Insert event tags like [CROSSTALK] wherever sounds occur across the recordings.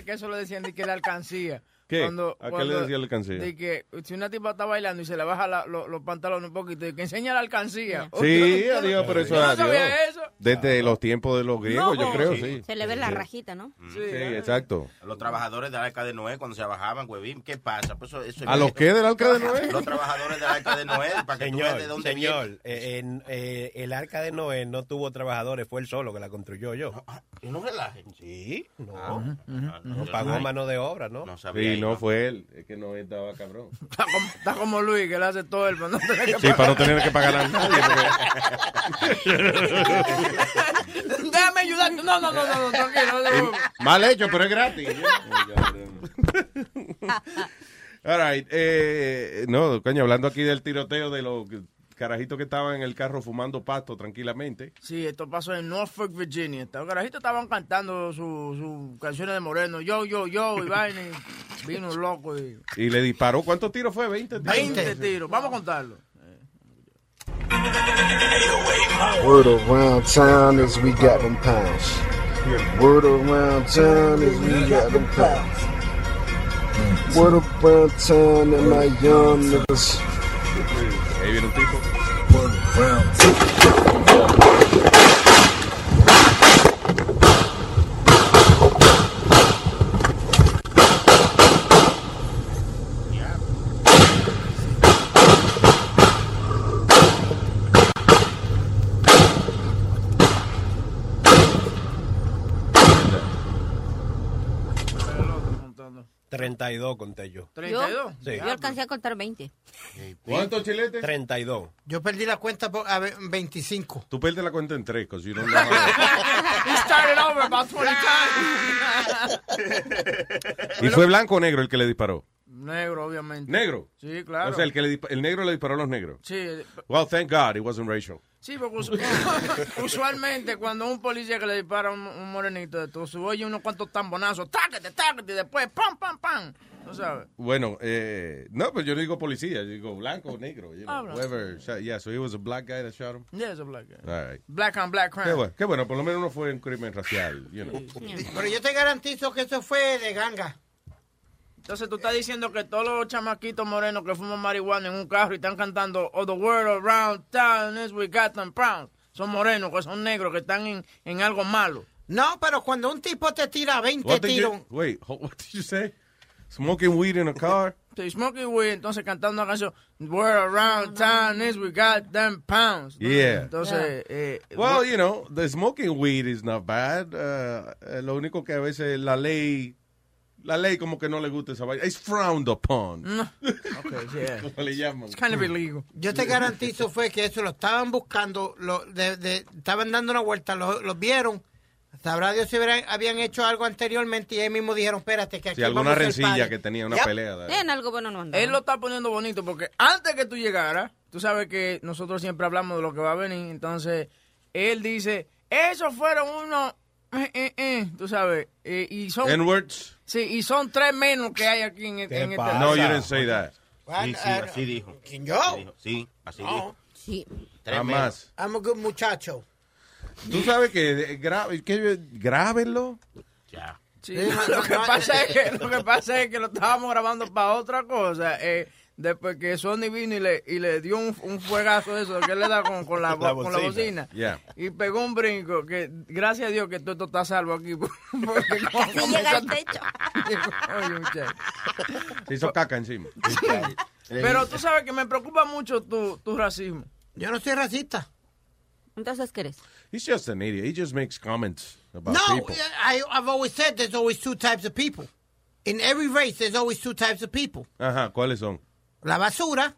Que eso lo decían de que la alcancía. ¿Qué? Cuando, ¿A qué le decía la alcancía? De que si una tipa está bailando y se le baja la- lo- los pantalones un poquito, y que enseña la alcancía. Sí, no- adiós, pero eso Yo no es sabía eso. Desde los tiempos de los griegos, yo No. creo, Sí. sí. Se le ve la rajita, ¿no? Sí, Sí, exacto. Los trabajadores del arca de Noé, cuando se bajaban, huevín, ¿qué pasa? Pues eso, eso ¿A los qué del arca de Noé? Los trabajadores del arca de Noé, para que tú veas de Señor, dónde señor, eh, en, eh, el arca de Noé no tuvo trabajadores, fue él solo que la construyó yo. viene. Y no relajen. Sí, no. Ah, no no pagó mano de obra, ¿no? No sabía. No fue él. Es que no estaba cabrón. [LAUGHS] Está como, está como Luis, que le hace todo el no tener que Sí, para no tener que pagar a nadie. [LAUGHS] Déjame ayudarte. No, no, no, no, no, tranquilo. no, no. Mal hecho, pero es gratis. [LAUGHS] All right. Eh, no, coño, hablando aquí del tiroteo de los carajitos que estaban en el carro fumando pasto tranquilamente. Sí, esto pasó en Norfolk, Virginia. Los carajitos estaban cantando sus su canciones de Moreno. Yo, yo, yo, y vaina. [LAUGHS] Vino un loco y... Y le disparó. ¿Cuántos tiros fue? ¿20 tiros? 20 tiros. Vamos a contarlo. Word around town is we got them pounds. Word around town is we got them pounds. Word around town and my young niggas. Around 32 conté yo. 32. Sí. Yo alcancé a contar 20. ¿Cuántos chiletes? 32. Yo perdí la cuenta por a ver, 25. Tú pierdes la cuenta en tres, because you don't know how- He started over about 20 times. ¿Y fue blanco o negro el que le disparó? Negro, obviamente. ¿Negro? Sí, claro. O sea, el, que le el negro le disparó a los negros. Sí, Well, thank God it wasn't racial. sí, porque us- [LAUGHS] usualmente cuando un policía que le dispara a un, un morenito de todo, se oye unos cuantos tambonazos, táquete, táquete, y después pam, pam, pam. ¿No sabes? Bueno, eh, no, pues yo no digo policía, yo digo blanco o negro. You know, Ah, blanco. whoever shot- yeah, so it was a black guy that shot him. Yeah, it's a black guy. All right. Black on black crime. Qué bueno, qué bueno, por lo menos no fue un crimen racial, you know. Pero yo te garantizo que eso fue de ganga. Entonces tú estás diciendo que todos los chamaquitos morenos que fuman marihuana en un carro y están cantando Oh, the world around town is we got them pounds. Son morenos, que son negros, que están en, en algo malo. No, pero cuando un tipo te tira 20 What did tiros. wait, what did you say? Smoking weed in a car? Sí, Smokey Weed, entonces cantando una canción The world around town is we got them pounds. Yeah. Entonces, eh, Well, you know, the smoking weed is not bad. Uh, eh, lo único que a veces la ley, la ley como que no le gusta esa vaina. It's frowned upon. no. [LAUGHS] Okay, yeah. Como le llaman. It's kind of illegal. Yo te garantizo fue que eso lo estaban buscando, lo, de, de- estaban dando una vuelta, lo, lo vieron. Sabrá Dios si hubieran- habían hecho algo anteriormente y ellos mismos dijeron, espérate, que aquí Si alguna vamos a hacer rencilla party". que tenía una Yep. pelea. de- En algo bueno no andaba. Él lo está poniendo bonito porque antes que tú llegaras, tú sabes que nosotros siempre hablamos de lo que va a venir. Entonces, él dice, esos fueron unos, eh, eh, eh", tú sabes, eh, y son, N-words? sí, y son tres menos que hay aquí en, en este. pasa? No, you didn't say that. Sí, sí, así dijo. ¿Quién yo? Así dijo. Sí, así No. dijo. Sí. Tres Jamás. I'm a good muchacho. Tú sabes que, gra que grábenlo. Ya. Sí, lo, que pasa eh, es que, lo que pasa es que lo estábamos grabando para otra cosa. Eh, después que Sony vino y le, y le dio un, un fuegazo de eso que él le da con, con, la, [LAUGHS] La con la bocina. Yeah. Y pegó un brinco que gracias a Dios que todo esto está salvo aquí. [LAUGHS] Porque [LAUGHS] como Casi llega al techo. Oye. Se hizo caca encima. Pero tú sabes que me preocupa mucho tu, tu racismo. Yo no soy racista. Entonces, ¿qué eres? He's just an idiot. He just makes comments about No, people. I, I've always said there's always two types of people. In every race, there's always two types of people. Ajá, ¿cuáles son? La basura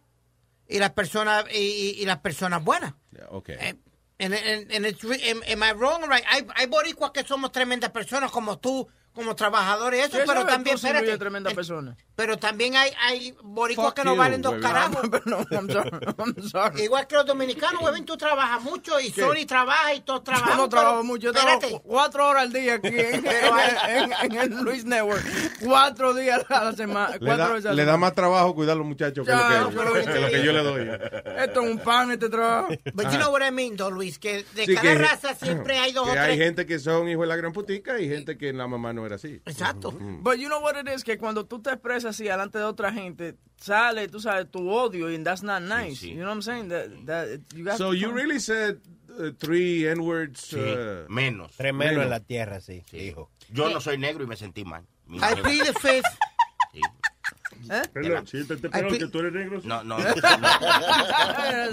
y las personas y, y- y las personas buenas. Yeah, okay. Eh, and, and, and it's, am, am I wrong or right? Hay, hay boricuas que somos tremendas personas como tú, como trabajadores eso, ¿Qué pero también, espérate, tremenda persona? Pero también hay, hay boricuas Fuck que no you, valen dos carajos. [LAUGHS] no, I'm sorry, I'm sorry. Igual que los dominicanos, huevón, tú trabajas mucho y Sony trabaja y todos Yo trabajamos. no trabajo pero- mucho, yo trabajo espérate. cu- cuatro horas al día aquí en, Pero en- en- en el Luis Network. Cuatro días a la semana. Le Cuatro da, veces a la le da semana. más trabajo cuidar a los muchachos que, Ya, lo que, pero- que lo que yo le doy. Esto es un pan, este trabajo. But you know what I mean, though, Luis, que de Sí, cada que- raza siempre hay dos o Que hay tres. gente que son hijos de la gran putica y gente que la mamá no era así. Exacto. But you know what it is, que cuando tú te expresas así delante de otra gente, sale, tú sabes, tu odio, and that's not nice. sí. You know what I'm saying? That, that, you got So you really said uh, three N-words. Sí, uh, menos. Tremendo Menos. en la tierra, sí, dijo. Yo no soy negro y me sentí mal. Mi I plead the fifth. Sí. Perdón, siéntate Ay, peor pi- que tú eres negro. No, no, no. [LAUGHS]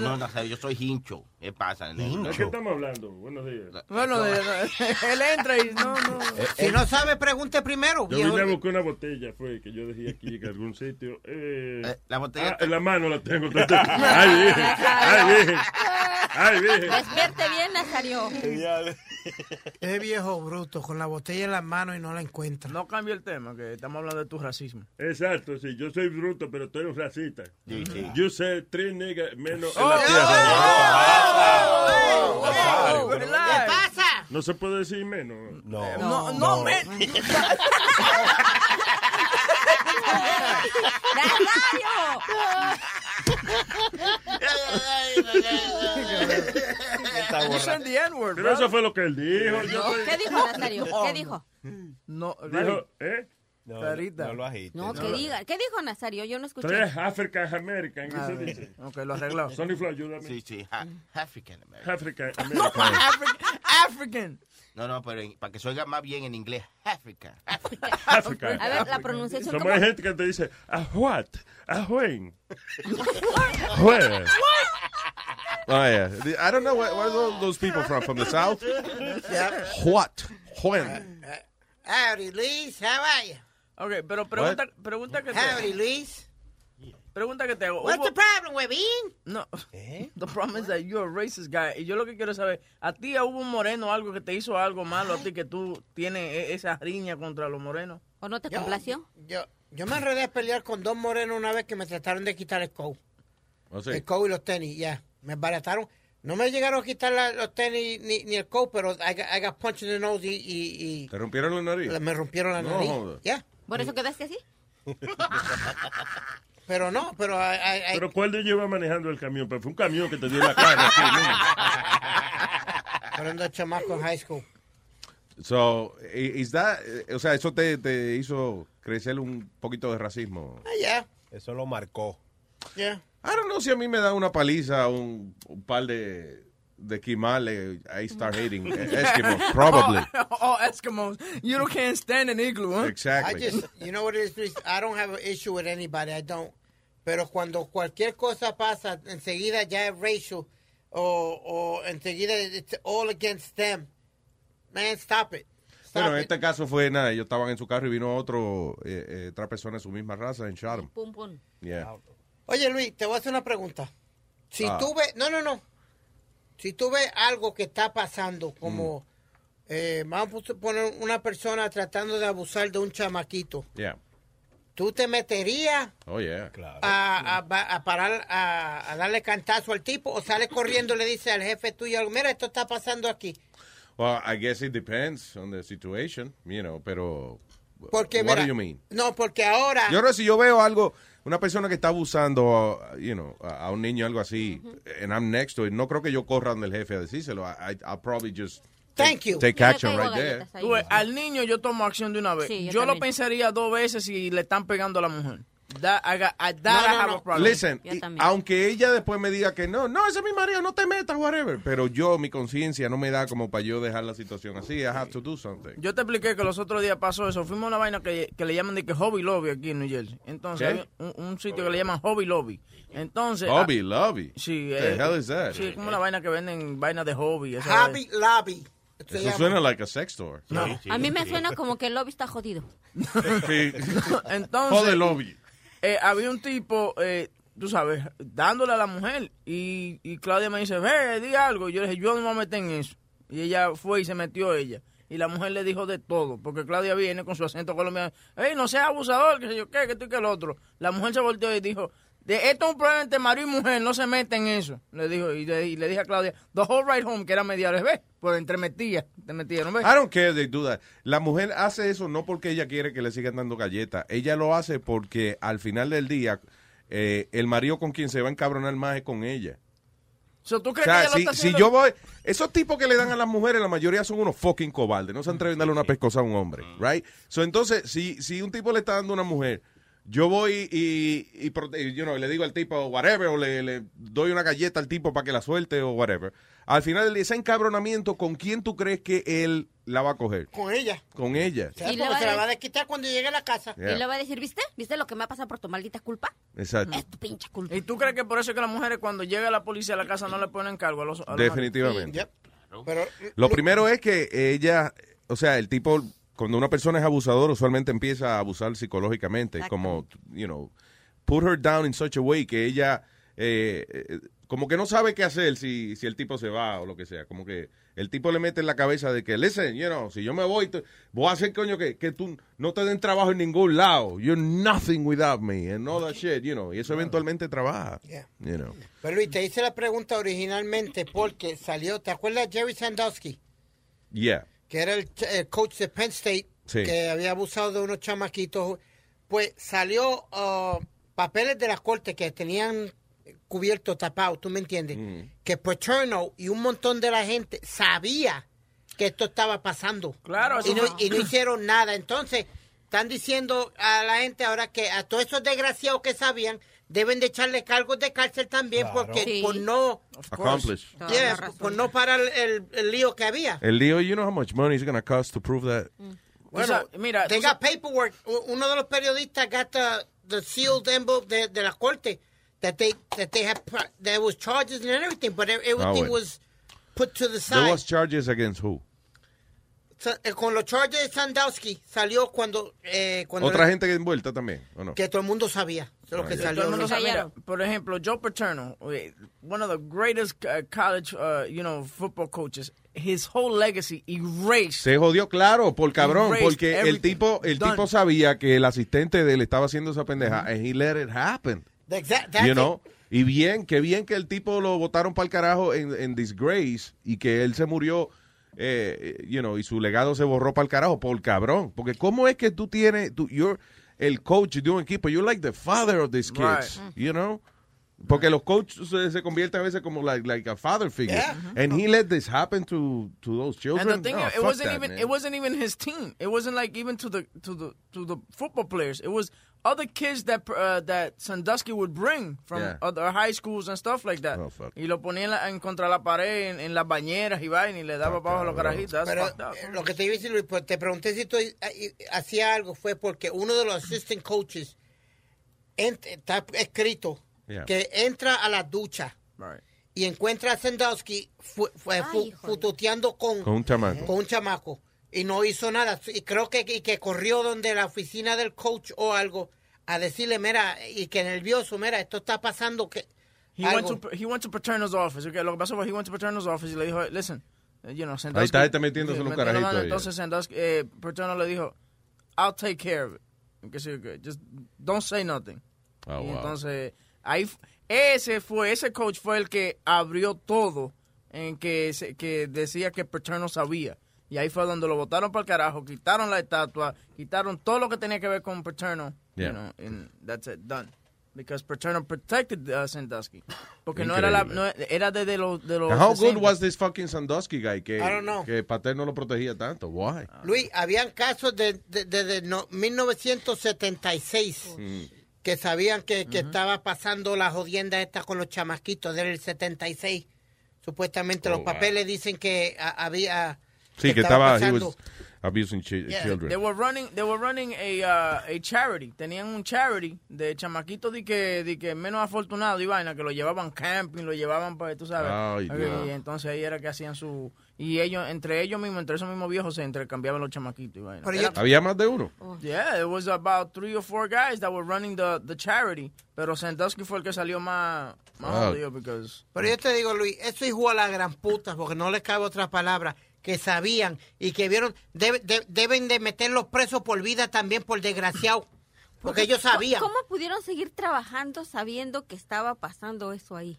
No, no, no, o sea, yo soy hincho. ¿Qué pasa, negro? ¿De qué estamos hablando? Buenos días. Bueno, él entra y no, no. [LAUGHS] Si no sabe, pregunte primero. Yo vine a buscar una botella, fue que yo dejé aquí en algún sitio. [LAUGHS] Eh, Eh, la botella ah, en la mano la tengo. Ay, bien. Ay, bien. Ay, bien. Despierte bien, Nazario. Ese viejo bruto con la botella en las manos y no la encuentra. No cambia el tema, que estamos hablando de tu racismo. Exacto, sí. Yo soy bruto, pero tú eres racista. Sí, sí. Yo sé tres niggas menos en Oh, la tierra. Oh, ¿Qué relax. pasa? No se puede decir menos. No. No, no, me- [LAUGHS] Está You borracho. said the N-word, Pero eso fue lo que él dijo. ¿Qué dijo Nazario? ¿Qué dijo? No, dijo, ¿eh? No, Clarita. no lo agites. No, que diga. ¿Qué dijo Nazario? Yo no escuché. Tres African American. ¿Qué Ah, se dice? Ok, lo arregló. Sonny Flow, ayúdame. Sí, sí. ha- African American. African [LAUGHS] American. African. African. No, no, pero en- para que se oiga más bien en inglés, African. African. [LAUGHS] A ver, la pronunciación. Como hay gente que te dice, ¿a what? ¿A when? Where? Oh, yeah. The- I don't know where, where are those- people from. From the south? What? When? Howdy, Luis. How are you? Ok, pero pregunta, pregunta que te Howdy, Luis. pregunta que te hago. What's the problem, huevín? No, [LAUGHS] the problem is that you're a racist guy. Y yo lo que quiero saber, ¿a ti hubo un moreno algo que te hizo algo malo a ti que tú tienes e- esa riña contra los morenos? ¿O no te Yo- complació? Yo, yo me enredé a pelear con dos morenos una vez que me trataron de quitar el coat. Oh, sí. El coat y los tenis, ya. Me barataron. No me llegaron a quitar la- los tenis ni, ni el coat, pero I got, I got punched in the nose y, y- ¿Te rompieron la nariz? me rompieron la No nariz. Ya. ¿Por eso quedaste así? [LAUGHS] Pero no, pero I- I- I- Pero ¿cuál de ellos iba manejando el camión? Pues fue un camión que te dio en la cara. sí, fueron [LAUGHS] dos chamacos en high school. So, i- is that, eh, o sea, eso te, te hizo crecer un poquito de racismo. Ah, ya, Eso lo marcó. ya. I don't know si a mí me da una paliza un, un par de, de quimales, I start hating [LAUGHS] Eskimos, probably. [LAUGHS] Oh, Eskimos. You don't can't stand an igloo, huh? I Exactly. just, you know what it is, Luis? I don't have an issue with anybody, I don't. Pero cuando cualquier cosa pasa, enseguida ya es racial, o, o enseguida it's all against them. Man, stop it. Stop Bueno, en este caso fue nada, ellos estaban en su carro y vino otro, eh, eh, otra persona de su misma raza en Chatham. Pum, pum. Yeah. Oye, Luis, te voy a hacer una pregunta. Si Ah. tú ves, no, no, no. Si tú ves algo que está pasando, como, Mm. eh, vamos a poner una persona tratando de abusar de un chamaquito, Yeah. ¿tú te meterías Oh, yeah. Claro. a, a- a parar, a, a darle cantazo al tipo o sales corriendo y le dices al jefe tuyo, mira, esto está pasando aquí? Well, I guess it depends on the situation, you know, pero... Porque, what mira, do you mean? No, porque ahora... Yo creo que si yo veo algo, una persona que está abusando, uh, you know, a, a un niño algo así, and I'm next to it, no creo que yo corra donde el jefe a decírselo. I, I- I'll probably just Thank you. Take action right there. ahí. Al niño yo tomo acción de una vez. Sí, yo yo lo pensaría dos veces si le están pegando a la mujer. That, I got, I, that No, I no, have no. Listen, Yo y- aunque ella después me diga que no, no, ese es mi marido, no te metas, whatever. Pero yo, mi conciencia no me da como para yo dejar la situación así. I have to do something. Yo te expliqué que los otros días pasó eso. Fuimos a una vaina que, que le llaman de que Hobby Lobby aquí en New Jersey. Entonces, había un, un sitio que le llaman Hobby Lobby. Entonces. Hobby, ah, lobby. Sí, The eh, hell is that? Sí, es como una vaina que venden vainas de hobby. esa Hobby Lobby. Se Eso llama. suena like a sex store. A mí me suena como que el lobby está jodido. Sí. [LAUGHS] Entonces, Joder, lobby. Eh, había un tipo, eh, tú sabes, dándole a la mujer. Y, y Claudia me dice, ve, di algo. Y yo le dije, yo no me meter en eso. Y ella fue y se metió ella. Y la mujer le dijo de todo, porque Claudia viene con su acento colombiano. Ey, no seas abusador, que sé yo qué, que tú que el otro. La mujer se volteó y dijo, de esto es un problema entre marido y mujer, no se mete en eso. Le dijo, y le, y le dije a Claudia, the whole ride home, que era media hora, ve, pues entre metía, te metía, ¿no ves? I don't care they do that. La mujer hace eso no porque ella quiere que le sigan dando galletas. Ella lo hace porque al final del día eh, el marido con quien se va a encabronar más es con ella. So, ¿tú crees que sea, si, yo voy, esos tipos que le dan a las mujeres, la mayoría son unos fucking cobardes. No se atreven a darle una pescosa a un hombre, right? So, entonces, si, si un tipo le está dando a una mujer, yo voy y, y, prote- you know, le digo al tipo whatever, o le, le doy una galleta al tipo para que la suelte o whatever. Al final del día, ese encabronamiento, ¿con quién tú crees que él la va a coger? Con ella. Con ella. Y le Porque va se la va a desquitar cuando llegue a la casa. Yeah. Y le va a decir, ¿viste? ¿Viste lo que me ha pasado por tu maldita culpa? Exacto. Es tu pinche culpa. ¿Y tú crees que por eso es que las mujeres cuando llega la policía a la casa no le ponen cargo a los... a los Definitivamente. Yep. Pero Lo primero es que ella, o sea, el tipo, cuando una persona es abusador, usualmente empieza a abusar psicológicamente, como, you know, put her down in such a way que ella, eh, eh, como que no sabe qué hacer si, si el tipo se va o lo que sea, como que el tipo le mete en la cabeza de que, listen, you know, si yo me voy, voy a hacer, coño, que, que tú no te den trabajo en ningún lado, you're nothing without me, and all that shit, you know, y eso eventualmente trabaja, Yeah. you know. Pero Luis, te hice la pregunta originalmente porque salió, ¿te acuerdas de Jerry Sandusky? Yeah. Que era el, ch- el coach de Penn State, Sí. que había abusado de unos chamaquitos. Pues salió uh, papeles de la corte que tenían cubierto, tapado, ¿tú me entiendes? Mm. Que Paterno y un montón de la gente sabía que esto estaba pasando. Claro, y no, y no hicieron nada. Entonces, están diciendo a la gente ahora que a todos esos desgraciados que sabían deben de echarle cargos de cárcel también Claro. porque Sí. por no Accomplish. Razón. por no parar el, el lío que había. El lío, you know how much money it's gonna cost to prove that? Bueno, sabes, mira, they got paperwork. Uno de los periodistas got the, the sealed envelope de, de la corte that they that they had there was charges and everything, but everything bueno. was put to the There side. was charges against who? Eh, con los charges de Sandowski salió cuando eh, cuando Otra gente que envuelta también, ¿o no? que todo el mundo sabía que Ah. Todo el mundo Callaron. por ejemplo, Joe Paterno, eh, one of the greatest uh, college, uh, you know, football coaches. His whole legacy erased. Se jodió claro, por cabrón, porque el tipo, el Done. tipo sabía que el asistente de él estaba haciendo esa pendeja, and he let it happen, you it. know. Y bien, qué bien que el tipo lo botaron para el carajo en, en disgrace y que él se murió, eh, you know, y su legado se borró para el carajo por cabrón. Porque cómo es que tú tienes, tú, you're el coach de un equipo, you're like the father of these kids, you know. Porque los coaches se, se convierten a veces como like, like a father figure. Yeah. And he let this happen to, to those children. And the thing No, is, it wasn't that, even man. it wasn't even his team. It wasn't like even to the to the to the football players. It was other kids that uh, that Sandusky would bring from Yeah. other high schools and stuff like that. Oh, fuck. Y lo ponía en, la- en contra la pared en, en las bañeras y vaina y le daba Fuck para abajo a los carajitos. Pero eh, lo que te iba a decir, Luis, pues te pregunté si tú eh, eh, hacía algo fue porque uno de los assistant coaches ent- está escrito Yeah. que entra a la ducha Right. y encuentra a fu- Ay, fu- de- fututeando con, Con un chamaco. con un chamaco y no hizo nada. Y creo que, y que corrió donde la oficina del coach o algo a decirle, mira, y que nervioso, mira, esto está pasando que... He went algo". to he went to Paterno's office. Okay, lo que pasó fue he went to Paterno's office y le dijo, listen, eh, you know, Sandusky. Ahí está, este metiéndose en un metiendo carajito mano. ahí. Entonces Sandusky, eh, Paterno le dijo, I'll take care of it. Que sí, que Just don't say nothing. Oh, y wow. entonces ahí ese fue ese coach fue el que abrió todo en que se- que decía que Paterno sabía. Y ahí fue donde lo botaron para el carajo, quitaron la estatua, quitaron todo lo que tenía que ver con Paterno. Yeah. You know, and that's it, done. Because Paterno protected uh, Sandusky. Porque no era la, no, era desde los de los How good 60. was this fucking Sandusky guy que, I don't know. que Pater no lo protegía tanto? Why? Luis, habían casos de, de, de- de no- 1976 Mm. que sabían que, que estaba pasando la jodienda esta con los chamaquitos del 76. Supuestamente Oh, los wow. papeles dicen que a- había... Sí, que estaba, he was abusing chi- Yeah, children. They were running, they were running a, uh, a charity. Tenían un charity de chamaquitos de que, de que menos afortunados y vaina, que lo llevaban camping, lo llevaban, pues, tú sabes. Ay, y entonces ahí era que hacían su... Y ellos, entre ellos mismos, entre esos mismos viejos, se intercambiaban los chamaquitos y vaina. Pero Era- Había más de uno. Yeah, it was about three or four guys that were running the, the charity. Pero Sandusky fue el que salió más, más jodido, because... Pero yo te digo, Luis, eso hijo a la gran puta, porque no les cabe otra palabra, que sabían y que vieron, debe- de- deben de meterlos presos por vida también por desgraciado, [CLEARS THROAT] porque ellos sabían. ¿Cómo pudieron seguir trabajando sabiendo que estaba pasando eso ahí?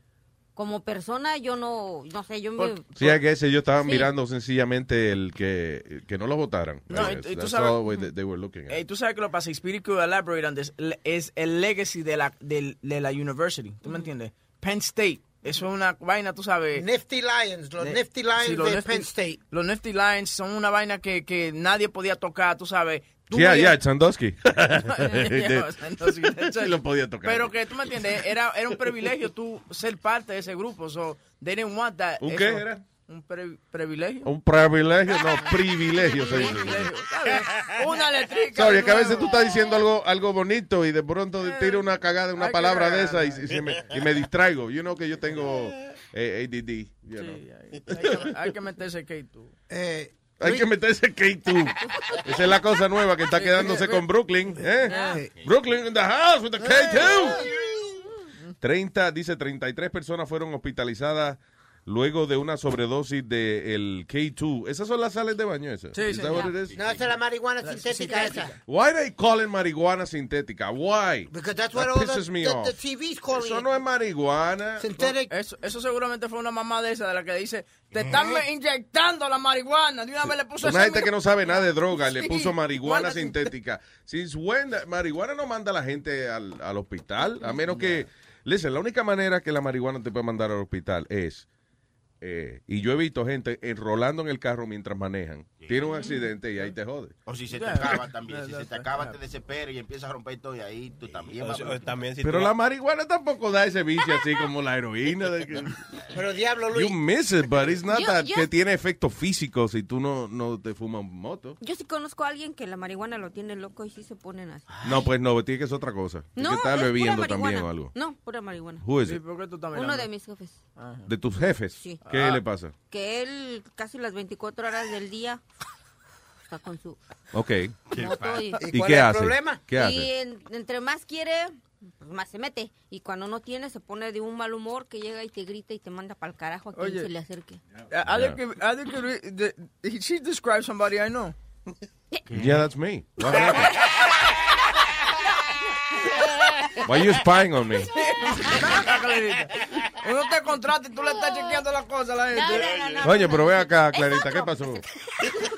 Como persona, yo no, no sé, yo me... Sí, I guess ellos estaban Sí. mirando sencillamente el que, que no lo votaran. No, y- y tú sabes- all the way that they were looking at. Hey, tú sabes que lo pasa, Spirit could elaborate on this, es el legacy de la, del- de, la university, ¿tú me entiendes? Penn State, eso es una vaina, tú sabes... Nifty Lions, los de- Nifty Lions sí, los de Nifty- Penn State. Los Nifty Lions son una vaina que, que nadie podía tocar, tú sabes. Tú Yeah, yeah, Sandusky. [LAUGHS] [LAUGHS] It. lo podía tocar. Pero que tú me entiendes, era, era un privilegio tú ser parte de ese grupo, so they didn't want that. ¿Un eso- qué era? Un pre- privilegio. Un privilegio, no, privilegio. Una letrica. Sorry, es que a veces tú estás diciendo algo, algo bonito y de pronto tira una cagada, una que palabra de esa y, y se me, y me distraigo. You know que yo tengo eh, ADD. you know. Sí, hay, hay que, hay que meterse que tú. Eh, Hay que meterse K2. Esa es la cosa nueva que está quedándose con Brooklyn. ¿eh? Brooklyn in the house with the K2. 30, dice 33 personas fueron hospitalizadas luego de una sobredosis de el K2. ¿Esas son las sales de baño esas? Sí, it is? No, esa es la marihuana sintética, esa. Why they calling marihuana sintética? Why? Because that's what That all the, me the, off. the TV's calling Eso it. no es marihuana. Synthetic. Eso, eso seguramente fue una mamá de esa de la que dice, te están inyectando la marihuana. De una vez le puso Una gente que no sabe nada de droga le Sí, puso marihuana sintética. Since when the- marihuana no manda a la gente al, al hospital, a menos que, listen, la única manera que la marihuana te puede mandar al hospital es, eh, y yo he visto gente enrolando en el carro mientras manejan, tiene un accidente y ahí te jode. O si se te acaba también. Si se te acaba, te desesperas y empiezas a romper todo y ahí tú también vas O- a o también si Pero tú- la marihuana tampoco da ese vicio así como la heroína. De que, [LAUGHS] Pero diablo, Luis. you miss it, but it's not Yo- that yo- que tiene efectos físicos si tú no, no te fumas moto. Yo sí conozco a alguien que la marihuana lo tiene loco y sí se ponen así. No, pues no, tiene que ser otra cosa. No, que estar es bebiendo también o algo. No, pura marihuana. Who is Sí, it? ¿por qué tú estás Uno de mis jefes. ¿De tus jefes? Sí. ¿Qué Ah. le pasa? Que él casi las 24 horas del día con su Ok. [LAUGHS] moto y, ¿Y ¿Y cuál qué es el hace? problema? ¿Qué y hace? en- entre más quiere, pues más se mete. Y cuando no tiene, se pone de un mal humor que llega y te grita y te manda para el carajo a quien Oye. se le acerque. I think, if- I think if- the- he- she describes somebody I know. Yeah, that's me. What happened? Why you spying on me? [LAUGHS] Uno te contrata y tú le estás chequeando las cosas a la gente. No, no, no, no. Oye, pero ve acá, Clarita, ¿qué pasó? [LAUGHS]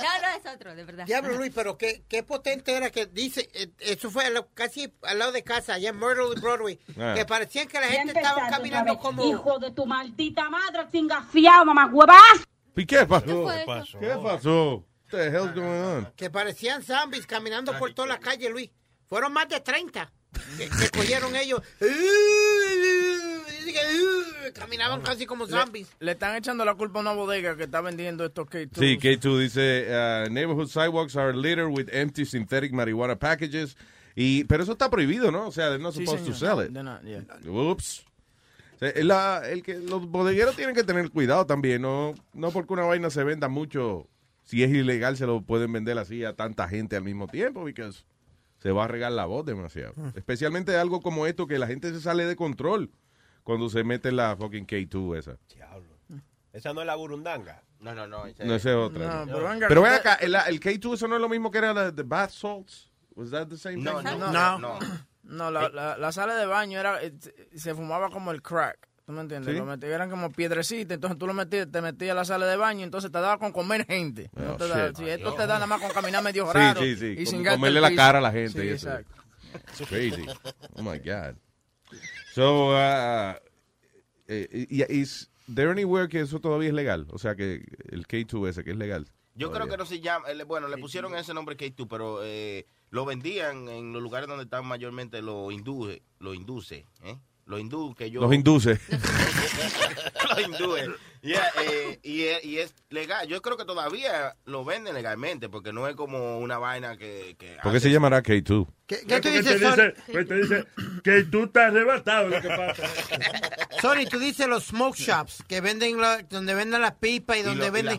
No, no, es otro, de verdad. Diablo, Luis, pero qué, qué potente era que dice, eh, eso fue casi al lado de casa, allá en Myrtle y Broadway, Ah. que parecían que la gente estaba caminando como... Hijo de tu maldita madre, chingafiado, mamá huevas. ¿Y qué pasó? ¿Qué pasó? ¿Qué pasó? What the hell's going on? que parecían zombies caminando por toda la calle, Luis. Fueron más de 30 que, que cogieron ellos. [LAUGHS] Que, Caminaban casi como zombies. Le están echando la culpa a una bodega que está vendiendo estos K2. Sí, K2 dice, uh, neighborhood sidewalks are littered with empty synthetic marijuana packages. Y, pero eso está prohibido, ¿no? O sea, they're not Sí, supposed to señor. sell it. Not, yeah. Ups. O sea, la- el que, los bodegueros tienen que tener cuidado también, no, no porque una vaina se venda mucho, si es ilegal se lo pueden vender así a tanta gente al mismo tiempo, porque se va a regar la voz demasiado. Especialmente algo como esto, que la gente se sale de control cuando se mete la fucking K2 esa. Diablo. Esa no es la burundanga. No, no, no. ese- No, esa es otra. No, ¿no? pero ven acá, el, el K2 eso no es lo mismo que era la de bath salts. Was that the same No, thing? no, No. no. no. No, la, la, la sala de baño era eh, se fumaba como el crack. ¿Tú me entiendes? ¿Sí? Lo metían- eran como piedrecitas, entonces tú lo metías, te metías a la sala de baño, entonces te daba con comer gente. No Oh, te da- si esto te da nada más con caminar medio Sí, raro sí, sí, y con cingarte comerle la cara a la gente Sí, y eso. exacto. It's crazy. Oh my God. So, uh, eh, y- is there anywhere que eso todavía es legal? O sea, que el K2 ese que es legal. Yo creo Todavía. que no se llama, bueno, le pusieron ese nombre K2, pero eh, lo vendían en los lugares donde están mayormente los hindúes, los hindúes, ¿eh? Los hindúes que yo... Los induce. [LAUGHS] los hindúes. Yeah, eh, y, es, y es legal. Yo creo que todavía lo venden legalmente, porque no es como una vaina que... que ¿Por qué se llamará K2? ¿Qué, Porque te dice, pues te dice que tú estás arrebatado lo que pasa. [LAUGHS] Sorry, tú dices los smoke shops que venden la- donde venden las pipas y Y donde lo- y venden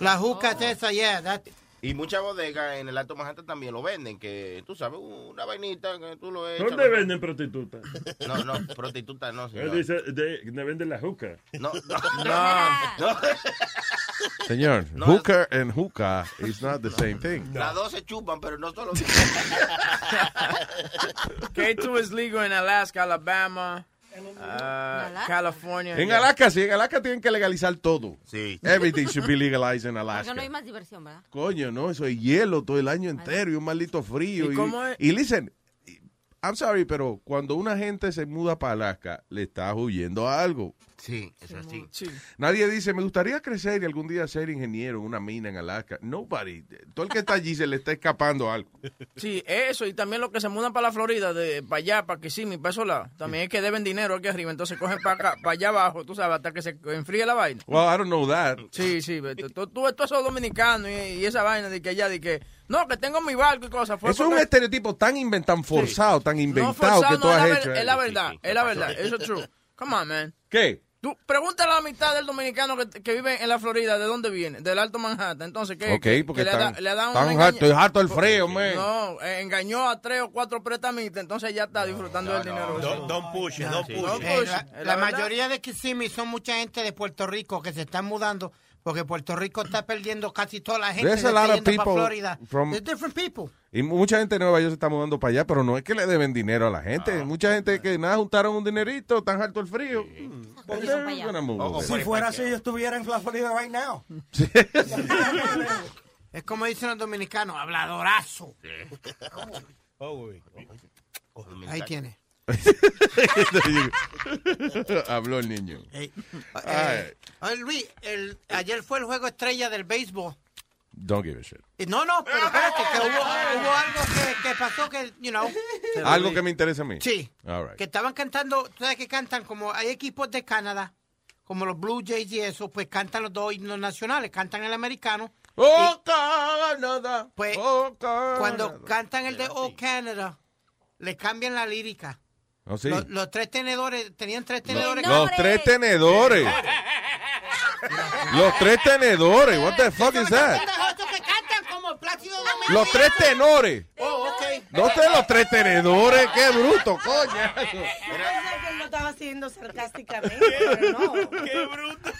la juca, jucas esas, yeah, that- Y muchas bodegas en el Alto Manhattan también lo venden, que tú sabes, una vainita que tú lo echas. ¿Dónde venden prostitutas? No, no, prostituta no, Él señor. dice, de, ¿dónde venden la juca? [LAUGHS] No, no, no. no. Señor, No, hookah and hookah is not the same thing. Las dos se chupan, pero no solo. [LAUGHS] K2 is legal in Alaska, Alabama, uh, California. En Alaska, sí, en Alaska tienen que legalizar todo. Sí. Everything should be legalized in Porque no hay Alaska. más diversión, ¿verdad? Coño, no, eso es hielo todo el año entero y un maldito frío. ¿Y Y, cómo es? y listen, I'm sorry, pero cuando una gente se muda para Alaska, le está huyendo a algo. Sí, eso sí. Sí. Nadie dice, me gustaría crecer y algún día ser ingeniero en una mina en Alaska. Nobody. Todo el que está allí se le está escapando algo. Sí, eso, y también los que se mudan para la Florida, de para allá, para Kissimmee, para lados, también es que deben dinero aquí arriba, entonces cogen para acá, para allá abajo, tú sabes, hasta que se enfríe la vaina. Well, I don't know that. Sí, sí, tú, tú, tú ves todos esos dominicanos y, y esa vaina de que allá, de que, no, que tengo mi barco y cosas. Fue Eso es un estereotipo tan inventado, forzado, tan no inventado forzado, que no, tú es, has hecho. es eh. la verdad, es la verdad, eso es true. Come on, man. ¿Qué? Tú pregúntale a la mitad del dominicano que, que vive en la Florida, ¿de dónde viene? Del Alto Manhattan. Entonces, ¿qué? Ok, que- porque que están- le, da, le harto- engaña- harto el frío, man. No, eh, engañó a tres o cuatro prestamistas, entonces ya está disfrutando del dinero. Don't, don't push Don't it. Eh, push la, la verdad. mayoría de Kissimmee son mucha gente de Puerto Rico que se están mudando porque Puerto Rico está perdiendo casi toda la gente. People Florida. from- There's different people. Y mucha gente de Nueva York se está mudando para allá, pero no es que le deben dinero a la gente. Mucha gente que nada juntaron un dinerito, tan harto el frío. Mm, Por Si fuera así, yo estuviera en la Florida right now. [LAUGHS] Es como dicen los dominicanos, habladorazo. [LAUGHS] Oh. Ahí tiene. [LAUGHS] Habló el niño. Ey. Ay. Eh, oye, Luis, el- ayer fue el juego estrella del béisbol. Don't give a shit. Y No, no, pero espérate, que hubo, hubo algo que, que pasó que, you know, Algo que me interesa a mí. Sí. All right. que estaban cantando, tú sabes que cantan como hay equipos de Canadá, como los Blue Jays y eso, pues cantan los dos himnos nacionales, cantan el americano. Oh, Canadá. Pues Oh, Canadá. cuando cantan el de Oh Canada, le cambian la lírica. Oh, sí. Los, los tres tenedores, tenían tres tenedores. Los tres tenedores. [LAUGHS] Los tres tenedores. What the fuck is that? Pendejos que cantan como Plácido Domingo. Los tres tenores. Oh, ok. No te los tres tenedores. Qué bruto, pensé que él lo estaba haciendo sarcásticamente, pero no. Qué bruto.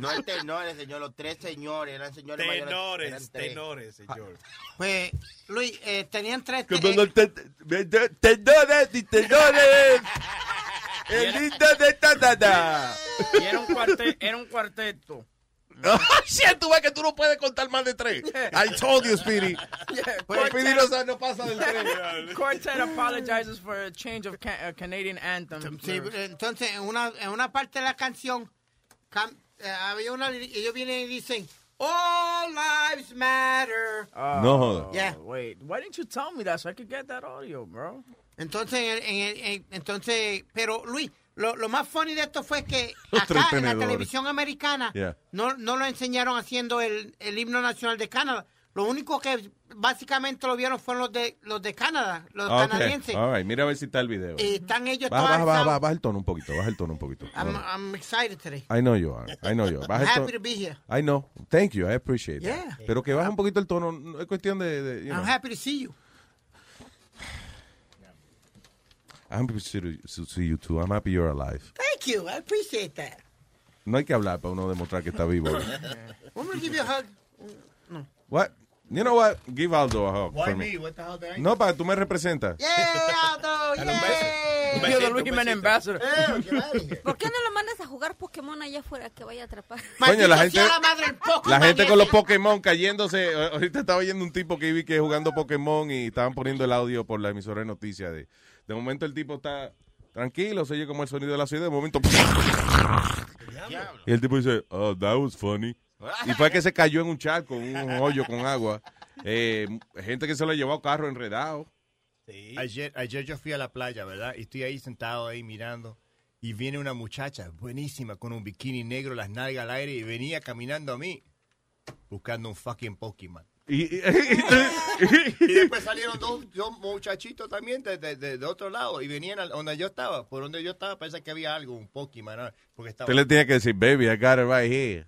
No el tenor, señor, los tres señores, eran señores mayores. Tenores, eran tres. tenores, señor. Pues, Luis, eh, tenían tres. Que te- no te- te- Tenores y tenores. [LAUGHS] El lindo de Tanada. Y era un, cuarte- era un cuarteto. Sí, tú ves que tú no puedes contar más de tres. I told you, Speedy. Pues Speedy no, no pasa del tres. Quartet apologizes for a change of ca- uh, Canadian anthem. Sí, entonces, en una, en una parte de la canción, cam- eh, había una, ellos vienen y dicen, All lives matter. Oh, No. Yeah. Wait, why didn't you tell me that so I could get that audio, bro? Entonces, en en en- entonces, pero Luis, lo, lo más funny de esto fue que [LAUGHS] acá en la televisión americana Yeah. no, no lo enseñaron haciendo el, el himno nacional de Canadá. Lo único que básicamente lo vieron fueron los de los de Canadá, los Ah, Ok. canadienses. All right, mira a ver si está el video. Y están ellos Baja, baja, baja, alzados. baja el tono un poquito, baja el tono un poquito. I'm. I'm excited today. I know you are. I know you are. Baja I'm happy to be here. I know. Thank you. I appreciate that. Yeah. Pero que baje un poquito el tono. No es cuestión de. de, you I'm know. happy to see you. I'm happy to see you- to see you too. I'm happy you're alive. Thank you. I appreciate that. No hay que hablar para uno demostrar que está vivo. [LAUGHS] I'm going to give you a hug. What? You know what? Give Aldo a hug. Why for me? What the hell did I No, para tú me representas. Yeah, Aldo. You're the Luigi Man ambassador. Eh. [LAUGHS] ¿Por qué no lo mandas a jugar Pokémon allá afuera que vaya a atrapar. Coño, la gente, la gente con los Pokémon cayéndose. Ahorita estaba oyendo un tipo que vi que jugando Pokémon y estaban poniendo el audio por la emisora de noticias. De, de momento el tipo está tranquilo, se oye como el sonido de la ciudad. De momento. Y el tipo dice, oh, that was funny. Y fue que se cayó en un charco, en un hoyo con agua. Eh, gente que se lo llevó a carro enredado. Ayer, ayer yo fui a la playa, ¿verdad? Y estoy ahí sentado ahí mirando. Y viene una muchacha buenísima con un bikini negro, las nalgas al aire y venía caminando a mí buscando un fucking Pokémon. Y, y- Y después salieron dos, dos muchachitos también de, de- de- otro lado y venían a donde yo estaba. Por donde yo estaba pensé que había algo, un Pokémon. Porque estaba, Usted le tenía que decir, baby, I got it right here.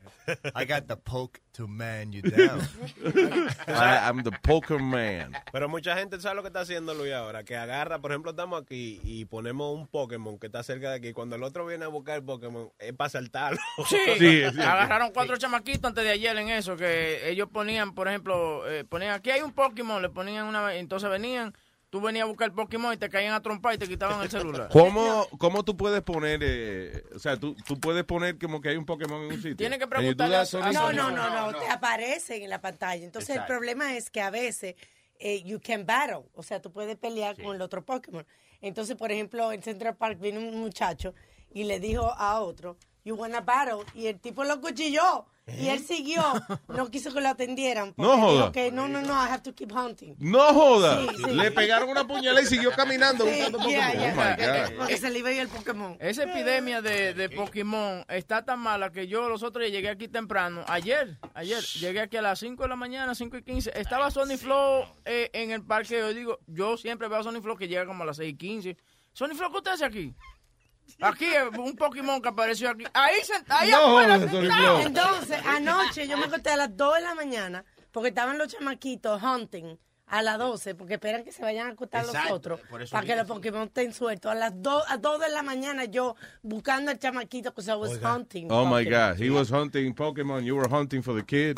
I got the poke to man you down. [LAUGHS] I, I'm the Pokémon. Pero mucha gente sabe lo que está haciendo Luis ahora, que agarra, por ejemplo, estamos aquí y ponemos un Pokémon que está cerca de aquí. Cuando el otro viene a buscar el Pokémon, es para saltarlo. [LAUGHS] Sí, agarraron cuatro chamaquitos antes de ayer en eso, que ellos ponían, por ejemplo, eh, ponían, aquí hay un Pokémon, le ponían una, entonces venían, tú venías a buscar el Pokémon y te caían a trompar y te quitaban el celular. [LAUGHS] ¿Cómo, ¿Cómo tú puedes poner, eh, o sea, tú, tú puedes poner como que hay un Pokémon en un sitio? Tiene que preguntarle a- Sony? No, no, no, no, te aparecen en la pantalla. Entonces Exacto. el problema es que a veces eh, you can battle, o sea, tú puedes pelear con el otro Pokémon. Entonces, por ejemplo, en Central Park vino un muchacho y le dijo a otro, you wanna battle, y el tipo lo cuchilló. Y él siguió, no quiso que lo atendieran. [LAUGHS] porque ¿Eh? No joda. dijo que no, no, no, I have to keep hunting. No joda. Sí, sí. Le pegaron una puñalada y siguió caminando Sí, buscando yeah, Pokémon. yeah. Oh my God. Porque se le iba a ir el Pokémon. Esa epidemia de, de Pokémon está tan mala que yo los otros días llegué aquí temprano. Ayer, ayer, llegué aquí a las 5 de la mañana, 5 y 15. Estaba Sony Flow eh, en el parque. Yo digo, yo siempre veo a Sony Flow que llega como a las 6 y 15. Sony Flow, ¿qué usted hace aquí? Aquí, un Pokémon que apareció aquí. Ahí, sent- ahí No, afuera. Entonces, anoche yo me acosté a las 2 de la mañana porque estaban los chamaquitos hunting a las 12 porque esperan que se vayan a acostar los otros por eso para que los Pokémon estén sueltos. A las 2 a 2 de la mañana yo buscando al chamaquito que se was hunting. Oh my Pokémon. God, he was hunting Pokémon, you were hunting for the kid.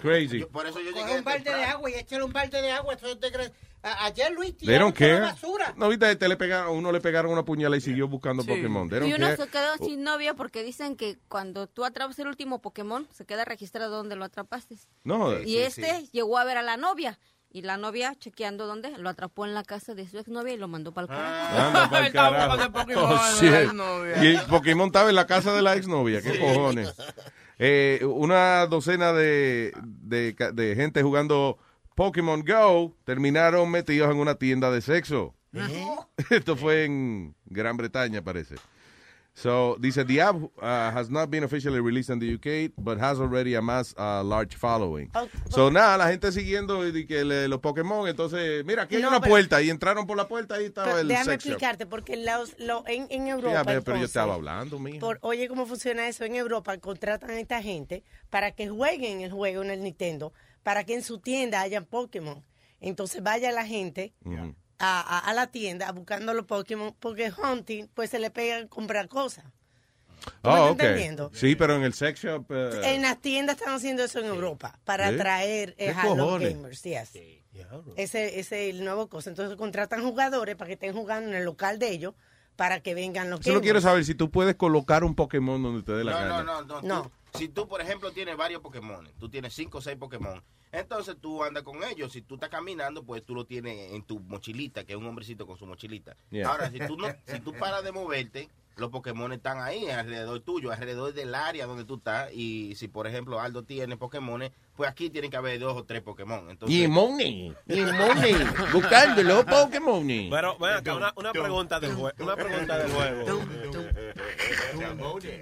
Crazy. Por eso yo Coge un balde de agua y échale un balde de agua. Eso te crees- a- Ayer Luis toda la basura. No, viste, te le pegaron, a uno le pegaron una puñalada y siguió buscando Pokémon. They Y uno care. se quedó sin novia porque dicen que cuando tú atrapas el último Pokémon, se queda registrado donde lo atrapaste. No jodas. y este llegó a ver a la novia. Y la novia, chequeando dónde, lo atrapó en la casa de su exnovia y lo mandó para el carajo. Anda [LAUGHS] pa'l Estaba carajo. Pokémon, Oh, la. Y el Pokémon estaba en la casa de la exnovia. ¿Qué cojones? Eh, una docena de, de, gente jugando Pokémon Go terminaron metidos en una tienda de sexo. Esto fue en Gran Bretaña, parece. So, dice, the app uh, has not been officially released in the UK, but has already amassed a large following. So, nada, la gente siguiendo y que le- los Pokémon, entonces, mira, aquí hay No, una pero- puerta y entraron por la puerta y estaba el déjame sex explicarte, porque los, lo- en, en Europa. Ya, pero, pero yo estaba hablando, mija. por- oye, ¿cómo funciona eso? En Europa contratan a esta gente para que jueguen el juego en el Nintendo, para que en su tienda hayan Pokémon. Entonces vaya la gente. A, a- a la tienda buscando los Pokémon, porque hunting, pues se le pega a comprar cosas. ¿Tú me Oh, estás ok. entendiendo? Sí, pero en el sex shop. eh, En las tiendas están haciendo eso en Europa para ¿Sí? atraer ¿Qué eh, a los gamers. yes. Ese ese es el nuevo cosa. Entonces contratan jugadores para que estén jugando en el local de ellos para que vengan los Solo gamers. quiero saber si tú puedes colocar un Pokémon donde te dé la No, gana. no, no, no. tú- si tú, por ejemplo, tienes varios Pokémon, tú tienes cinco o seis Pokémon, entonces tú andas con ellos. Si tú estás caminando, pues tú lo tienes en tu mochilita, que es un hombrecito con su mochilita. Yeah. Ahora, si tú, no, [LAUGHS] si tú paras de moverte, los Pokémon están ahí, alrededor tuyo, alrededor del área donde tú estás. Y si, por ejemplo, Aldo tiene Pokémon, pues aquí tienen que haber dos o tres Pokémon. Entonces, Y money, y money, [LAUGHS] buscándolo Pokémon. Pero, ven acá, una, una pregunta del juego. Una pregunta del juego.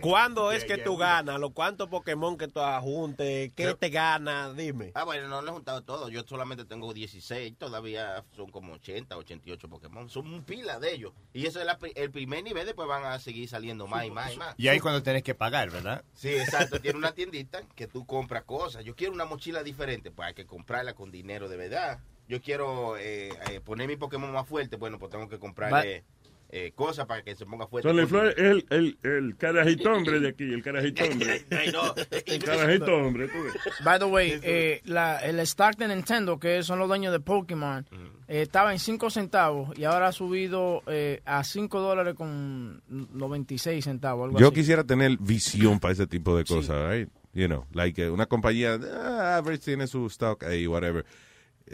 ¿Cuándo es que tú ganas? ¿Los cuántos Pokémon que tú ajuntes? ¿Qué te gana? Dime. Ah, bueno, no lo he juntado todo. Yo solamente tengo 16. Todavía son como 80, 88 Pokémon. Son un pila de ellos. Y eso es la el primer nivel. Después van a seguir saliendo más y más y más. Y ahí cuando tenés que pagar, ¿verdad? Sí, exacto. Tiene una tiendita que tú compras cosas. Yo quiero una mochila diferente. Pues hay que comprarla con dinero de verdad. Yo quiero eh, eh, poner mi Pokémon más fuerte. Bueno, pues tengo que comprarle eh, cosas para que se ponga fuerte. Es el, el, el carajito hombre de aquí, el carajito [LAUGHS] hombre. El carajito hombre, tú ves. By the way, eh, la, el stock de Nintendo, que son los dueños de Pokémon, eh, estaba en 5 centavos y ahora ha subido eh, a 5 dólares con 96 centavos. Algo Yo así. quisiera tener visión para ese tipo de cosas, right? You know, like eh, una compañía, ah, average tiene su stock ahí, whatever.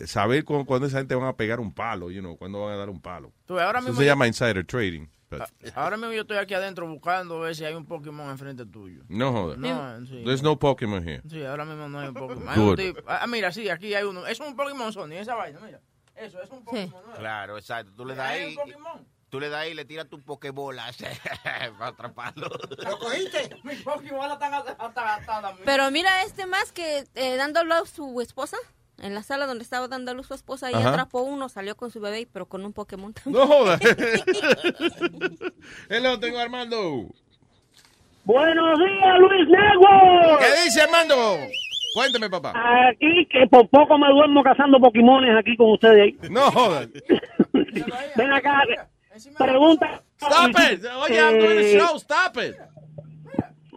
Saber cu- cuándo esa gente van a pegar un palo, you know, cuándo van a dar un palo. Tú ahora Eso mismo se yo- llama insider trading. but- Ahora mismo yo estoy aquí adentro buscando ver si hay un Pokémon enfrente tuyo. no joder. No, sí. There's no Pokemon here. Sí, ahora mismo no hay un [LAUGHS] Pokémon. Hay un tipo- ah, mira, sí, aquí hay uno. Es un Pokémon Sony, esa vaina, mira. Eso, es un Pokémon. nuevo. Claro, exacto. Tú le das Hay ahí. un Pokémon. Tú le das ahí y le tiras tu pokebola [LAUGHS] para atraparlo. ¿Lo cogiste? Mis Pokémon están atadas. Pero mira este más que eh, dando a luz su esposa. En la sala donde estaba dando a luz su esposa y atrapó uno, salió con su bebé, pero con un Pokémon también. No jodas. [LAUGHS] Hello, tengo a Armando. Buenos días, Luis Network. ¿Qué dice Armando? Cuéntame, papá. Aquí que por poco me duermo cazando Pokémones aquí con ustedes. ahí. No jodas. [LAUGHS] Ven acá. Pregunta. Stop it. Oye, I'm doing a Eh, show. Stop it.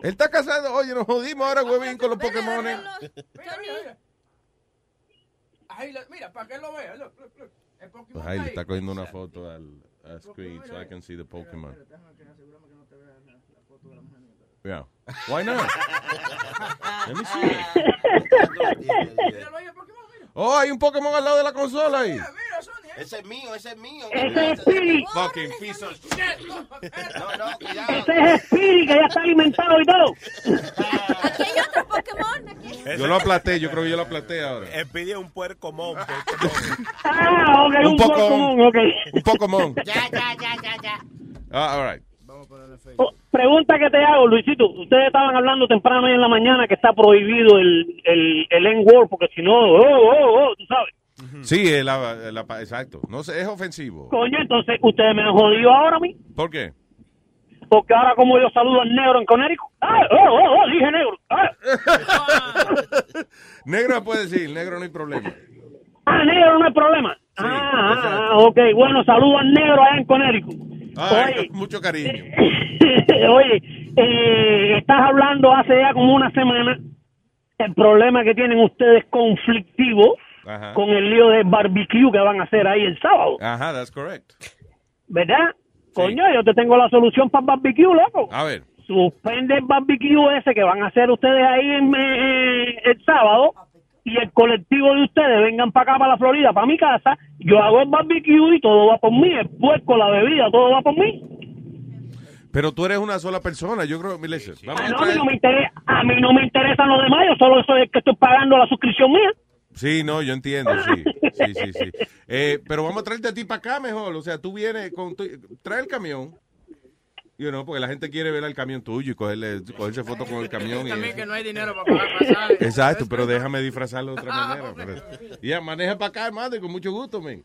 Él está casado. Oye, nos jodimos ahora, huevín, con los Pokémon. Mira, mira. Mira, para que lo vea. Look, look, look. El Pokémon Pues ahí le está cogiendo una foto al, al screen so I can see the Pokémon. Yeah. Why not? Let me see. [LAUGHS] Oh, hay un Pokémon al lado de la consola ahí. Ese es mío, ese es mío. Ese es Speedy. Fucking piece of shit. No, no, cuidado. Ese es Speedy que ya está alimentado y todo. Aquí hay otro Pokémon. Aquí. Yo lo aplasté, yo creo que yo lo aplasté ahora. Él pidió un puerco mon. Ah, ok, Un un, poco- Pokémon, ok. Un Pokémon. Ya, ya, ya, ya, ya. Ah, all right. Oh, pregunta que te hago, Luisito. Ustedes estaban hablando temprano ahí en la mañana que está prohibido el, el, el N-word, porque si no, oh, oh, oh, tú sabes. Sí, es la, la- exacto. No sé, es ofensivo. Coño, entonces ustedes me han jodido ahora a mí. ¿Por qué? Porque ahora como yo saludo al negro en Connecticut. ¡Ah! ¡Oh, oh, oh! Dije negro. ¡Ah! [LAUGHS] Negro puede decir, negro no hay problema. Ah, negro no hay problema. ah, ah, ah, ok. Bueno, saludo al negro allá en Connecticut. Ay, Oye, [LAUGHS] mucho cariño. [LAUGHS] oye, eh, estás hablando hace ya como una semana el problema que tienen ustedes conflictivo Ajá. con el lío de barbecue que van a hacer ahí el sábado, Ajá, that's correct. ¿verdad? Coño, yo te tengo la solución para el barbecue, loco. A ver. Suspende el barbecue ese que van a hacer ustedes ahí en, eh, el sábado y el colectivo de ustedes vengan para acá, para la Florida, para mi casa. Yo hago el barbecue y todo va por mí. El puerco, la bebida, todo va por mí. Pero tú eres una sola persona, yo creo. Vamos Ah, a no, a, mí traer- no me interesa, a mí no me interesan los demás, yo solo soy el que estoy pagando la suscripción mía. Sí, no, yo entiendo, sí. Sí, sí, sí. [LAUGHS] Eh, pero vamos a traerte a ti para acá mejor. O sea, tú vienes con tu... Trae el camión. You know, porque la gente quiere ver el camión tuyo y cogerle, cogerse fotos con el camión. Y También eso. que no hay dinero para pagar pasajes. Exacto, pero déjame disfrazarlo de otra manera. pero- Ya, maneja para acá, hermano, y con mucho gusto, men.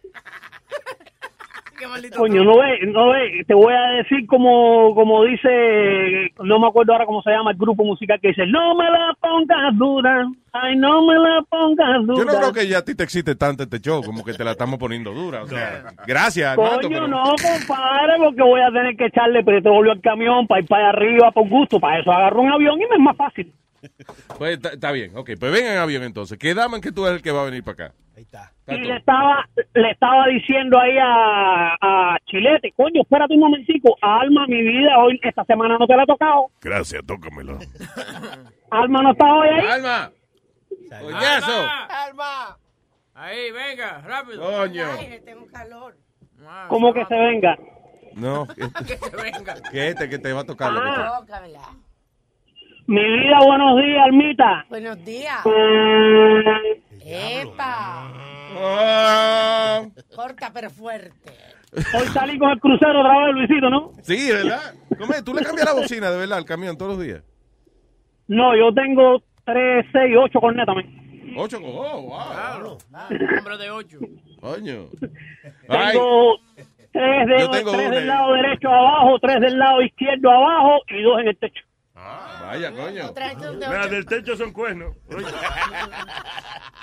Qué maldito Coño, no ve, no ve, te voy a decir como, como dice, no me acuerdo ahora cómo se llama el grupo musical que dice, no me la pongas dura, ay, no me la pongas dura. Yo no creo que ya a ti te excite tanto este show, como que te la estamos poniendo dura. O sea, gracias, Armando. Coño, pero- no, compadre, porque voy a tener que echarle petróleo al camión para ir para allá arriba por gusto. Para eso agarro un avión y me es más fácil. [LAUGHS] Pues está, está bien, ok. Pues vengan en avión entonces. Quedamos en que tú eres el que va a venir para acá. Y le estaba, le estaba diciendo ahí a, a Chilete, coño, espérate un momentico, Alma, mi vida, hoy, esta semana no te la he tocado. Gracias, tócamelo. [LAUGHS] Alma no está hoy ahí. Alma. Coñazo. Alma. Ahí, venga, rápido. Coño. Ay, tengo calor. Como que se venga. No, [LAUGHS] que se venga. que este que te va a tocar. Ah. Mi vida, buenos días, Almita. Buenos días. Epa. Ah. Corta pero fuerte. Hoy salí con el crucero otra vez, Luisito, ¿no? Sí, ¿verdad? ¿Cómo es? ¿Tú le cambias la bocina de verdad al camión todos los días? No, yo tengo 3, 6, 8 cornetas. Ocho, oh, wow. Hombre de ocho. Coño. Ay, Tengo de, Yo tengo tres una. del lado derecho abajo, tres del lado izquierdo abajo y dos en el techo. Vaya, coño. Las del techo son cuernos. [LAUGHS]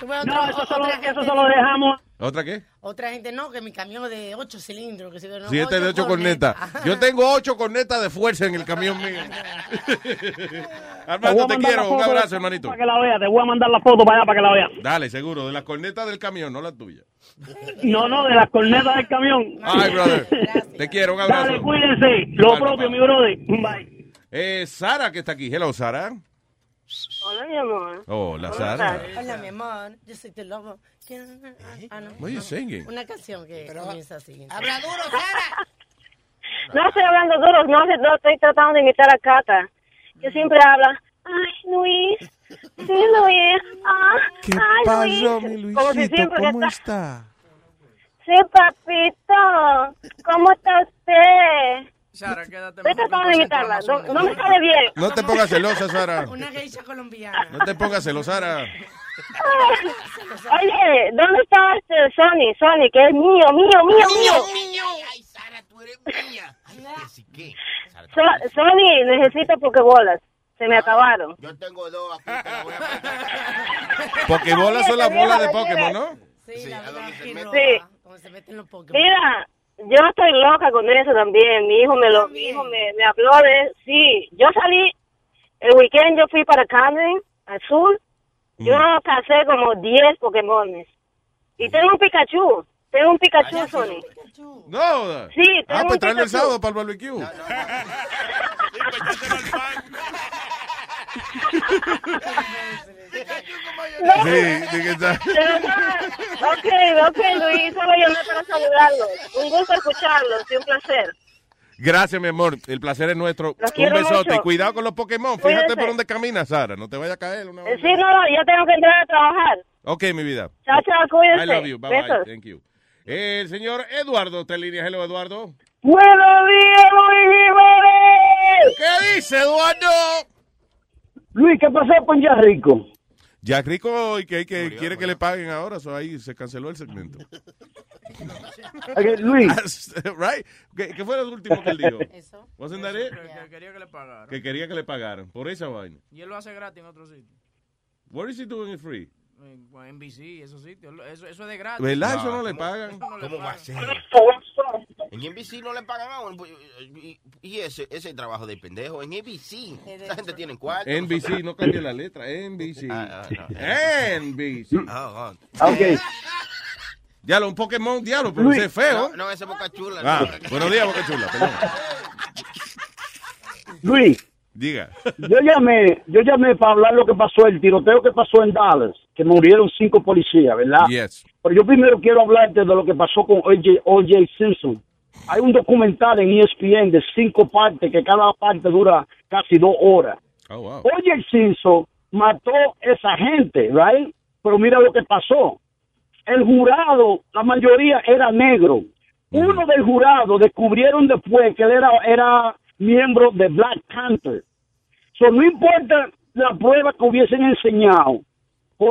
No, eso solo, eso solo dejamos, ¿Otra qué? Otra gente no, que mi camión es de 8 cilindros. Que si no, Siete de ocho cornetas. Yo [LAUGHS] tengo ocho cornetas de fuerza en el camión mío. [LAUGHS] Armando, te quiero. Un abrazo, hermanito. Para que la vea, te voy a mandar la foto para allá para que la vea. Dale, seguro. De las cornetas del camión, no la tuya. No, no, de las cornetas del camión. Ay, brother. Te quiero. Un abrazo. Dale, cuídense. Lo Dale, propio, papá. mi brother. Bye. Eh, Sara, que está aquí. Hello, Sara. Hola, mi amor. Hola, Sara. Hola, mi amor. Yo soy tu lobo. Ah, no. What are you singing? Una canción que comienza así. Habla duro, Sara. [LAUGHS] No estoy hablando duro, no, no estoy tratando de imitar a Cata, que siempre habla, ay, Luis, sí, Luis, ah, ¿Qué ay, pasó, Luis. mi Como si Luisito? siempre que ¿Cómo está- está? Sí, papito, ¿cómo está usted? Sara, quédate Estoy tratando de imitarla, no, no me sale bien. No te pongas celosa, Sara. [LAUGHS] Una geisha colombiana. No te pongas celosa, Sara. Oye, ¿dónde está este Sony? Sony, que es mío, mío, mío, mío. Ay, Sara, tú eres mía. Ay, ¿sí qué? Sara, tú So- Sony, necesito pokebolas. Se me acabaron. Yo tengo dos aquí, a. [LAUGHS] Pokebolas son las bolas de Pokémon, ¿no? Sí, la verdad que no. Sí. Cuando se meten los Pokémon. Mira, yo estoy loca con eso también. Mi hijo me lo, mi hijo me, me habló de, sí, yo salí el weekend, yo fui para Camden, al sur. Yo casé como 10 Pokémones. Y tengo un Pikachu. Tengo un Pikachu, Sony. No. Sí, tengo Ah, pues un el sábado para el barbecue. No. [LAUGHS] [LAUGHS] Sí, sí que está. No, [LAUGHS] ok, ok, Luis, solo llamé para saludarlos. Un gusto escucharlos y un placer. Gracias, mi amor. El placer es nuestro. Los Un besote. mucho. Y cuidado con los Pokémon. Fíjate Cuídense. por dónde caminas, Sara. No te vaya a caer. Una... Eh, Sí, no, no, ya tengo que entrar a trabajar. Ok, mi vida. Chao, chao, cuídense. I love you. Bye bye. Besos. Thank you. El señor Eduardo, te línea. Hello, Eduardo. Buenos días, Luis Jiménez. ¿Qué dice, Eduardo? Luis, ¿qué pasó con Ya Rico? Jack Rico y que, que quiere que le paguen ahora. So ahí se canceló el segmento. [LAUGHS] Luis. [LAUGHS] right? ¿Qué, qué fue lo último que él dijo? Eso. Wasn't that it? Que, que quería que le pagaran. Que quería que le pagaran por esa vaina. Y él lo hace gratis en otro sitio. What is he doing it free? En en NBC, esos sitios. Eso, eso es de gratis. ¿Verdad? Eso no ¿cómo- le pagan. ¿Cómo va a ser? En NBC no le pagan a uno. Y, y ese, ese trabajo de pendejo. En NBC. Esa gente tiene cuarto. NBC, no cambie la letra. NBC. Ah, ah, NBC. Ah, Ok. Diablo, un Pokémon, diablo, pero Luis. ese es feo. No, no, ese Boca Chula. Ah, no. buenos días, Boca Chula. Perdón. Luis, Diga. yo llamé, yo llamé para hablar lo que pasó, el tiroteo que pasó en Dallas, que murieron cinco policías, ¿verdad? Yes. Pero yo primero quiero hablarte de lo que pasó con. O.J. Simpson. Hay un documental en ESPN de cinco partes, que cada parte dura casi dos horas. Oh, wow. O.J. Simpson mató esa gente, right? Pero mira lo que pasó. El jurado, la mayoría era negro. Uno del jurado descubrieron después que él era, era miembro de Black Panther. So, no importa la prueba que hubiesen enseñado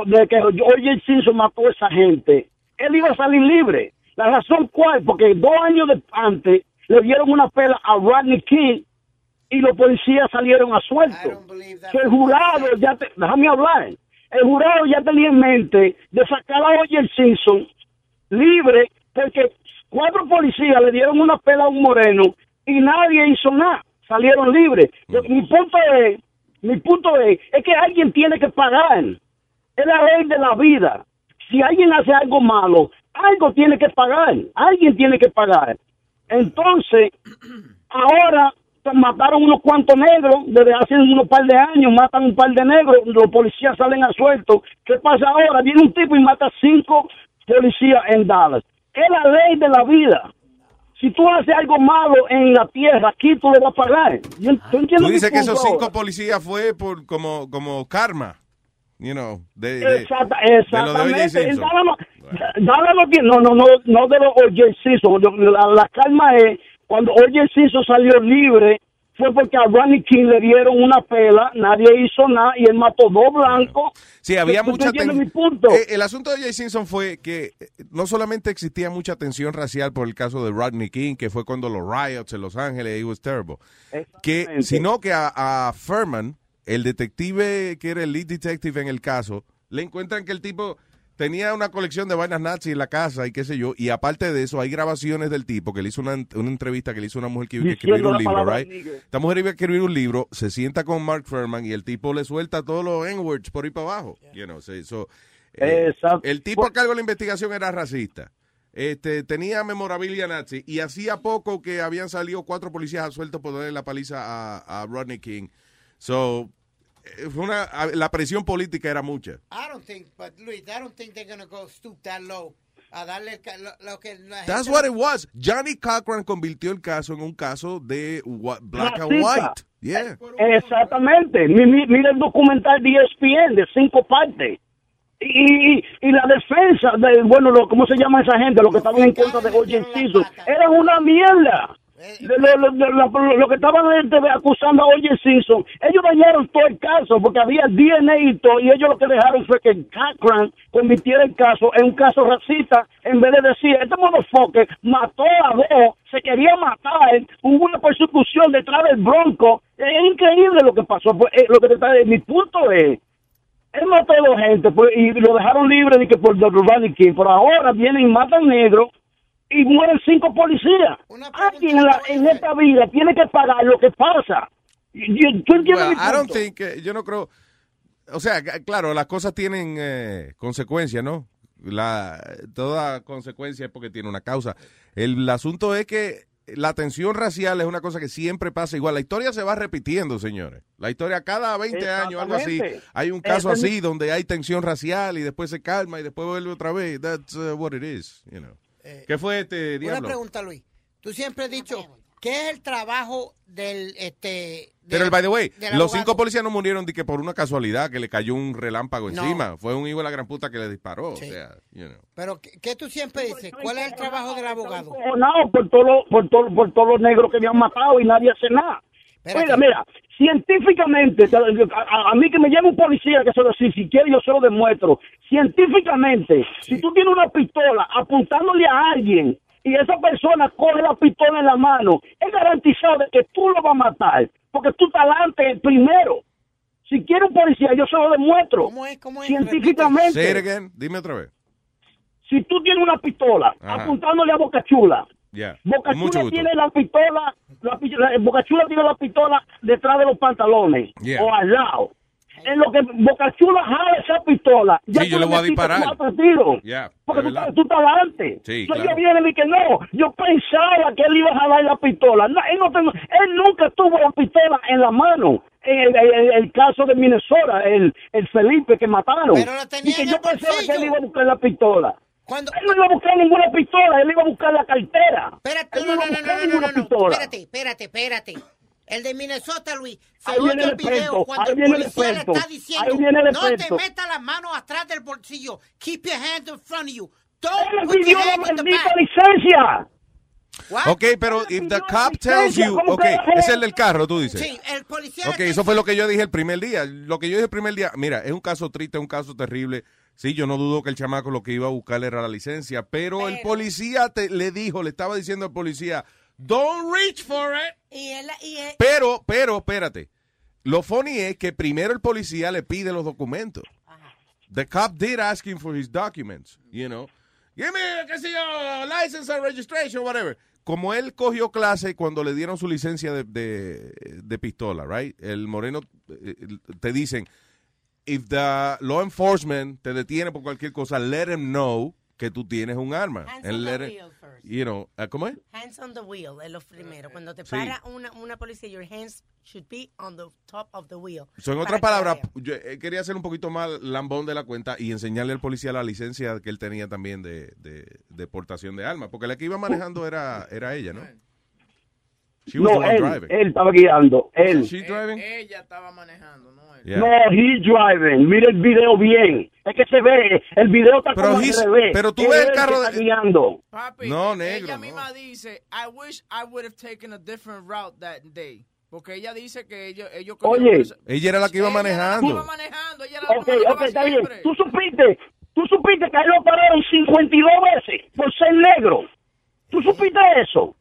de que O.J. Simpson mató a esa gente, él iba a salir libre. La razón cuál, porque dos años de- antes le dieron una pela a Rodney King y los policías salieron a suelto. El jurado ya te, déjame hablar. El jurado ya tenía en mente de sacar a O.J. Simpson libre porque cuatro policías le dieron una pela a un moreno y nadie hizo nada. Salieron libres. Mi punto es, mi punto es, es que alguien tiene que pagar. Es la ley de la vida. Si alguien hace algo malo, algo tiene que pagar. Alguien tiene que pagar. Entonces, [CLEARS THROAT] ahora mataron unos cuantos negros, desde hace unos par de años matan un par de negros, los policías salen a suelto. ¿Qué pasa ahora? Viene un tipo y mata cinco policías en Dallas. Es la ley de la vida. Si tú haces algo malo en la tierra, aquí tú le vas a pagar. Yo- ¿Tú, entiendes Tú mi dices que esos ahora? cinco policías fue por como, como karma. You know, de, de, Exacta- de lo de exactamente. Dallas Dallas no tiene- no, no, no, no de los. Simpson. La, la calma es cuando O.J. Simpson salió libre fue porque a Ronnie King le dieron una pela, nadie hizo nada y él mató dos blancos. Sí, había ¿Tú mucha entiendes ten- mi punto? Eh, el asunto de Jay Simpson fue que eh, no solamente existía mucha tensión racial por el caso de Rodney King, que fue cuando los riots en Los Ángeles, it was terrible, que, sino que a, a Furman, el detective que era el lead detective en el caso, le encuentran que el tipo tenía una colección de vainas nazi en la casa y qué sé yo. Y aparte de eso, hay grabaciones del tipo que le hizo una, una entrevista que le hizo una mujer que iba a escribir un libro, right? Esta mujer iba a escribir un libro, se sienta con Mark Furman y el tipo le suelta todos los N-words por ahí para abajo. You know, so- so, eh, el tipo a cargo de la investigación era racista. Este, tenía memorabilia nazi y hacía poco que habían salido cuatro policías a suelto por darle la paliza a, a Rodney King. So, fue una, la presión política era mucha. I don't think, but Luis, I don't think they're gonna go stoop that low a darle lo, lo que la That's gente- what it was. Johnny Cochran convirtió el caso en un caso de wha- black and Racista. white. Yeah. Exactamente. Mi- mi- Mira el documental de ESPN de cinco partes. Y, y, y la defensa de, bueno, lo, ¿cómo se llama esa gente? Los que estaban en contra de Oye Simpson. Eran una mierda. De lo, lo- lo- lo que estaban acusando a Oye Simpson, ellos dañaron todo el caso porque había DNA y todo, y ellos lo que dejaron fue que Cochran convirtiera el caso en un caso racista en vez de decir, este motherfucker mató a dos, se quería matar, hubo una persecución detrás del bronco, es increíble lo que pasó, pues, eh, lo que está, mi punto es, él mató a dos gente pues, y lo dejaron libre de que por Rodney King, pero ahora vienen y matan negros y mueren cinco policías. Alguien en, la- en esta vida tiene que pagar lo que pasa. Y- y- ¿Tú entiendes Well, mi I don't punto? think, eh, yo no creo, o sea, claro, las cosas tienen eh, consecuencias, ¿no? La, toda consecuencia es porque tiene una causa. El, asunto es que la tensión racial es una cosa que siempre pasa igual. La historia se va repitiendo, señores. La historia cada 20 años, algo así. Hay un caso así donde hay tensión racial y después se calma y después vuelve otra vez. That's uh, what it is, you know. ¿Qué fue este Una diablo? pregunta, Luis. Tú siempre has dicho, ¿qué es el trabajo del, este... de- Pero el by the way, los abogado? cinco policías no murieron de que por una casualidad que le cayó un relámpago No. encima. Fue un hijo de la gran puta que le disparó. Sí. O sea, you know. Pero, ¿qué, qué tú siempre dices? ¿Cuál es el trabajo del abogado? cojonado por todos los por todo, por todos los negros que me han matado y nadie hace nada. Mira, mira, científicamente, a, a- a mí que me llame un policía que se lo decir, si quiere yo se lo demuestro. Científicamente, si tú tienes una pistola apuntándole a alguien y esa persona coge la pistola en la mano, es garantizado de que tú lo vas a matar, porque tú estás adelante primero. Si quiere un policía, yo se lo demuestro. Científicamente Say it again. Dime otra vez. si tú tienes una pistola Ajá. apuntándole a Boca Chula, Ya. Boca Mucho Chula gusto. tiene la pistola, la, la- Boca Chula tiene la pistola detrás de los pantalones Yeah. o al lado. En lo que Boca Chula jala esa pistola, ya Sí, yo tú le voy a disparar. cuatro tiros. Ya, Porque tú, tú estás adelante. Sí, Entonces claro. vienen y que no, yo pensaba que él iba a jalar la pistola. No, él, no tengo- él nunca tuvo la pistola en la mano. En el, el- el caso de Minnesota, el, el Felipe que mataron. Pero la tenía y que en yo el pensaba que él iba a buscar la pistola. Cuando... Él no iba a buscar ninguna pistola, él iba a buscar la cartera. Espérate, él no, iba no, a no, buscar no, no, ninguna no, no, pistola. espérate, espérate, espérate. El de Minnesota, Luis, se Ahí viene el el video experto, cuando ahí el viene el policía le experto, está diciendo, ahí viene el no te experto". metas las manos atrás del bolsillo, keep your hands in front of you, Él don't le put pidió your la hands in the maldita back. licencia. Ok, pero if the cop tells you, ¿Cómo ok, es el del carro, tú dices. Sí, el policía Ok, eso fue lo que yo dije el primer día. Lo que yo dije el primer día, mira, es un caso triste, es un caso terrible. Sí, yo no dudo que el chamaco lo que iba a buscar era la licencia, pero, el policía te- le dijo, le estaba diciendo al policía, don't reach for it. Y él, y él- Pero, pero, espérate. Lo funny es que primero el policía le pide los documentos. The cop did ask him for his documents, you know. Give me, qué sé yo, license and registration, whatever. Como él cogió clase cuando le dieron su licencia de, de, de pistola, right? El moreno eh, te dicen, if the law enforcement te detiene por cualquier cosa, let him know que tú tienes un arma. Hands And on the it- wheel first. you know, uh, ¿cómo es? Hands on the wheel es lo primero. Cuando te Sí. para una, una policía, your hands should be on the top of the wheel. So, en Para otras que palabras, vea. yo eh, quería hacer un poquito más lambón de la cuenta y enseñarle al policía la licencia que él tenía también de, de, de portación de armas. Porque la que iba manejando era, era ella, ¿no? She was the No, one él, driving. él estaba guiando. Él. She driving? Ella estaba manejando, ¿no? él. Yeah. No, he driving. Mira el video bien. Es que se ve, el video está Pero como revés. pero tú Es ves el carro está de- guiando. Papi, No, negro, ella no. misma dice, I wish I would have taken a different route that day. Porque ella dice que ellos, ellos Oye. Ella era la que iba Ella manejando. iba manejando, ella era la Ok, que manejaba ok, está bien. siempre. Tú supiste, tú supiste que a él lo pararon 52 veces por ser negro. ¿Tú supiste eso?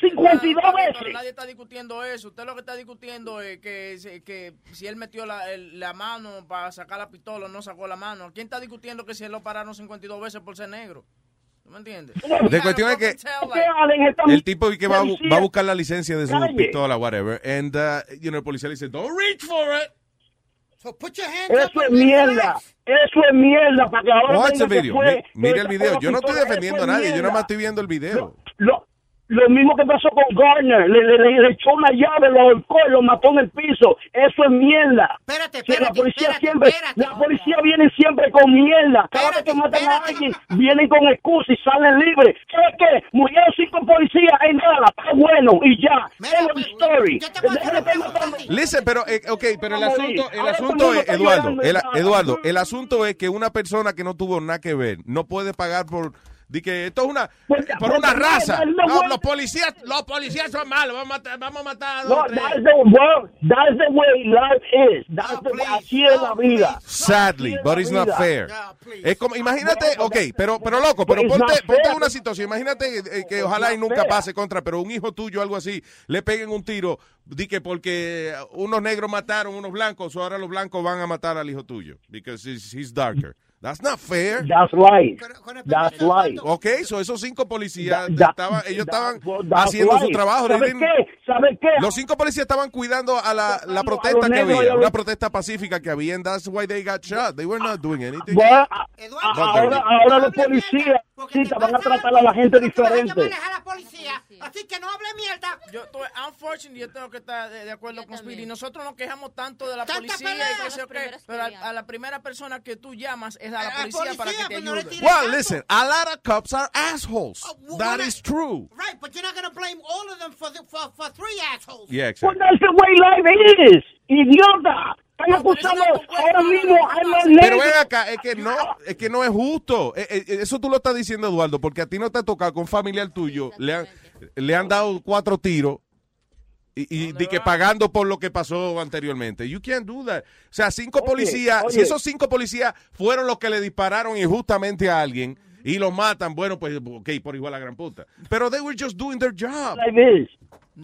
52 Pero veces. nadie está discutiendo eso. Usted lo que está discutiendo es que, se- que si él metió la, el- la mano para sacar la pistola o no sacó la mano. ¿Quién está discutiendo que si él lo pararon 52 veces por ser negro? ¿Tú me entiendes? La cuestión es que el tipo que va, a bu- va a buscar la licencia de su Calle. pistola, whatever, and uh, you know, el policía le dice, don't reach for it. So put your hands Eso up es mierda. Eso es mierda. Para que ahora Watch the que video. fue- Mi- Mira el video. Yo no estoy defendiendo a nadie, yo nada más estoy viendo el video. Lo, lo mismo que pasó con Garner. Le, le, le- le echó una llave, lo ahorcó y lo mató en el piso. Eso es mierda. Espérate, Que la espérate, policía espérate, siempre, espérate. la policía viene siempre con mierda. Cada vez que matan a alguien, vienen con excusa y salen libres. ¿Sabes qué? Murieron cinco policías en nada. Está bueno y ya. End of the story. Listen, pero, eh, ok, pero el asunto, el asunto es, Eduardo, el. Eduardo, el asunto es que una persona que no tuvo nada que ver no puede pagar por, di que esto es una, por una porque raza. no, no, No, no, los policías, los policías son malos, vamos a matar, vamos a matar a No, that's the, well, that's the way life is. That's the, así es la vida. Sadly, but it's not fair. Es como, imagínate, ok, pero, pero loco, pero ponte, ponte una situación, imagínate eh, que ojalá y nunca fair. pase contra, pero un hijo tuyo, algo así, le peguen un tiro, di que porque unos negros mataron unos blancos, o ahora los blancos van a matar al hijo tuyo, because he's, he's darker. That's not fair. That's right. That's right. Ok, so esos cinco policías That- that- estaban, ellos that- estaban haciendo su trabajo. they ¿Sabes qué? ¿Sabes qué? Los cinco policías estaban cuidando a la, protesta que había, una protesta pacífica que había, and that's why they got shot. They were not doing anything. Ahora, ahora los policías sí, te van a tratar a la gente diferente. Así que no hable mierda. Yo estoy, unfortunately, yo tengo que estar de, de acuerdo con Speedy. Nosotros nos quejamos tanto de la Tanta policía pelea. y que sé yo qué, pero a, a la primera persona que tú llamas es a la policía, para que te pues no ayude. Well, listen, a lot of cops are assholes. well, That is true. Right, but you're not going to blame all of them for, the, for, for three assholes. Yeah, Well, exactly. that's the way life is. Idiota. Están acusando ahora mismo a los Pero ven acá, es que no, es que no es justo. Eh, eh, Eso tú lo estás diciendo, Eduardo, porque a ti no te ha tocado con un familiar tuyo, le han, le han dado cuatro tiros y, y di que pagando por lo que pasó anteriormente. You can't do that. O sea, cinco Oye, policías, si oye. esos cinco policías fueron los que le dispararon injustamente a alguien y los matan, bueno, pues, ok, por igual a gran puta. Pero they were just doing their job. Life is.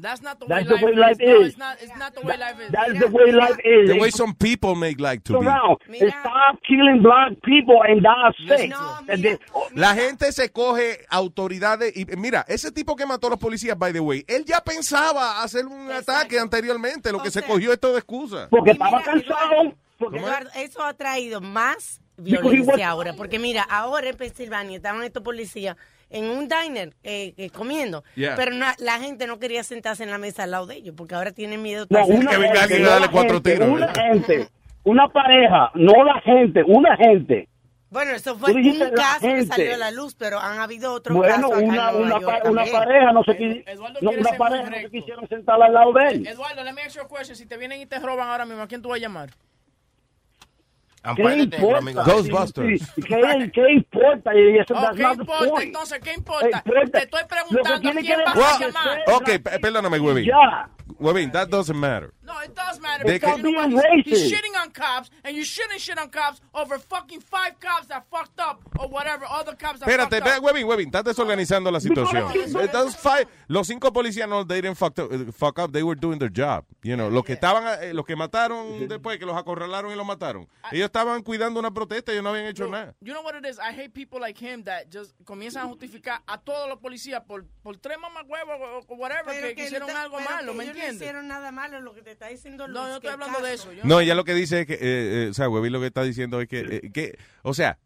That's not the That's way the way life life is. No, is. it's not, it's not the way life is. That's the way life is. The way some people make like to So be. now, stop killing black people and that's it. Then- La gente se coge autoridades y mira, ese tipo que mató a los policías, by the way, él ya pensaba hacer un ataque anteriormente, lo que se cogió esto de excusa. Porque estaba cansado. Porque Eduardo, eso ha traído más violencia ahora. Porque mira, ahora en Pensilvania estaban estos policías en un diner eh, eh, comiendo. Yeah. Pero la gente no quería sentarse en la mesa al lado de ellos porque ahora tienen miedo. No, una gente, alguien a no darle la cuatro gente, tiros, Una ¿verdad? gente, una pareja, no la gente, una gente. Bueno, eso fue un caso que gente. salió a la luz, pero han habido otros Bueno, casos una, pa- pareja no se Eduardo no, quiere una ser pareja muy no se recto. quisieron sentar al lado de él. Eduardo, let me ask you a question. Si te vienen y te roban ahora mismo, ¿a quién tú vas a llamar? ¿Qué importa? Ghostbusters. Sí, sí. ¿Qué, qué importa? Y eso, Oh, ¿Qué importa? point. Entonces, ¿qué importa? Importa. Te estoy preguntando quién que vas dejar a llamar. Ok, perdóname, Webin. Ya. Webin, that doesn't matter. No, it does matter They because you know what? He's, he's shitting on cops, and you shouldn't shit on cops over fucking five cops that fucked up or whatever other cops that Espérate, fucked up. Webin, Webin, estás desorganizando la situación. Those five- los cinco policías no, they didn't fuck, up, fuck up, they were doing their job. You know, los que estaban, eh, los que mataron después, que los acorralaron y los mataron, ellos estaban cuidando una protesta, ellos no habían hecho nada. You know what it is? I hate people like him that just comienzan a justificar a todos los policías por, por tres mamagüevos o, o whatever Pero que, que hicieron no algo pero malo, que ¿me ellos no entiendes? hicieron nada malo, lo que te está diciendo. No, yo estoy hablando de caso- eso. Yo No, ella lo que dice es que, eh, eh, o sea, Webin lo que está diciendo es que, eh, que o sea,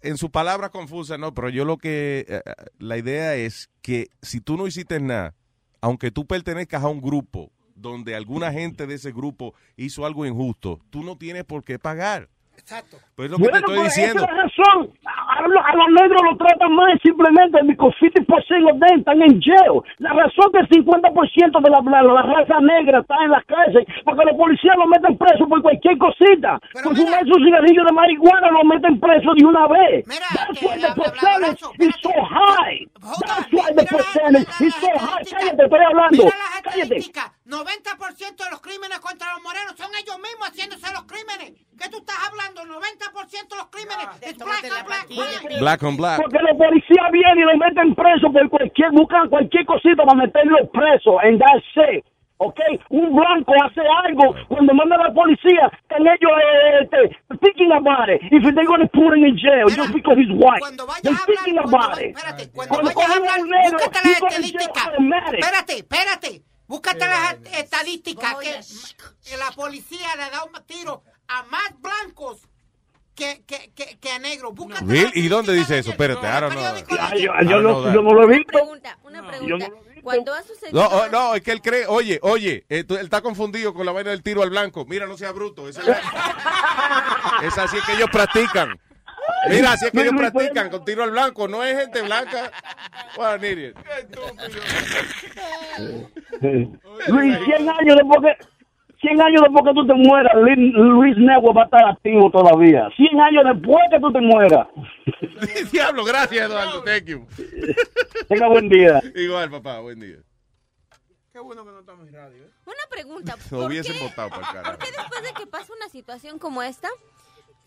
en su palabra confusa, no, pero yo lo que, eh, eh, la idea es que si tú no hiciste nada, aunque tú pertenezcas a un grupo donde alguna gente de ese grupo hizo algo injusto, tú no tienes por qué pagar. Exacto. Pues es lo que te Bueno, estoy pues diciendo. esa es la razón. A, a los- a los negros lo tratan mal simplemente because 50% of them están en jail. La razón que el 50% de la, la, la raza negra está en las cárceles porque los policías lo meten preso por cualquier cosita. por fumar su cigarrillo de marihuana lo meten preso de una vez. That's why the percentage is so high. That's why the percentage is so high. Cállate, estoy hablando. Mira las Cállate. estadísticas. 90% de los crímenes contra los morenos son ellos mismos haciéndose los crímenes. ¿Qué tú estás hablando pasando. 90% de los crímenes es black on black crime. Black on black. Porque los policías vienen y lo meten preso por cualquier, buscan cualquier cosita para meterlo preso. En shit. ¿Ok? Un blanco hace algo cuando manda a la policía, están ellos eh, este, thinking about it. If they're going to put him in jail just because he's white. They're thinking about it. Cuando vayas a hablar, un negro, búscate he's las going to jail estadísticas. automatic. Espérate, espérate. Búscate las estadísticas que, que la policía le da un tiro a más blancos que, que, que, que a negros. Búscate Real? ¿Y dónde dice eso? Espérate, don't no, know that. yo no lo he visto. Pregunta, una pregunta. no Cuando ha sucedido... No, oh, no, es que él cree, oye, oye, eh, tú- él está confundido con la vaina del tiro al blanco. Mira, no sea bruto. Esa es, la- [LAUGHS] es así que ellos practican. Mira, así es que ellos practican con tiro al blanco. No es gente blanca. What an idiot. Luis, 100 años después que 100 años después que tú te mueras, Luis Network va a estar activo todavía. 100 años después que tú te mueras. [LAUGHS] Diablo, gracias, Eduardo. Thank you. Tenga buen día. Igual, papá, buen día. Una pregunta. ¿Por hubiesen qué, votado para [LAUGHS] por qué después de que pasa una situación como esta,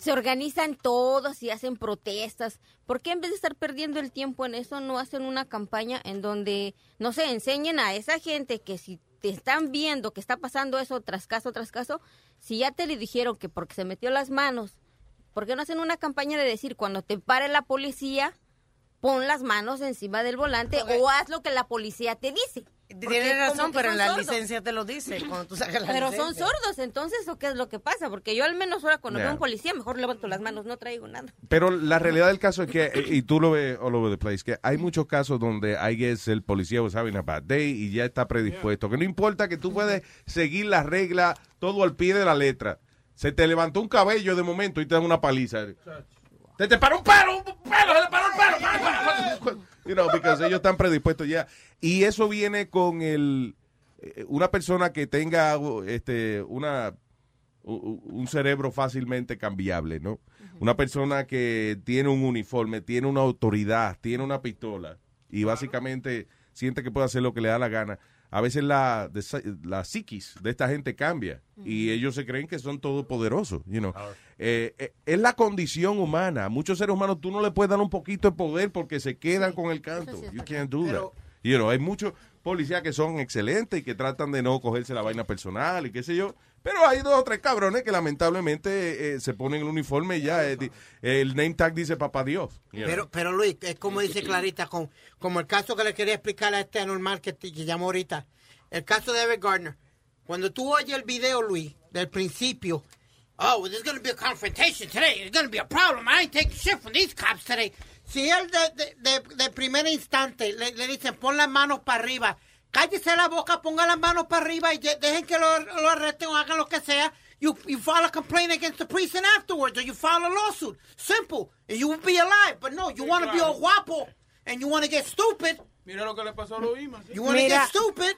se organizan todos y hacen protestas? ¿Por qué en vez de estar perdiendo el tiempo en eso, no hacen una campaña en donde, no sé, enseñen a esa gente que si te están viendo que está pasando eso tras caso tras caso, si ya te le dijeron que porque se metió las manos, ¿por qué no hacen una campaña de decir cuando te pare la policía, pon las manos encima del volante o haz lo que la policía te dice? Tienes razón, que pero en la sordos. licencia te lo dice cuando tú sacas la Pero son sordos, entonces, ¿o qué es lo que pasa? Porque yo al menos ahora cuando Yeah. veo a un policía, mejor levanto las manos, no traigo nada. Pero la realidad del caso es que, eh, y tú lo ves all over the place, que hay muchos casos donde I guess el policía was having a bad day y ya está predispuesto. Que no importa que tú puedes seguir las reglas todo al pie de la letra. Se te levantó un cabello de momento y te dan una paliza. Te, te paró un pelo, un pelo, se le paró un pelo. [LAUGHS] You know, because ellos están predispuestos ya. Y eso viene con el eh, una persona que tenga este una un cerebro fácilmente cambiable, ¿no? Una persona que tiene un uniforme, tiene una autoridad, tiene una pistola y básicamente siente que puede hacer lo que le da la gana. A veces la, de- la psiquis de esta gente cambia y ellos se creen que son todopoderosos, you know. Eh, eh, es la condición humana. A muchos seres humanos tú no le puedes dar un poquito de poder porque se quedan con el canto. You can't do that. You know, hay muchos policías que son excelentes y que tratan de no cogerse la vaina personal y qué sé yo. Pero hay dos o tres cabrones que lamentablemente eh, se ponen el uniforme y ya eh, el name tag dice papá Dios. Pero, pero Luis, es como dice Clarita, con, como el caso que le quería explicar a este anormal que, que llamó ahorita. El caso de Everett Gardner. Cuando tú oyes el video, Luis, del principio, oh, there's going to be a confrontation today. There's going to be a problem. I ain't taking shit from these cops today. Si él de, de primer instante le, le dicen pon las manos para arriba, cállese la boca, ponga las manos para arriba y dejen que lo, lo arresten o hagan lo que sea. You, you file a complaint against the precinct afterwards, or you file a lawsuit. Simple. And you will be alive. But no, you want to be all guapo and you want to get stupid. Mira lo que le pasó a los Imas. You want to Mira. get stupid.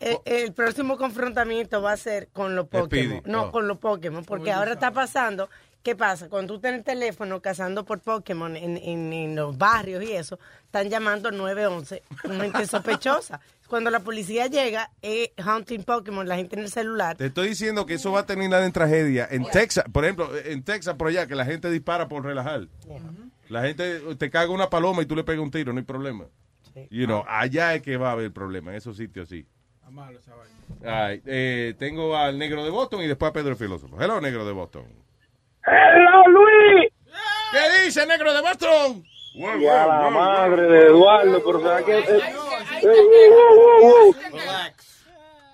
El, el próximo confrontamiento va a ser con los Pokémon. No, Oh. con los Pokémon. Porque ahora está pasando. ¿Qué pasa? Cuando tú tienes el teléfono cazando por Pokémon en, en- en los barrios y eso, están llamando 911, gente sospechosa. Cuando la policía llega, es hunting Pokémon, la gente en el celular. Te estoy diciendo que eso va a terminar en tragedia. En Texas, por ejemplo, en Texas por allá, que la gente dispara por relajar. La gente te caga una paloma y tú le pegas un tiro, no hay problema. You know, allá es que va a haber problema, en esos sitios sí. All right, eh, tengo al negro de Boston y después a Pedro el filósofo. Hello, negro de Boston. ¡Hello, Luis! ¿Qué dice, negro de Boston? Y a la madre de Eduardo, pero ¿sabes qué? Eh, eh, uh, uh, uh, uh.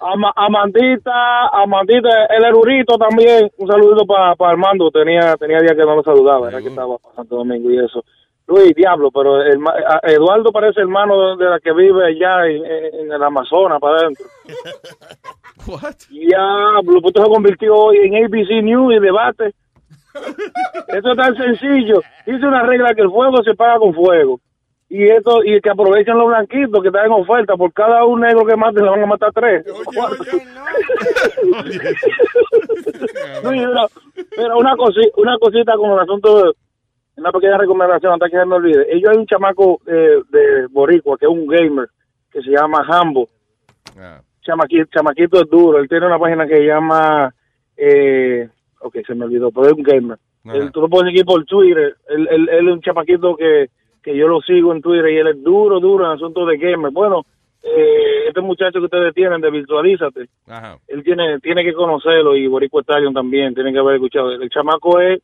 Ama- Amandita, Amandita, el erudito también, un saludito para Armando, tenía tenía días que no lo saludaba, era que estaba para Santo Domingo y eso. Luis, diablo, pero el, ma- a- Eduardo parece hermano de la que vive allá en, en- en el Amazonas, para adentro. [LAUGHS] Diablo, pues esto se convirtió hoy en ABC News y debate. Esto es tan sencillo. Dice una regla que el fuego se paga con fuego. Y esto y que aprovechen los blanquitos que están en oferta. Por cada un negro que maten, le van a matar tres. No, [LAUGHS] una- pero una, cosi- una cosita con el asunto, de- una pequeña recomendación antes que se me olvide. Ellos hay un chamaco eh, de Boricua que es un gamer que se llama Hambo. Chamaquito, chamaquito es duro. Él tiene una página que se llama, eh, ok, se me olvidó, pero es un gamer. Él- tú lo puedes seguir por Twitter. Él, él- él es un chamaquito que, que yo lo sigo en Twitter y él es duro, duro en asuntos de gamer. Bueno, eh, este muchacho que ustedes tienen de Virtualízate, Ajá. él tiene tiene que conocerlo y Boricua Stallion también, tiene que haber escuchado. El chamaco es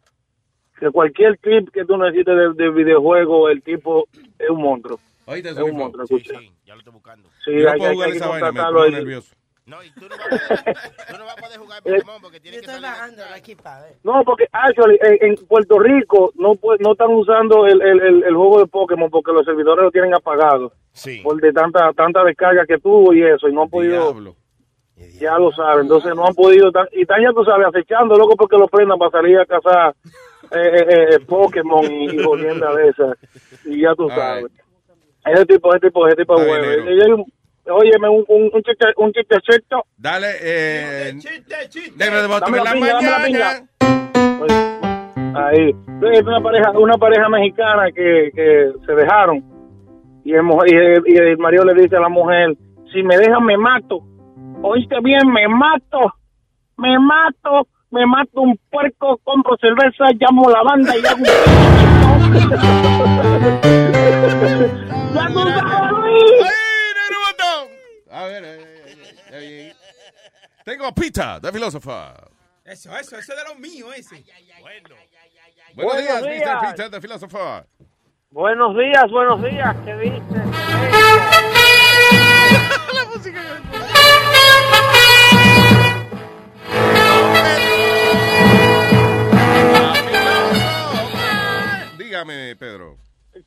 que cualquier clip que tú necesites de, de videojuego, el tipo es un monstruo. Oíste, es un monstruo, escucha. Sí, ya lo estoy buscando. Sí, Yo no hay, puedo hay- jugar hay que esa vaina, me contratarlo pongo ahí. nervioso. Pokémon porque tiene Yo estoy bajando aquí para ver. No, porque actually, en, en Puerto Rico no no están usando el, el, el, el juego de Pokémon porque los servidores lo tienen apagado. Sí. Por de tanta tanta descarga que tuvo y eso, y no han podido. Ya lo saben, entonces no han podido. y están ya tú sabes, acechando, loco, porque lo prendan para salir a cazar eh, eh, eh, Pokémon y, y jodienda de esas. Y ya tú sabes. Ese tipo, ese tipo, ese tipo de Óyeme, un, un, un, chiste, un chistecito. Dale, eh. Negro de botón Dame en la piña, dame la mañana. piña. Ahí. Es una pareja, una pareja mexicana que, que se dejaron. Y el, mujer- y, el, y el marido le dice a la mujer, si me dejan me mato. Oíste bien, me mato. Me mato. Me mato un puerco, compro cerveza, llamo la banda y hago un... [LAUGHS] [LAUGHS] ¡Ya tú sabes, Luis! A ver, eh, eh, eh, eh. Tengo a Pita, the philosopher. Eso, eso, eso es de los míos, ese. Buenos, Buenos días, días. Mr. Pita, the philosopher. Buenos días, buenos días. ¿Qué dice? Dígame, Pedro.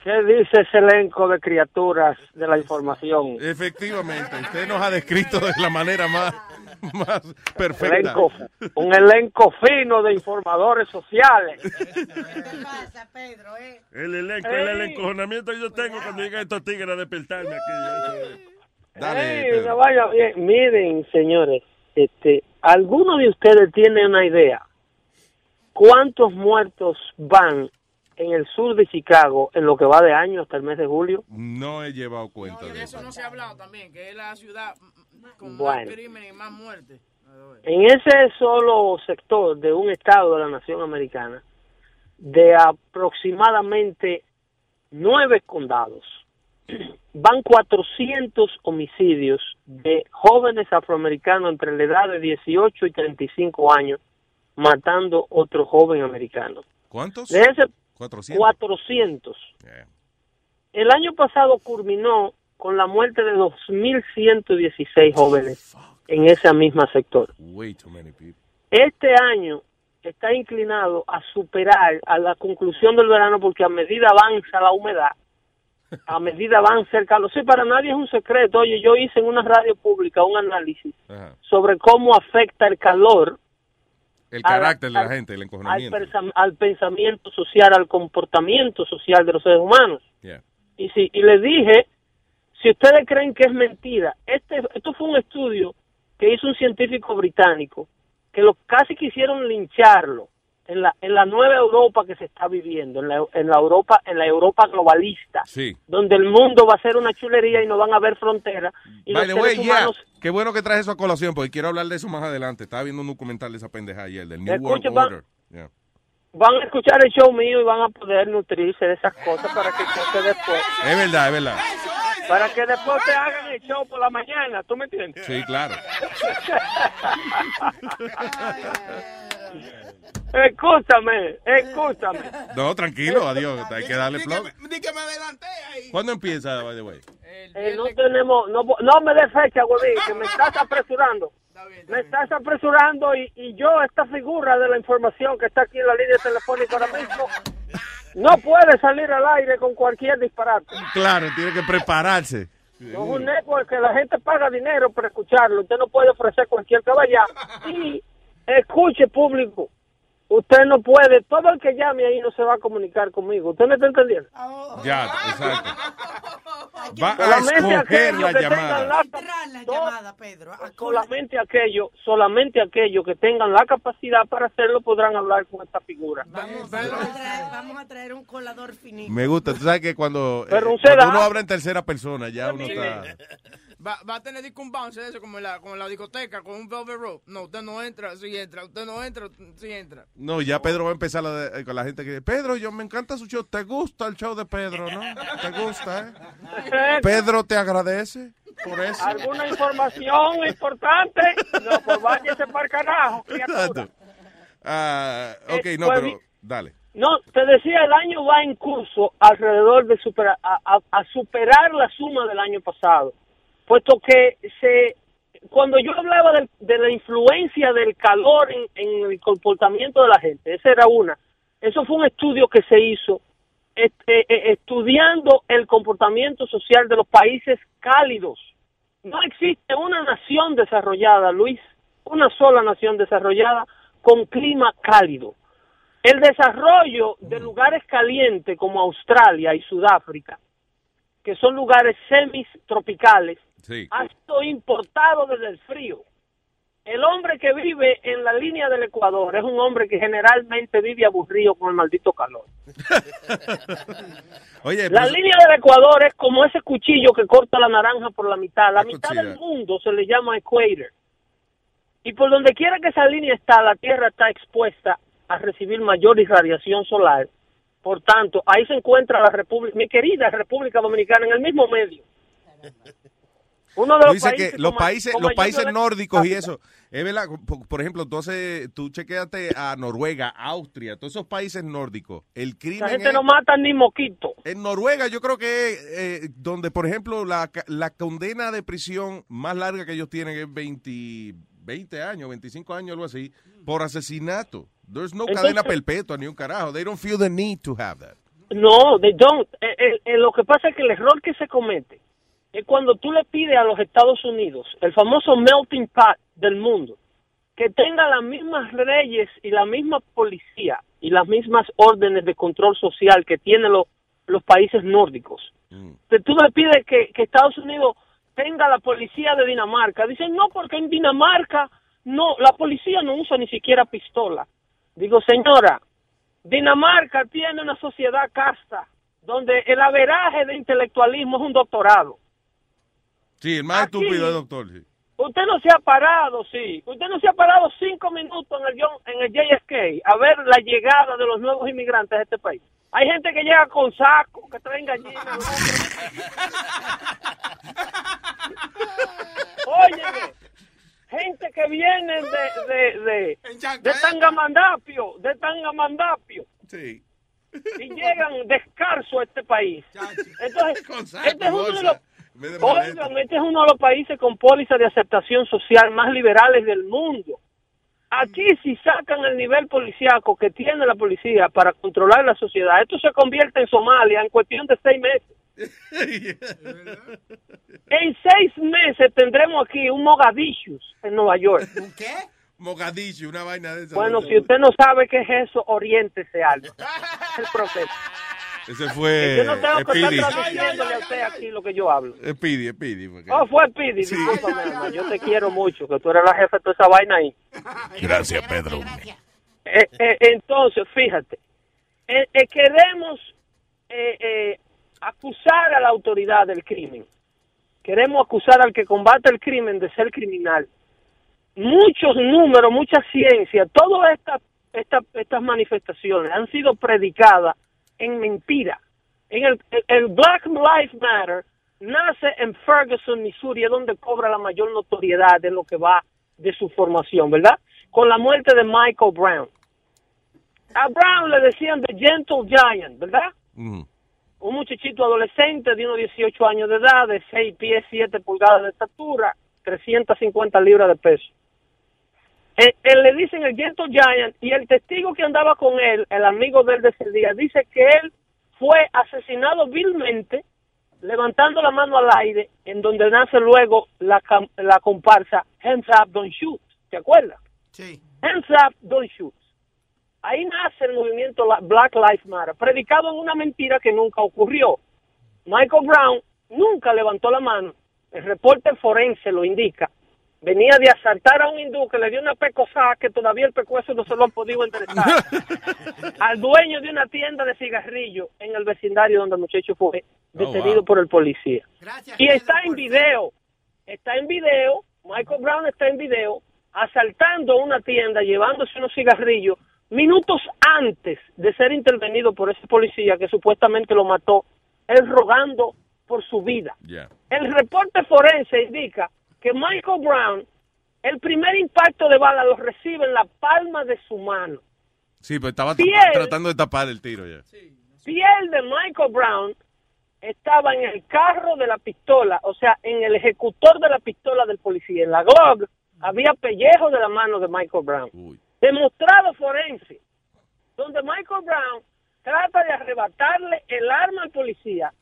¿Qué dice ese elenco de criaturas de la información? Efectivamente, usted nos ha descrito de la manera más, más perfecta. Elenco, un elenco fino de informadores sociales. El elenco, el, el encojonamiento que yo tengo cuando llegan estos tigres a despertarme aquí. Ey, bien. Miren, señores, este, ¿alguno de ustedes tiene una idea? ¿Cuántos muertos van en el sur de Chicago en lo que va de año hasta el mes de julio? No he llevado cuenta Y de eso. no se ha hablado también, que es la ciudad con Bueno. más crimen y más muerte. En ese solo sector de un estado de la nación americana, de aproximadamente nueve condados, [CLEARS THROAT] van 400 homicidios de jóvenes afroamericanos entre la edad de 18 y 35 años matando otro joven americano. ¿Cuántos? De ese 400. 400. El año pasado culminó con la muerte de 2.116 jóvenes en ese mismo sector. Way too many people. Este año está inclinado a superar a la conclusión del verano porque a medida avanza la humedad, a [LAUGHS] medida avanza el calor. Sí, para nadie es un secreto. Oye, yo hice en una radio pública un análisis sobre cómo afecta el calor El la- carácter de la al- gente, el al, encojonamiento. persa- al pensamiento social, al comportamiento social de los seres humanos. Yeah. Y si y les dije, si ustedes creen que es mentira, este esto fue un estudio que hizo un científico británico que lo casi quisieron lincharlo en la en la nueva Europa que se está viviendo, en la, en la Europa en la Europa globalista, Sí. donde el mundo va a ser una chulería y no van a haber fronteras y By los the way, seres yeah. humanos Qué bueno que traes eso a colación, porque quiero hablar de eso más adelante. Estaba viendo un documental de esa pendeja ayer, del New Escuche, World va- Order. Yeah. van a escuchar el show mío y van a poder nutrirse de esas cosas para que después Es verdad, es verdad. para que después te hagan el show por la mañana, ¿tú me entiendes? Sí, claro. [LAUGHS] Escúchame, escúchame. No, tranquilo, adiós. Hay que darle flow. Di que me adelanté ahí. ¿Cuándo empieza, by the way? Eh, no tenemos, no, no me des fecha, Godín, que me estás [LAUGHS] apresurando. Me estás apresurando y, y yo, esta figura de la información que está aquí en la línea telefónica ahora mismo, no puede salir al aire con cualquier disparate. Claro, tiene que prepararse. Es un network que la gente paga dinero para escucharlo. Usted no puede ofrecer cualquier caballa. Y escuche, público. Usted no puede, todo el que llame ahí no se va a comunicar conmigo. ¿Usted me está entendiendo? Ya, exacto. Va a Solamente escoger aquellos la que tengan llamada. la- llamada, Pedro. solamente aquellos, solamente aquellos que tengan la capacidad para hacerlo podrán hablar con esta figura. Vamos a traer, vamos a traer un colador finito. Me gusta. Tú sabes que cuando, eh, cuando uno habla en tercera persona, ya uno está... Va, va a tener disco un bounce de eso como en, la, como en la discoteca con un velvet rope. No, usted no entra, sí entra. Usted no entra, sí entra. No, ya Pedro va a empezar la de- con la gente que Pedro, yo me encanta su show. ¿Te gusta el show de Pedro, no? ¿Te gusta, eh? [LAUGHS] Pedro te agradece por eso. ¿Alguna información importante? No, pues váyase para el carajo, criatura. Ah, ok, Eh, no, pues, pero dale. No, te decía, el año va en curso alrededor de superar, a, a- a superar la suma del año pasado, puesto que se cuando yo hablaba de, la influencia del calor en, el comportamiento de la gente, esa era una. Eso fue un estudio que se hizo este, eh, estudiando el comportamiento social de los países cálidos. No existe una nación desarrollada, Luis, una sola nación desarrollada con clima cálido. El desarrollo de lugares calientes como Australia y Sudáfrica, que son lugares semitropicales, Sí. ha sido importado desde el frío. El hombre que vive en la línea del Ecuador es un hombre que generalmente vive aburrido con el maldito calor. [LAUGHS] Oye, La pues- línea del Ecuador es como ese cuchillo que corta la naranja por la mitad. La mitad cuchilla. del mundo se le llama equator. Y por donde quiera que esa línea está, la Tierra está expuesta a recibir mayor irradiación solar. Por tanto, ahí se encuentra la República, mi querida República Dominicana, en el mismo medio. Uno de los países que los países, los países nórdicos y eso, es verdad, por, por ejemplo, entonces tú chequeate a Noruega, Austria, todos esos países nórdicos, el crimen La gente es- no mata ni moquito. en Noruega yo creo que es eh, donde, por ejemplo, la, la condena de prisión más larga que ellos tienen es 20, 20 años, 25 años, algo así, por asesinato. There's no Entonces- cadena perpetua ni un carajo. They don't feel the need to have that. No, they don't. Eh, eh, eh, lo que pasa es que el error que se comete es cuando tú le pides a los Estados Unidos, el famoso melting pot del mundo, que tenga las mismas leyes y la misma policía y las mismas órdenes de control social que tienen los los países nórdicos. Entonces, tú le pides que, que Estados Unidos tenga la policía de Dinamarca. Dicen, no, porque en Dinamarca no, la policía no usa ni siquiera pistola. Digo, señora, Dinamarca tiene una sociedad casta donde el averaje de intelectualismo es un doctorado. Sí, el más Aquí- estúpido es doctor. sí. Usted no se ha parado, sí. Usted no se ha parado cinco minutos en el, en el JFK a ver la llegada de los nuevos inmigrantes a este país. Hay gente que llega con saco, que traen gallinas. [LAUGHS] Óyeme, gente que viene de, de, de, de Tangamandapio, de Tangamandapio. Sí. Y llegan descalzo a este país. Entonces, [LAUGHS] este es uno de los. Oigan, este es uno de los países con póliza de aceptación social más liberales del mundo. Aquí si sacan el nivel policiaco que tiene la policía para controlar la sociedad, esto se convierte en Somalia en cuestión de seis meses. [LAUGHS] En seis meses tendremos aquí un Mogadishu en Nueva York. ¿Un qué? Mogadishu, una vaina de esa. Bueno, si usted no sabe qué es eso, oriéntese algo. Es el proceso. Ese fue yo no tengo que estar traduciéndole a usted aquí lo que yo hablo. Speedy, Speedy. porque- Oh, fue Pidi, discúlpame, hermano, yo te quiero mucho, que tú eres la jefa de toda esa vaina ahí. Gracias, Pedro. Eh, eh, entonces, fíjate, eh, eh, queremos eh, eh, acusar a la autoridad del crimen. Queremos acusar al que combate el crimen de ser criminal. Muchos números, mucha ciencia, todas estas estas estas manifestaciones han sido predicadas en mentira. En el, el- Black Lives Matter nace en Ferguson, Missouri, donde cobra la mayor notoriedad de lo que va de su formación, ¿verdad? Con la muerte de Michael Brown. A Brown le decían The Gentle Giant, ¿verdad? Mm. Un muchachito adolescente de unos 18 años de edad, de 6 pies, 7 pulgadas de estatura, 350 libras de peso. Él, él le dicen el Gentle Giant y el testigo que andaba con él, el amigo de él de ese día, dice que él fue asesinado vilmente levantando la mano al aire en donde nace luego la, la comparsa Hands Up, Don't Shoot. ¿Te acuerdas? Sí. Hands Up, Don't Shoot. Ahí nace el movimiento la- Black Lives Matter, predicado en una mentira que nunca ocurrió. Michael Brown nunca levantó la mano, el reporte forense lo indica. Venía de asaltar a un hindú que le dio una pecosada que todavía el pecueso no se lo han podido enderezar. [LAUGHS] al dueño de una tienda de cigarrillos en el vecindario donde el muchacho fue detenido wow. por el policía. Gracias, Y está en video. está en video, Michael Brown está en video, asaltando una tienda, llevándose unos cigarrillos, minutos antes de ser intervenido por ese policía que supuestamente lo mató, él rogando por su vida. El reporte forense indica que Michael Brown, el primer impacto de bala lo recibe en la palma de su mano. Sí, pues estaba Piel. tratando de tapar el tiro ya. Piel de Michael Brown estaba en el carro de la pistola, o sea, en el ejecutor de la pistola del policía. En la Glock había pellejo de la mano de Michael Brown. Demostrado forense, donde Michael Brown trata de arrebatarle el arma al policía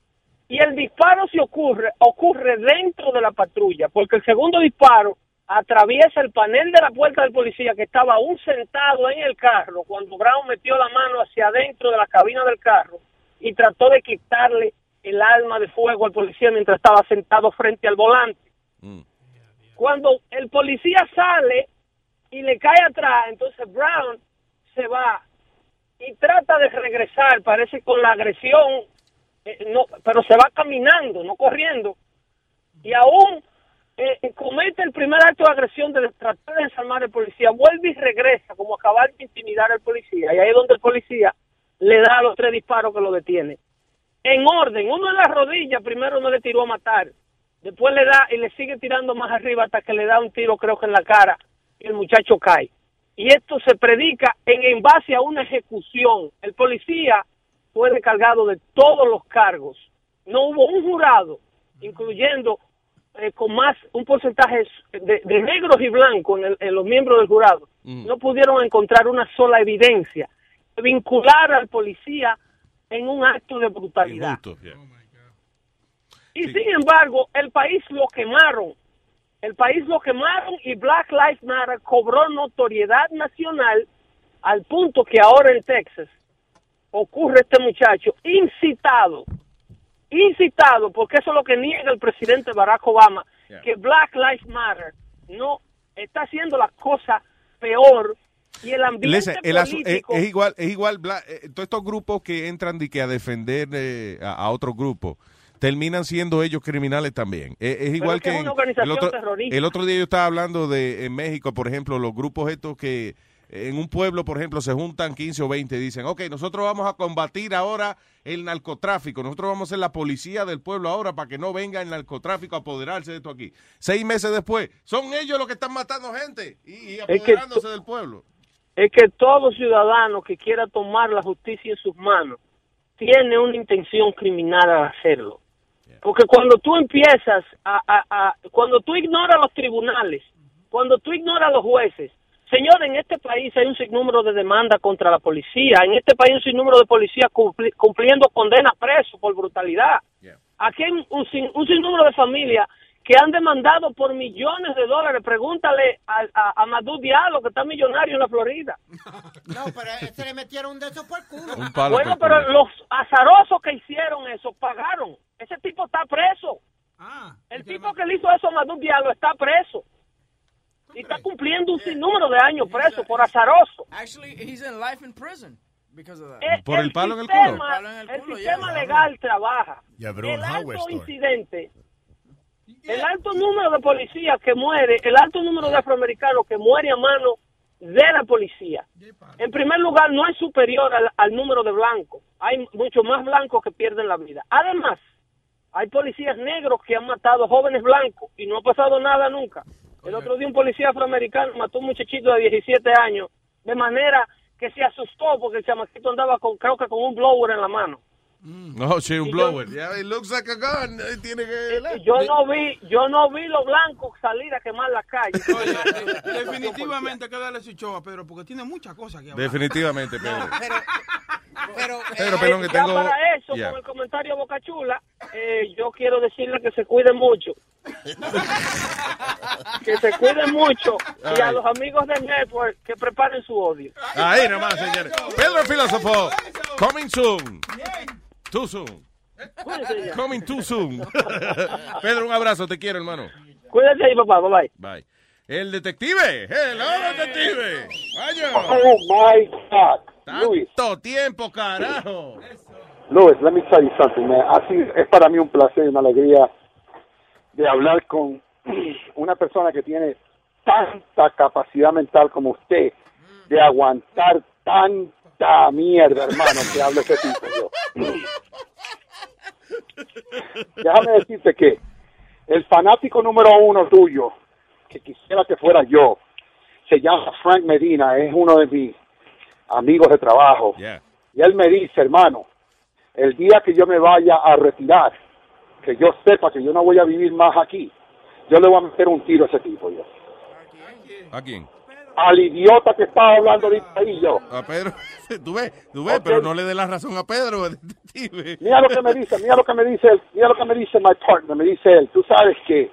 y el disparo se ocurre, ocurre dentro de la patrulla, porque el segundo disparo atraviesa el panel de la puerta del policía que estaba aún sentado en el carro cuando Brown metió la mano hacia adentro de la cabina del carro y trató de quitarle el arma de fuego al policía mientras estaba sentado frente al volante. Cuando el policía sale y le cae atrás, entonces Brown se va y trata de regresar, parece con la agresión, eh, no, pero se va caminando, no corriendo, y aún eh, comete el primer acto de agresión de tratar de desarmar al policía, vuelve y regresa como acabar de intimidar al policía, y ahí es donde el policía le da los tres disparos que lo detiene. En orden, uno en la rodilla, primero no le tiró a matar, después le da y le sigue tirando más arriba hasta que le da un tiro creo que en la cara y el muchacho cae. Y esto se predica en, en base a una ejecución. El policía fue recargado de todos los cargos. No hubo un jurado, incluyendo eh, con más un porcentaje de, de negros y blancos en, el- en los miembros del jurado, no pudieron encontrar una sola evidencia de vincular al policía en un acto de brutalidad. Y sin embargo, el país lo quemaron. El país lo quemaron y Black Lives Matter cobró notoriedad nacional al punto que ahora en Texas ocurre este muchacho incitado, incitado, porque eso es lo que niega el presidente Barack Obama, que Black Lives Matter no está haciendo la cosa peor y el ambiente Listen, el asu- es, político es igual, es igual, bla- eh, todos estos grupos que entran de que a defender eh, a, a otro grupo terminan siendo ellos criminales también. Eh, es igual que en- otro, el otro día yo estaba hablando de en México, por ejemplo, los grupos estos que en un pueblo, por ejemplo, se juntan 15 o 20 y dicen, ok, nosotros vamos a combatir ahora el narcotráfico, nosotros vamos a ser la policía del pueblo ahora para que no venga el narcotráfico a apoderarse de esto aquí. Seis meses después, son ellos los que están matando gente y, y que apoderándose del pueblo. es que todo ciudadano que quiera tomar la justicia en sus manos tiene una intención criminal al hacerlo. Porque cuando tú empiezas a, a- a- cuando tú ignoras los tribunales, cuando tú ignoras los jueces, señor, en este país hay un sinnúmero de demandas contra la policía, en este país hay un sinnúmero de policías cumpli- cumpliendo condenas presos por brutalidad. Aquí hay un, sin- un sinnúmero de familias que han demandado por millones de dólares. Pregúntale a, a, a Madú Diallo, que está millonario en la Florida. [LAUGHS] No, pero a ese le metieron un de esos por culo. Un palo Bueno, por pero culo. los azarosos que hicieron eso pagaron. Ese tipo está preso. El tipo que le hizo eso a Madú Diallo está preso. Y está cumpliendo un sinnúmero de años preso por azaroso. Actually, he's in life in prison because of that. Eh, Por el palo en el culo. El sistema legal trabaja. Ya, bro, el alto incidente, el alto número de policías que muere, el alto número de afroamericanos que muere a mano de la policía. En primer lugar, no es superior al, al número de blancos. Hay muchos más blancos que pierden la vida. Además, hay policías negros que han matado jóvenes blancos y no ha pasado nada nunca. El otro día un policía afroamericano mató a un muchachito de 17 años de manera que se asustó porque el chamaquito andaba con, creo que con un blower en la mano. No, sí, un Y blower. Yeah, it looks like a gun. Eh, Tiene que... Yo no vi, yo no vi los blancos salir a quemar la calle. Definitivamente hay que darle su show a Pedro porque tiene muchas cosas que hablar. Definitivamente, Pedro. Pero, pero, Pedro, eh, perdón, que tengo... para eso, con el comentario de Boca Chula, eh, yo quiero decirle que se cuiden mucho. [LAUGHS] que se cuiden mucho. Y a los amigos de Network que preparen su odio. Ahí nomás, señores. Pedro Filósofo, coming soon. Too soon. Coming too soon. [LAUGHS] Pedro, un abrazo, te quiero, hermano. Cuídense ahí, papá. Bye bye. Bye. El detective. Hello, detective. Vaya. Oh my God, Luis. Tanto tiempo, carajo. Luis, let me tell you something, man. Así es para mí un placer y una alegría de hablar con [CLEARS THROAT] una persona que tiene tanta capacidad mental como usted de aguantar tanta mierda, hermano, que habla ese tipo. Yo. [CLEARS THROAT] Déjame decirte que el fanático número uno tuyo, que quisiera que fuera yo, se llama Frank Medina, es uno de mis amigos de trabajo. Y él me dice, hermano, el día que yo me vaya a retirar, que yo sepa que yo no voy a vivir más aquí, yo le voy a meter un tiro a ese tipo. Yo. ¿A quién? Al idiota que estaba hablando ahorita ahí yo. A Pedro. [LAUGHS] Tú ves, tú ves, pero no le dé la razón a Pedro. [LAUGHS] detective. Mira lo que me dice, mira lo que me dice mira lo que me dice my partner, me dice él, tú sabes que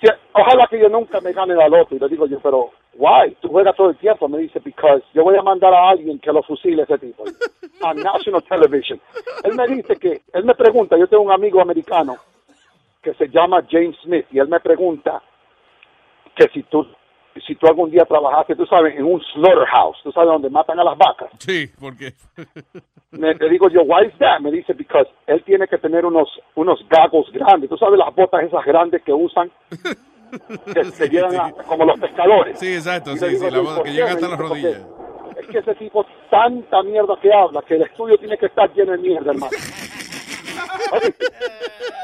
si- ojalá que yo nunca me gane la loto y le digo yo, pero why? Tú juegas todo el tiempo, me dice, because yo voy a mandar a alguien que lo fusile a ese tipo a national television. Él me dice que, él me pregunta, yo tengo un amigo americano que se llama James Smith y él me pregunta que si tú si tú algún día trabajaste, tú sabes, en un slaughterhouse, tú sabes donde matan a las vacas. Sí, porque. [LAUGHS] Me, le digo yo, why is that? Me dice, because él tiene que tener unos, unos gagos grandes. ¿Tú sabes las botas esas grandes que usan? [LAUGHS] [LAUGHS] Se a- como los pescadores. Sí, exacto, sí, sí, la ¿por que llega hasta las rodillas. "Porque Es que ese tipo tanta mierda que habla, que el estudio tiene que estar lleno de mierda, hermano. [LAUGHS]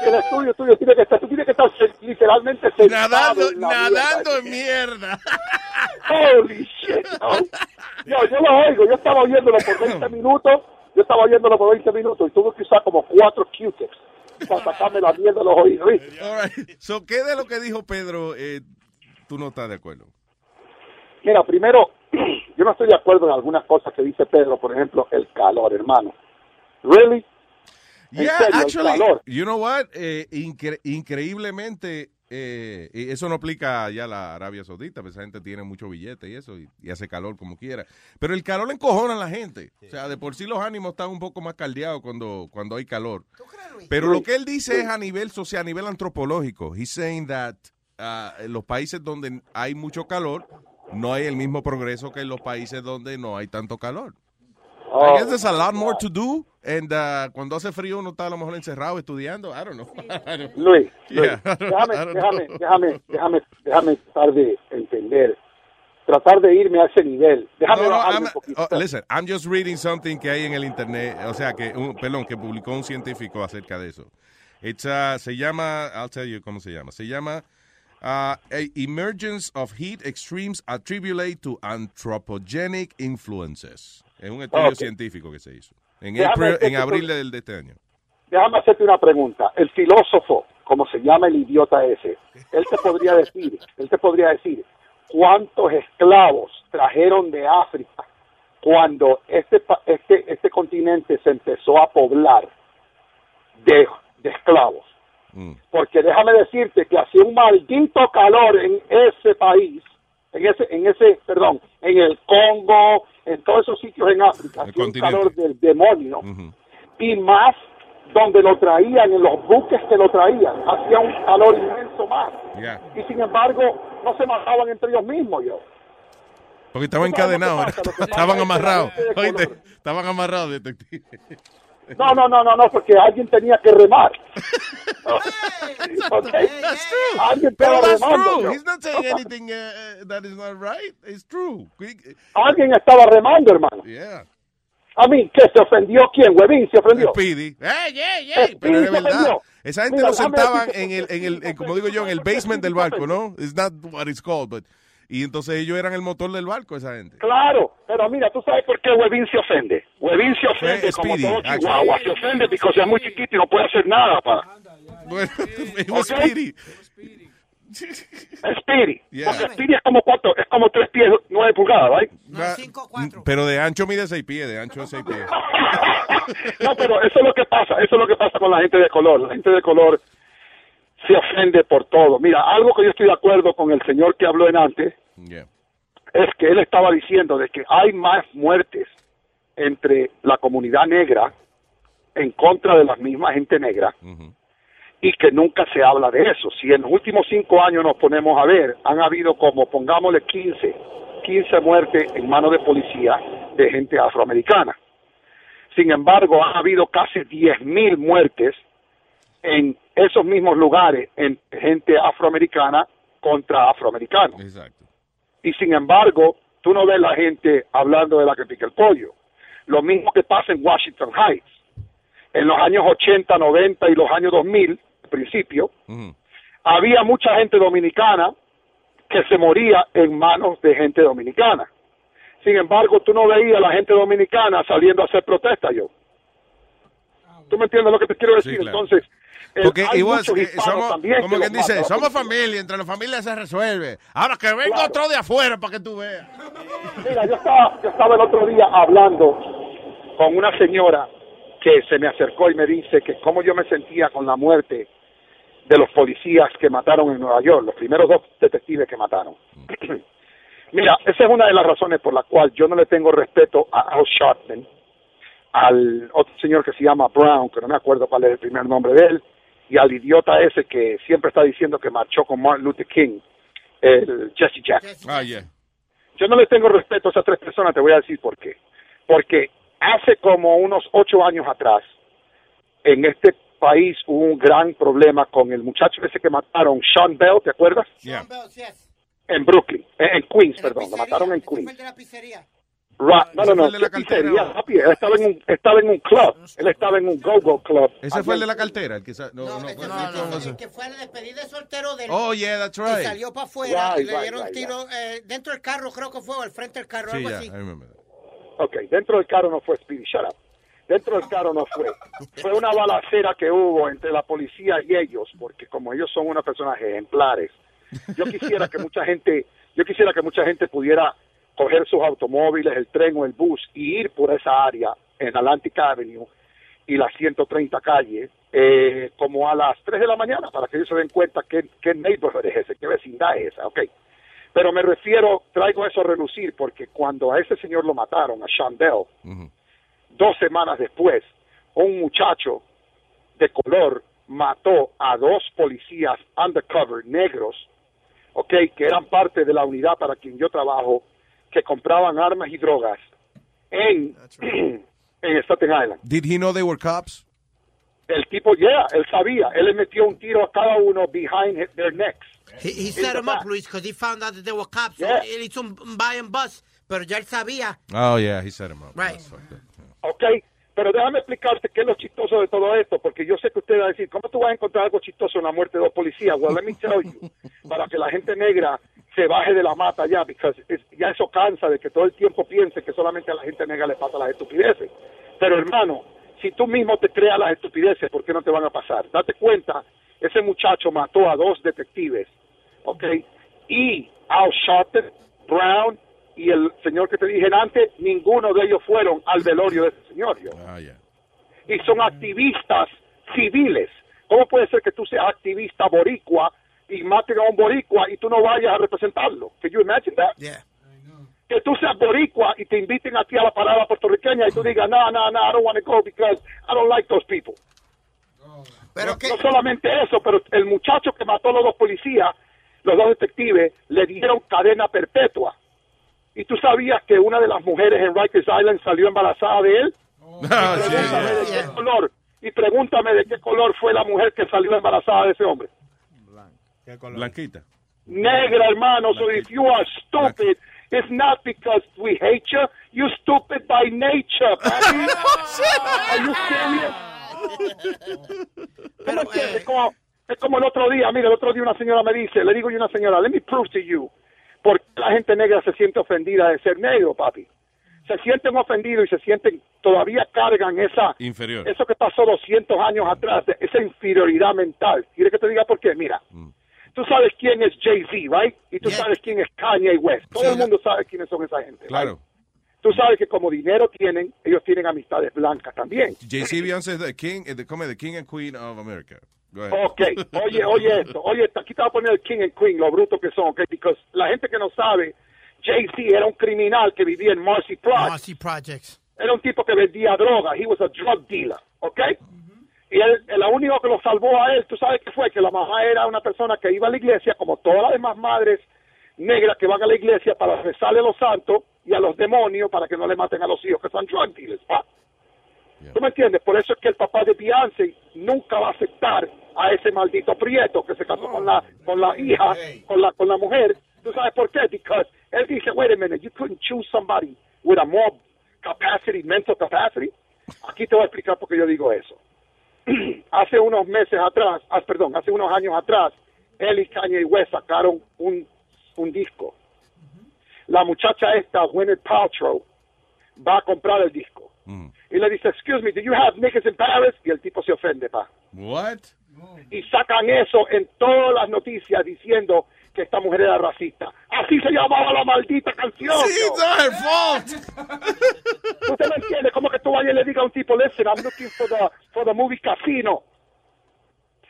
El estudio tuyo tiene que estar, tú tienes que estar se- literalmente Nadando, en nadando en mierda. [LAUGHS] Holy shit, no. Yo, yo lo oigo, yo estaba oyéndolo por 20 minutos, yo estaba oyéndolo por 20 minutos y tuve que usar como cuatro Q-tips para sacarme la mierda de los oídos. right. So, ¿qué de lo que dijo Pedro eh, tú no estás de acuerdo? Mira, primero, [CLEARS THROAT] yo no estoy de acuerdo en algunas cosas que dice Pedro, por ejemplo, el calor, hermano. Really? Yeah, serio, actually, you know what? Eh, incre- increíblemente, eh, y eso no aplica ya a la Arabia Saudita, pues esa gente tiene mucho billete y eso, y, y hace calor como quiera. Pero el calor encojona a la gente. O sea, de por sí los ánimos están un poco más caldeados cuando, cuando hay calor. Pero lo que él dice es a nivel social, a nivel antropológico. He's saying that ah, en los países donde hay mucho calor, no hay el mismo progreso que en los países donde no hay tanto calor. I guess there's a lot more to do. And uh, cuando hace frío uno está a lo mejor encerrado estudiando. I don't know. [LAUGHS] I don't- Luis, Luis, Yeah, I don't- déjame, I don't déjame, know. déjame, déjame, déjame tratar de entender, tratar de irme a ese nivel. Déjame No, no, bajarme I'm- un poquito. oh, listen, I'm just reading something que hay en el internet, o sea, que, un, perdón, que publicó un científico acerca de eso. It's, uh, se llama, I'll tell you cómo se llama. Se llama uh, a Emergence of Heat Extremes Attribute to Anthropogenic Influences. Es un estudio científico que se hizo en, April- abril del- de este año. Déjame hacerte una pregunta. El filósofo, como se llama el idiota ese, él te podría decir, él te podría decir cuántos esclavos trajeron de África cuando este este este continente se empezó a poblar de, de esclavos. Porque déjame decirte que hacía un maldito calor en ese país, en ese, en ese, perdón, en el Congo, en todos esos sitios en África, hacía un calor del demonio. Y más donde lo traían, en los buques que lo traían, hacía un calor inmenso más. Yeah. Y sin embargo, no se mataban entre ellos mismos, yo. Porque estaban ¿Tú sabes lo que encadenados, [LAUGHS] estaban amarrados. Oíste, estaban amarrados, detective. No, no, no, no, no, porque alguien tenía que remar. Ok. Alguien Pero estaba that's remando. true. yo. He's not saying anything uh, uh, that is not right. It's true. Alguien estaba remando, hermano. Yeah. A mí, ¿qué se ofendió quién? Huevín se ofendió. Speedy. Ey, Pero Speedy de se verdad, ofendió. esa gente Mira, lo sentaban en el, en el, en- como digo yo, en el basement del barco, ¿no? It's not what it's called, but y entonces ellos eran el motor del barco, esa gente. Claro, pero mira, ¿tú sabes por qué Huevín se ofende? Huevín se ofende como Speedy, todo actually. Chihuahua. Se ofende porque es muy chiquito y no puede hacer nada para... Bueno. [LAUGHS] Speedy. Speedy. Yeah. Porque Speedy es como cuatro, es como tres pies, nueve pulgadas, ¿right? Va- Pero de ancho mide seis pies, de ancho seis pies. [LAUGHS] No, pero eso es lo que pasa, eso es lo que pasa con la gente de color. La gente de color se ofende por todo. Mira, algo que yo estoy de acuerdo con el señor que habló en antes Yeah. es que él estaba diciendo de que hay más muertes entre la comunidad negra en contra de la misma gente negra y que nunca se habla de eso. Si en los últimos cinco años nos ponemos a ver, han habido como, pongámosle 15, 15 muertes en manos de policía de gente afroamericana. Sin embargo, ha habido casi 10.000 muertes en esos mismos lugares, en gente afroamericana contra afroamericanos. Exacto. Y sin embargo, tú no ves la gente hablando de la que pica el pollo. Lo mismo que pasa en Washington Heights. En los años 80, 90 y los años 2000, al principio, había mucha gente dominicana que se moría en manos de gente dominicana. Sin embargo, tú no veías a la gente dominicana saliendo a hacer protesta yo. ¿Tú me entiendes lo que te quiero decir? claro. Entonces, Porque hay igual, eh, somos, también como quien dice, somos familia, entre la familia se resuelve. Ahora que venga Claro. otro de afuera para que tú veas. Mira, yo estaba, yo estaba el otro día hablando con una señora que se me acercó y me dice que cómo yo me sentía con la muerte de los policías que mataron en Nueva York, los primeros dos detectives que mataron. [CLEARS THROAT] Mira, esa es una de las razones por la cual yo no le tengo respeto a Al Sharpton, al otro señor que se llama Brown, que no me acuerdo cuál es el primer nombre de él, y al idiota ese que siempre está diciendo que marchó con Martin Luther King, el Jesse Jackson. Ah, yeah. Yo no le tengo respeto a esas tres personas, te voy a decir por qué. Porque hace como unos ocho años atrás, en este país hubo un gran problema con el muchacho ese que mataron, Sean Bell, ¿te acuerdas? En Brooklyn, en Queens, perdón, lo mataron en Queens. No, no, no, el de la ¿qué pizzería, papi? Él estaba en un, estaba en un club, él estaba en un go-go club. Ese fue el de la cartera, el que sa- no, no, no, El que fue a la despedida de soltero del Oh, yeah, that's y right. salió para afuera y Right, le right, dieron right, tiro eh, dentro del carro, creo que fue, o al frente del carro, Sí, algo ya, así. I remember. Ok, dentro del carro no fue Speedy, shut up. Dentro del carro no fue. Fue una balacera que hubo entre la policía y ellos, porque como ellos son unas personas ejemplares, yo quisiera que mucha gente, yo quisiera que mucha gente pudiera coger sus automóviles, el tren o el bus y ir por esa área en Atlantic Avenue y la 130 calle eh, como a las 3 de la mañana para que ellos se den cuenta qué, qué neighborhood es ese, qué vecindad es esa, ok. Pero me refiero, traigo eso a relucir porque cuando a ese señor lo mataron, a Sean Bell, dos semanas después, un muchacho de color mató a dos policías undercover negros, ok, que eran parte de la unidad para quien yo trabajo, que compraban armas y drogas en, [CLEARS THROAT] en Staten Island. Did he know they were cops? El tipo, yeah, él sabía, él le metió un tiro a cada uno behind his- their necks. He, set the him up. Luis, because he found out that they were cops. So Yeah. él hizo un buy and bus, pero ya él sabía. Oh, yeah, he set him up. Right. Fucked up. Pero déjame explicarte qué es lo chistoso de todo esto, porque yo sé que usted va a decir, ¿cómo tú vas a encontrar algo chistoso en la muerte de dos policías? Well, let me tell you, para que la gente negra se baje de la mata ya, porque ya eso cansa de que todo el tiempo piense que solamente a la gente negra le pasa las estupideces. Pero hermano, si tú mismo te creas las estupideces, ¿por qué no te van a pasar? Date cuenta, ese muchacho mató a dos detectives, ¿ok? Y Al Brown y el señor que te dije antes, ninguno de ellos fueron al velorio de ese señor. yo. Ah, yeah. Y son activistas civiles. ¿Cómo puede ser que tú seas activista boricua y maten a un boricua y tú no vayas a representarlo? Can you imagine that? Que tú seas boricua y te inviten aquí a la parada puertorriqueña y tú digas, no, no, no, I don't want to go because I don't like those people. Pero no, no solamente eso, pero el muchacho que mató a los dos policías, los dos detectives, le dieron cadena perpetua. ¿Y tú sabías que una de las mujeres en Rikers Island salió embarazada de él? Y, [LAUGHS] pregúntame de qué color, y pregúntame de qué color fue la mujer que salió embarazada de ese hombre. Blanquita. Negra, hermano. So if you are stupid, it's not because we hate you. You're stupid by nature. [LAUGHS] Are you serious? ¿Tú me entiendes? Es como, es como el otro día, mira, el otro día una señora me dice, le digo yo a una señora, let me prove to you, por qué la gente negra se siente ofendida de ser negro, papi. Se sienten ofendidos y se sienten, todavía cargan esa, Inferior. eso que pasó 200 años atrás, de esa inferioridad mental. ¿Quieres que te diga por qué? Mira, tú sabes quién es Jay-Z, right? Y tú sabes quién es Kanye West. Todo el mundo sabe quiénes son esa gente. right? Claro. Tú sabes que como dinero tienen, ellos tienen amistades blancas también. JC Beyoncé es the king, eh, the, come, the king and queen of America. Ok, oye, oye esto, oye, esto, aquí te voy a poner el King and Queen, lo brutos que son, ok, porque la gente que no sabe, Jay-Z era un criminal que vivía en Marcy Projects. Marcy Projects. Era un tipo que vendía droga, he was a drug dealer, ok. Y él, el único que lo salvó a él, tú sabes qué fue, que la mamá era una persona que iba a la iglesia, como todas las demás madres negras que van a la iglesia para rezarle a los santos y a los demonios para que no le maten a los hijos que son drug dealers, ¿va? ¿Tú me entiendes? Por eso es que el papá de Beyoncé nunca va a aceptar a ese maldito prieto que se casó con la con la hija, con la con la mujer. ¿Tú sabes por qué? Because él dice, wait a minute, you couldn't choose somebody with a more capacity, mental capacity. Aquí te voy a explicar por qué yo digo eso. [CLEARS THROAT] hace unos meses atrás, ah, perdón, hace unos años atrás, él y Kanye West sacaron un, un disco. La muchacha esta, Gwyneth Paltrow, va a comprar el disco. Y le dice, excuse me, do you have niggas in Paris? Y el tipo se ofende, pa. What? Y sacan eso en todas las noticias diciendo que esta mujer era racista. Así se llamaba la maldita canción. Sí, fault. [LAUGHS] ¿Usted me entiende? Como que tú vayas y le digas a un tipo, listen, I'm looking for the, for the movie Casino.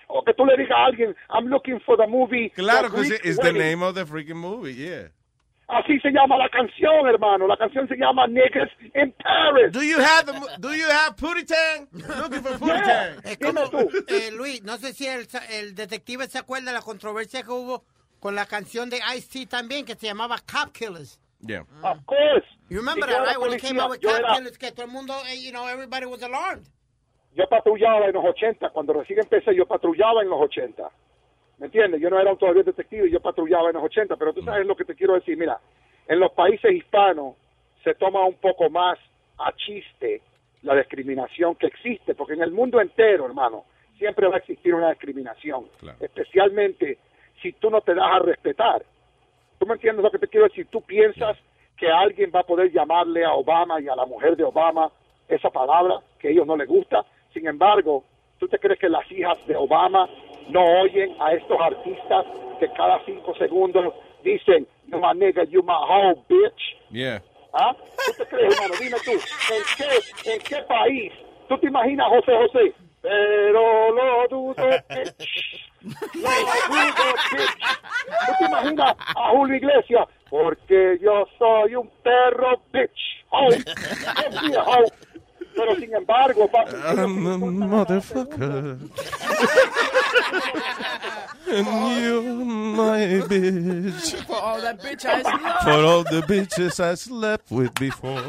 O que tú le digas a alguien, I'm looking for the movie... Claro, The because it's the Wedding. name of the freaking movie, yeah. Así se llama la canción, hermano. La canción se llama Niggas in Paris. Do you have the, do you have Pootie Tang? Looking for Pootie Yeah. Tang. Es como, eh, Luis, no sé si el, el detective se acuerda de la controversia que hubo con la canción de Ice-T también, que se llamaba Cop Killers. Yeah. Of course. You remember that, right? When it came out with Cop era- Killers, que todo el mundo, eh, you know, everybody was alarmed. Yo patrullaba en los 80. Cuando recién empecé, yo patrullaba en los 80. ¿Me entiendes? Yo no era todavía detective, yo patrullaba en los 80. Pero tú sabes lo que te quiero decir. Mira, en los países hispanos se toma un poco más a chiste la discriminación que existe. Porque en el mundo entero, hermano, siempre va a existir una discriminación. Especialmente si tú no te das a respetar. ¿Tú me entiendes lo que te quiero decir? Tú piensas que alguien va a poder llamarle a Obama y a la mujer de Obama esa palabra que a ellos no les gusta. Sin embargo, ¿tú te crees que las hijas de Obama no oyen a estos artistas que cada cinco segundos dicen, you my nigga, you my hoe, bitch? Yeah. ¿Ah? ¿Tú te crees, hermano? Dime tú, ¿en qué, en qué país tú te imaginas José José? Pero lo dudo, bitch. Lo dudo, bitch. ¿Tú te imaginas a Julio Iglesias? Porque yo soy un perro, bitch. Oh, oh. Pero sin embargo, papi, I'm a motherfucker. and you're my bitch. For all that bitch I slept. For all the bitches I slept with before.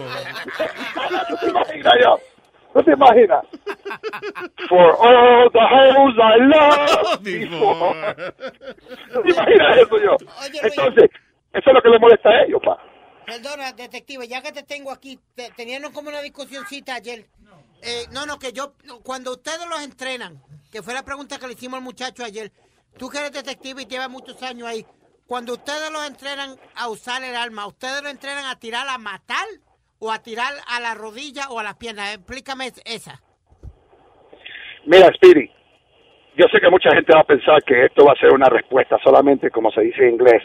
¿Tú te imaginas yo? ¿Tú te imaginas? For all the hoes I love [LAUGHS] before. ¿Tú te imaginas eso yo? Entonces, eso es lo que le molesta a ellos, pa. Perdona, detective, ya que te tengo aquí, te- teníamos como una discusioncita ayer. Eh, no, no, que yo, cuando ustedes los entrenan, que fue la pregunta que le hicimos al muchacho ayer, tú que eres detective y llevas muchos años ahí, cuando ustedes los entrenan a usar el arma, ¿ustedes lo entrenan a tirar a matar o a tirar a la rodilla o a las piernas? Explícame es- esa. Mira, Speedy, yo sé que mucha gente va a pensar que esto va a ser una respuesta solamente, como se dice en inglés,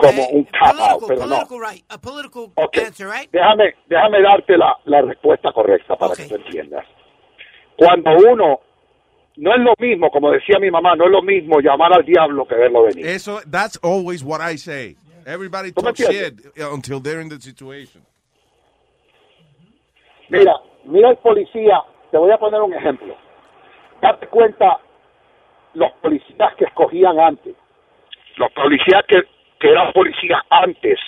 como un cop-out, pero no. Right, a political Ok. answer, right? Déjame, déjame darte la, la respuesta correcta para que tú entiendas. Cuando uno, no es lo mismo, como decía mi mamá, no es lo mismo llamar al diablo que verlo venir. Eso, that's always what I say. Everybody ¿Tú me talks shit until they're in the situation. Mira, mira el policía, te voy a poner un ejemplo. Date cuenta los policías que escogían antes. Los policías que, que eran policías antes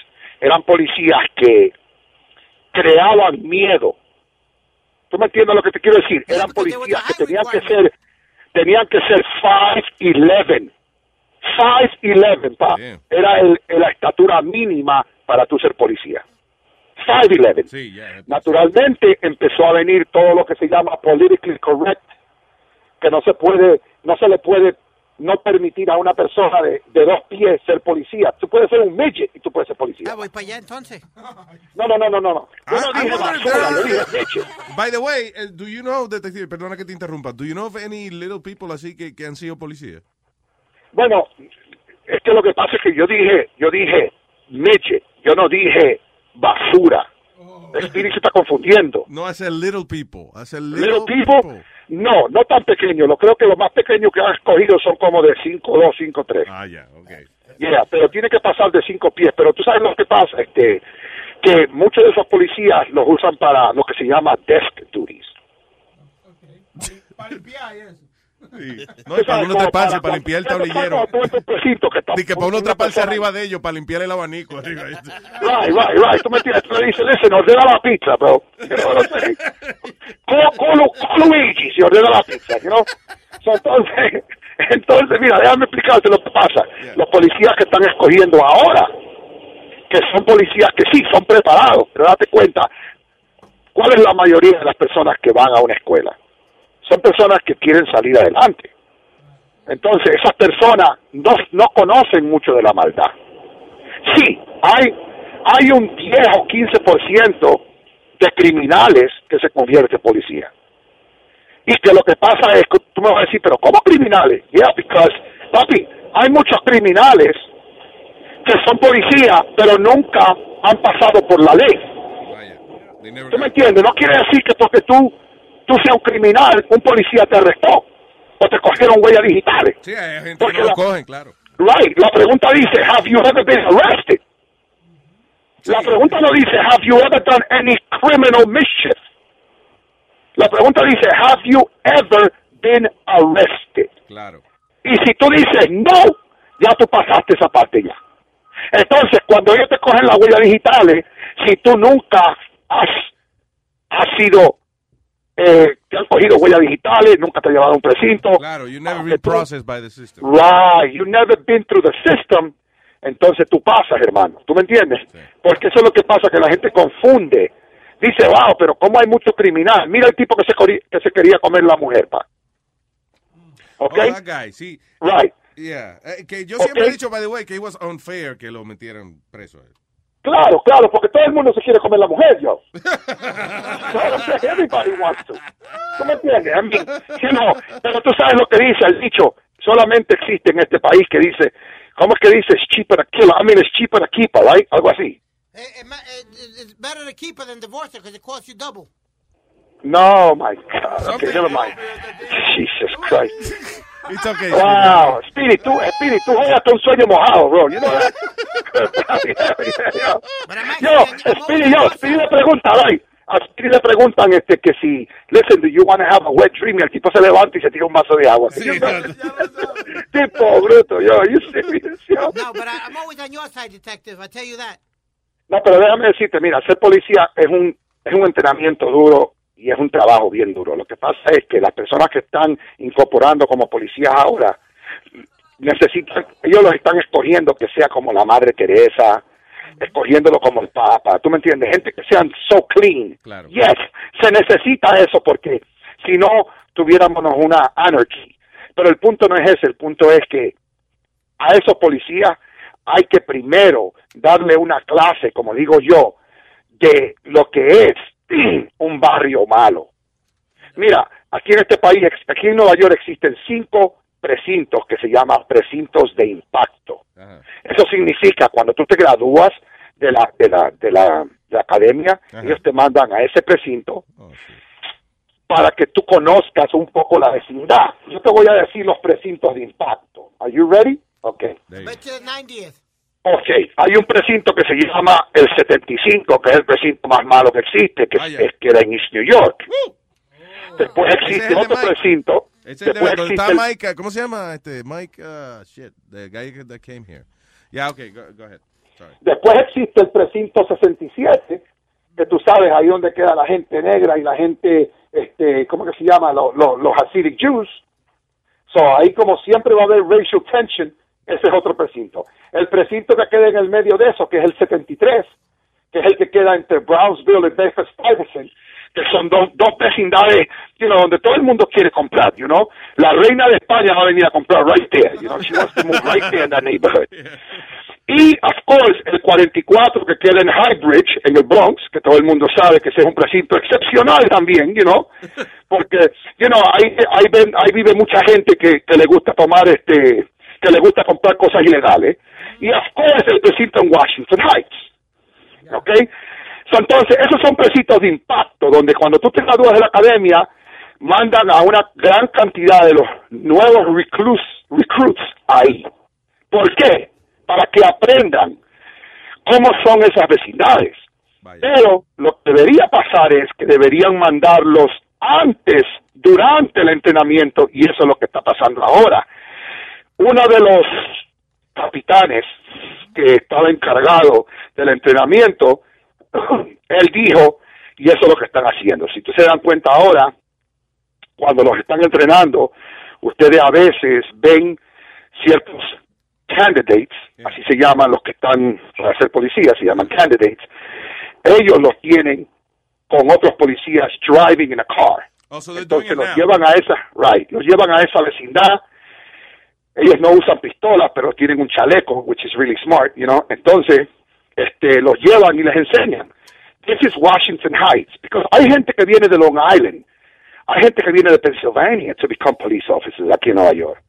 eran policías que creaban miedo. ¿Tú me entiendes lo que te quiero decir? Eran policías que tenían que ser tenían que ser 5'11". 5'11", pa. Era el, la estatura mínima para tú ser policía. 5'11". Naturalmente empezó a venir todo lo que se llama politically correct, que no se puede, no se le puede no permitir a una persona de, de dos pies ser policía. Tú puedes ser un midget y tú puedes ser policía. Ah, voy para allá entonces. No, no, no, no, no. no. Yo no I- I dije if basura, yo dije midget. By the way, eh, do you know, detective, perdona que te interrumpa, do you know of any little people así que, que han sido policías? Bueno, es que lo que pasa es que yo dije, yo dije midget, yo no dije basura. El espíritu se está confundiendo. No, hace little people, hace Little little, people, no, no tan pequeños. Lo creo que los más pequeños que han escogido son como de 5'2", 5'3". Ah, ya, ok. Yeah, pero tiene que pasar de cinco pies. Pero tú sabes lo que pasa, este, que muchos de esos policías los usan para lo que se llama desk duties. [LAUGHS] No, y para uno treparse, para limpiar el tablillero. Ni que para uno treparse arriba de ellos, para limpiar el abanico. Arriba. Right, right, right. Tú me entiendes, tú le dices, listen, ordena la pizza, bro. Call Luigi si ordena la pizza, you know? So, entonces, [LAUGHS] entonces, mira, déjame explicarte lo que pasa. Los policías que están escogiendo ahora, que son policías que sí, son preparados, pero date cuenta, ¿cuál es la mayoría de las personas que van a una escuela? Son personas que quieren salir adelante. Entonces, esas personas no, no conocen mucho de la maldad. Sí, hay, hay un 10 o 15% de criminales que se convierten en policía. Y que lo que pasa es que tú me vas a decir, pero ¿cómo criminales? Yeah, because, papi, hay muchos criminales que son policías, pero nunca han pasado por la ley. ¿Tú me entiendes? No quiere decir que porque tú, tú seas un criminal, un policía te arrestó o te cogieron huellas digitales. Sí, hay gente Porque que no lo cogen, claro. Right, la pregunta dice, have you ever been arrested? La pregunta no dice, have you ever done any criminal mischief? La pregunta dice, have you ever been arrested? Claro. Y si tú dices no, ya tú pasaste esa parte ya. Entonces, cuando ellos te cogen las huellas digitales, si tú nunca has, has sido, eh, te han cogido huellas digitales, nunca te han llevado a un precinto, Claro, you never aunque been processed by the system. Right, you never been through the system, entonces tú pasas, hermano. ¿Tú me entiendes? Porque eso es lo que pasa, que la gente confunde. Dice, wow, pero ¿cómo hay mucho criminal? Mira el tipo que se, que se quería comer la mujer, pa. ¿Ok? Oh, that guy, sí. Right. Yeah. Eh, que yo siempre he dicho, by the way, que it was unfair que lo metieran preso. a él. Claro, claro, porque todo el mundo se quiere comer la mujer, yo. [LAUGHS] Claro, Everybody wants to. ¿Tú me entiendes? I mean, you know, pero tú sabes lo que dice el dicho. Solamente existe en este país que dice, ¿cómo es que dice? It's cheaper to kill. I mean, it's cheaper to keep, her, right? Algo así. It's better to keep her than divorce her because it costs you double. No, my God. Okay, never mind. Jesus Christ. It's okay. Wow, Speedy, tú, Speedy, tú juegas un sueño mojado, bro. You know that? yo, Speedy, yo, Speedy le pregunta, right? A Speedy le preguntan este que si, listen, do you want to have a wet dream? Y el tipo se levanta y se tira un vaso de agua. tipo bruto, yo, are you serious, yo? No, but I, I'm always on your side, detective. I tell you that. No, pero déjame decirte, mira, ser policía es un, es un entrenamiento duro y es un trabajo bien duro. Lo que pasa es que las personas que están incorporando como policías ahora necesitan, ellos los están escogiendo que sea como la Madre Teresa, escogiéndolo como el Papa, ¿tú me entiendes? Gente que sean so clean. Claro. Yes, se necesita eso porque si no tuviéramos una anarchy. Pero el punto no es ese, el punto es que a esos policías hay que primero darle una clase, como digo yo, de lo que es [CLEARS THROAT] un barrio malo. Mira, aquí en este país, aquí en Nueva York existen cinco precintos que se llaman precintos de impacto. Eso significa cuando tú te gradúas de la de la de la, de la academia, ellos te mandan a ese precinto para que tú conozcas un poco la vecindad. Yo te voy a decir los precintos de impacto. Are you ready? Okay. Bet you the 90th. Ok, hay un precinto que se llama el 75, que es el precinto más malo que existe, que es, queda en East New York. Después Ese es existe otro precinto. Ese es el de Después donde existe está el- Mike, uh, ¿cómo se llama? Este, Mike, uh, shit, the guy that came here. Yeah, okay, go, go ahead. Sorry. Después existe el precinto 67, que tú sabes ahí donde queda la gente negra y la gente, este, ¿cómo que se llama? Los, los, los Hasidic Jews. So, ahí como siempre va a haber racial tension, ese es otro precinto. El precinto que queda en el medio de eso, que es el 73, que es el que queda entre Brownsville y Bedford Stuyvesant, que son dos, dos vecindades, you know, donde todo el mundo quiere comprar, you know. La reina de España va a venir a comprar right there, you know, she wants to move right there in that neighborhood. [LAUGHS] Y, of course, el 44 que queda en Highbridge, en el Bronx, que todo el mundo sabe que ese es un precinto excepcional también, you know, [LAUGHS] porque, you know, ahí, ahí, ven- ahí vive mucha gente que, que le gusta tomar, este, que le gusta comprar cosas ilegales. Y, of course, el precinto en Washington Heights. ¿Ok? So, entonces, esos son precintos de impacto, donde cuando tú te gradúas de la academia, mandan a una gran cantidad de los nuevos reclus, recruits ahí. ¿Por qué? Para que aprendan cómo son esas vecindades. Pero lo que debería pasar es que deberían mandarlos antes, durante el entrenamiento, y eso es lo que está pasando ahora. Uno de los capitanes que estaba encargado del entrenamiento, [CLEARS THROAT] él dijo, y eso es lo que están haciendo. Si ustedes se dan cuenta ahora, cuando los están entrenando, ustedes a veces ven ciertos candidates, así se llaman los que están para ser policías, se llaman candidates, ellos los tienen con otros policías driving in a car. Oh, so Entonces los now. llevan a esa, right, los llevan a esa vecindad. Ellos no usan pistolas, pero tienen un chaleco, which is really smart, you know. Entonces, este, los llevan y les enseñan. This is Washington Heights, because hay gente que viene de Long Island, hay gente que viene de Pennsylvania to become police officers aquí en Nueva York.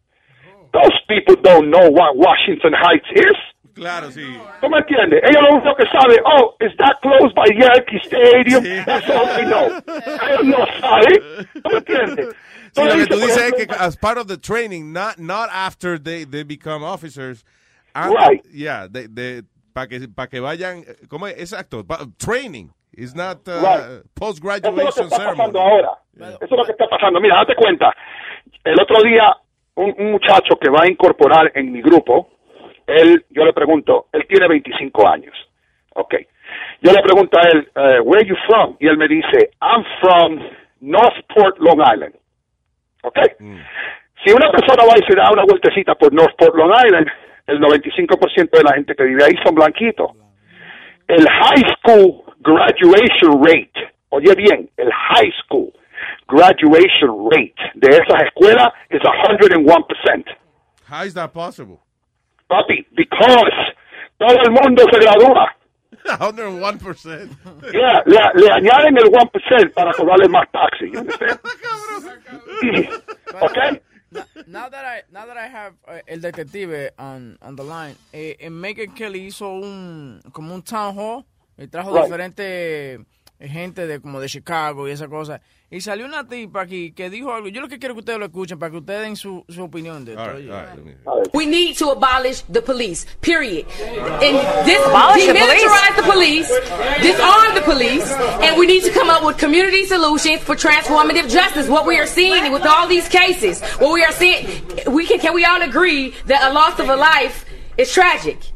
Those people don't know what Washington Heights is. Claro, sí. ¿Tú me entiendes? Ellos lo único que saben, oh, is that close by Yankee Stadium? That's all they know. Ellos no saben. ¿Tú me entiendes? Sí, lo que tú dices es que as part of the training, not not after they, they become officers. Right. Yeah, de, de, para que, pa' que vayan, ¿cómo es? Exacto, pa- training. It's not uh, Right. Eso es lo que post-graduation está ceremony. pasando ahora. Eso es lo que está pasando. Mira, date cuenta. El otro día, un, un muchacho que va a incorporar en mi grupo, él, yo le pregunto, él tiene 25 años. Ok. Yo le pregunto a él, eh, where you from? Y él me dice, I'm from Northport, Long Island. Ok. Si una persona va y se da una vueltecita por Northport, Long Island, el 95% de la gente que vive ahí son blanquitos. El high school graduation rate, oye bien, el high school graduation rate de esas escuelas es 101%. How is that possible? Papi, because todo el mundo se gradúa. [LAUGHS] 101%. Yeah, le, le añaden el 1% para cobrarle más taxi. [LAUGHS] [LAUGHS] okay? Now that I, now that I have eh, el detective on, on the line, eh, en Megan Kelly hizo un, como un town hall, y trajo Right. diferentes eh, Eh, gente de como de Chicago y esa cosa. Y salió una tipa aquí que dijo algo. Yo lo que quiero que ustedes lo escuchen para que ustedes den su, su opinión de esto. All right, all right, We need to abolish the police, period. And this Abolish the police? demilitarize the police, disarm the police, and we need to come up with community solutions for transformative justice. What we are seeing with all these cases, what we are seeing, we can can we all agree that a loss of a life is tragic?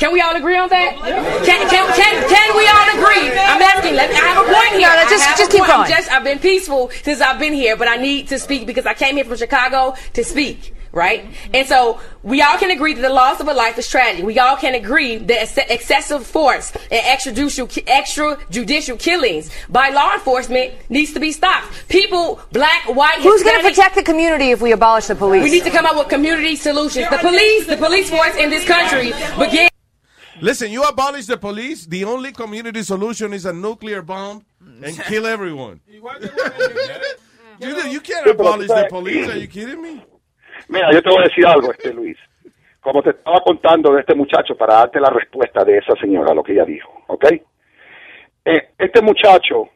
Can we all agree on that? Can, can, can, can we all agree? I'm asking. Let I have a point here. No, no, just- just keep going. Just, I've been peaceful since I've been here, but I need to speak because I came here from Chicago to speak. Right? And so we all can agree that the loss of a life is tragic. We all can agree that excessive force and extrajudicial, extrajudicial killings by law enforcement needs to be stopped. People, black, white, Who's going to protect the community if we abolish the police? we need to come up with community solutions. The police, the police force in this country begin. Listen, you abolish the police, the only community solution is a nuclear bomb and [LAUGHS] kill everyone. [LAUGHS] you, you can't abolish the police. Are you kidding me? Mira, yo te voy a decir algo, este Luis. Como te estaba contando de este muchacho para darte la respuesta de esa señora, lo que ella dijo, ¿ok? Eh, este muchacho,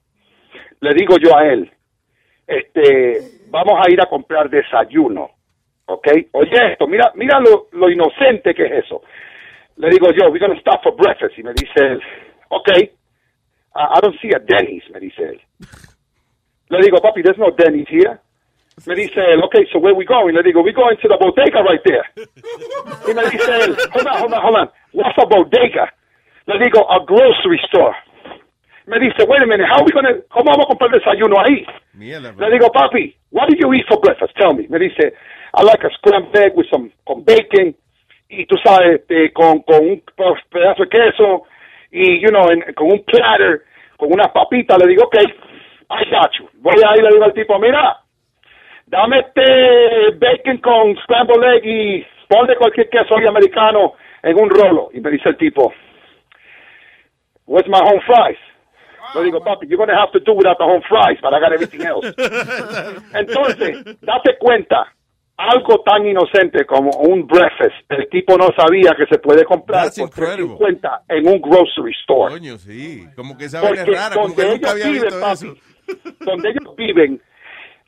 le digo yo a él, este, vamos a ir a comprar desayuno, ¿ok? Oye esto, mira, mira lo, lo inocente que es eso. Le digo yo, we're gonna stop for breakfast, y me dice él, ok, I, I don't see a Denny's, me dice él. Le digo, papi, there's no Denny's here. Me dice él, okay, so where we going? Le digo, we going to the bodega right there. Y me dice él, hold on, hold on, hold on. What's a bodega? Le digo, a grocery store. Me dice, wait a minute, how we gonna, ¿cómo vamos a comprar desayuno ahí? Mierda, Le digo, papi, what do you eat for breakfast? Tell me. Me dice, I like a scrambled egg with some, con bacon, y tú sabes, este, con, con un pedazo de queso, y, you know, en- con un platter, con unas papitas. Le digo, ok, I got you. Voy ahí le digo al tipo, mira, dame este bacon con scrambled egg y ponle cualquier queso ahí americano en un rolo. Y me dice el tipo, where's my home fries? Le digo, papi, you're going to have to do without the home fries, but I got everything else. [LAUGHS] Entonces, date cuenta, algo tan inocente como un breakfast, el tipo no sabía que se puede comprar That's por incredible. 50 en un grocery store. Coño, sí. Como que esa Porque es rara, como que donde nunca ellos había viven, visto papi, eso. donde ellos viven,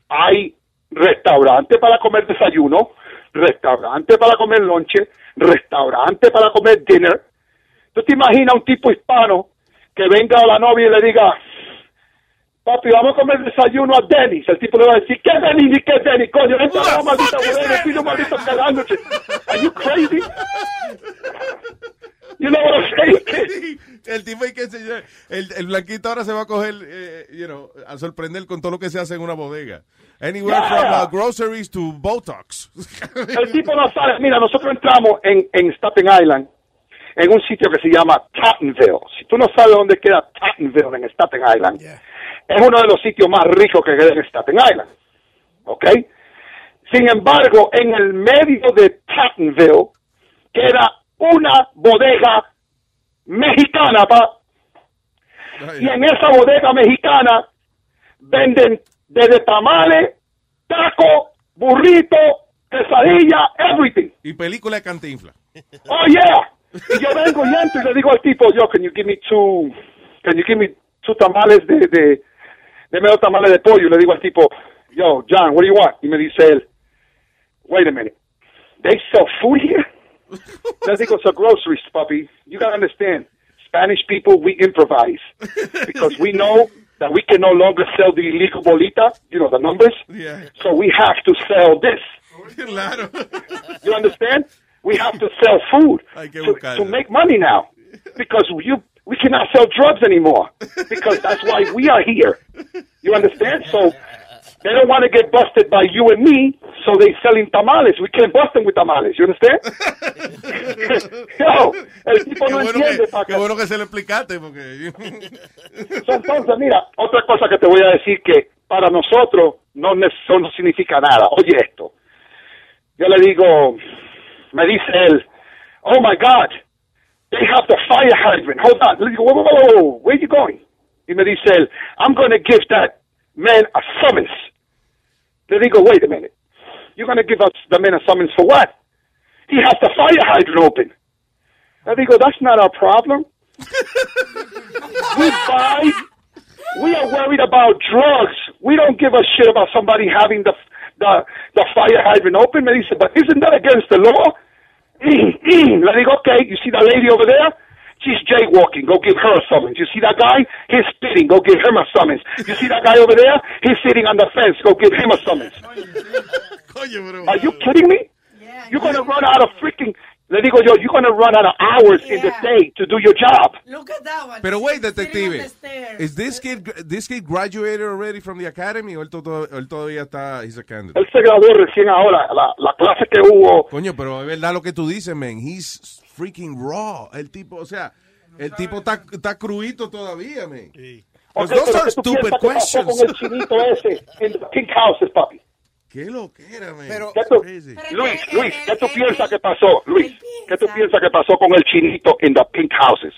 hay restaurante para comer desayuno, restaurante para comer lonche, restaurante para comer dinner. ¿Tú te imaginas un tipo hispano que venga a la novia y le diga, papi, vamos a comer desayuno a Denny's? El tipo le va a decir, ¿qué Denny's ni qué Denny's, coño? Es la maldita bodega, pide un maldito cagándose. Are you crazy? You know what I'm saying? [LAUGHS] El tipo hay que enseñar. El, el blanquito ahora se va a coger, eh, you know, a sorprender con todo lo que se hace en una bodega. Anywhere Yeah. from uh, groceries to Botox. El tipo no sabe. Mira, nosotros entramos en, en Staten Island, en un sitio que se llama Tottenville. Si tú no sabes dónde queda Tottenville en Staten Island, es uno de los sitios más ricos que queda en Staten Island. ¿Ok? Sin embargo, en el medio de Tottenville queda una bodega mexicana, pa. Y en esa bodega mexicana venden desde tamales, taco, burrito, quesadilla, everything. Y película de cantinfla. Oh yeah. Y yo vengo y entro y le digo al tipo, yo, can you give me two, can you give me two tamales de, de, deme dos tamales de pollo. Le digo al tipo, yo, John, what do you want? Y me dice él, wait a minute, they sell food here? [LAUGHS] le digo, a grocery, puppy. You gotta understand, Spanish people, we improvise. Because we know that we can no longer sell the illegal bolita, you know, the numbers. Yeah. So we have to sell this. [LAUGHS] Claro. You understand? We have to sell food to, to make money now because you we cannot sell drugs anymore [LAUGHS] because that's why we are here. You understand? So they don't want to get busted by you and me, so they selling tamales. We can't bust them with tamales. You understand? [LAUGHS] Yo, el tipo no bueno, entiende. que, qué bueno que se lo explicaste porque... So, Entonces, mira, otra cosa que te voy a decir que para nosotros no, eso no significa nada. Oye esto. Yo le digo, me dice él, oh my God, they have the fire hydrant. Hold on. Whoa, whoa, whoa, whoa, where are you going? Y me dice él, I'm going to give that man a summons. Le go, wait a minute. You're going to give us the man a summons for what? He has the fire hydrant open. Le go, that's not our problem. [LAUGHS] we buy. We are worried about drugs. We don't give a shit about somebody having the the the fire hydrant open. Me said, but isn't that against the law? [CLEARS THROAT] Le okay. You see that lady over there? She's jaywalking. Go give her a summons. You see that guy? He's spitting. Go give him a summons. You see that guy over there? He's sitting on the fence. Go give him a summons. [LAUGHS] Are you kidding me? You're gonna run out of freaking. Le digo yo, you're gonna run out of hours in the day to do your job. Look at that one. Pero wait, detective. Is this kid this kid graduated already from the academy o él, todo- él todavía está he's a candidate? Él se graduó recién ahora. La, la clase que hubo. Coño, pero es verdad lo que tú dices, man. He's freaking raw. El tipo, o sea, el tipo está, está cruito todavía, man. Pues Ok, those are ¿qué tú stupid questions. con el chinito ese en [LAUGHS] the pink houses, papi? Qué lo que era, man. ¿Qué tú- Luis, Luis, ¿qué tú piensas que pasó? Luis, ¿qué tú piensas que pasó con el chinito en the pink houses?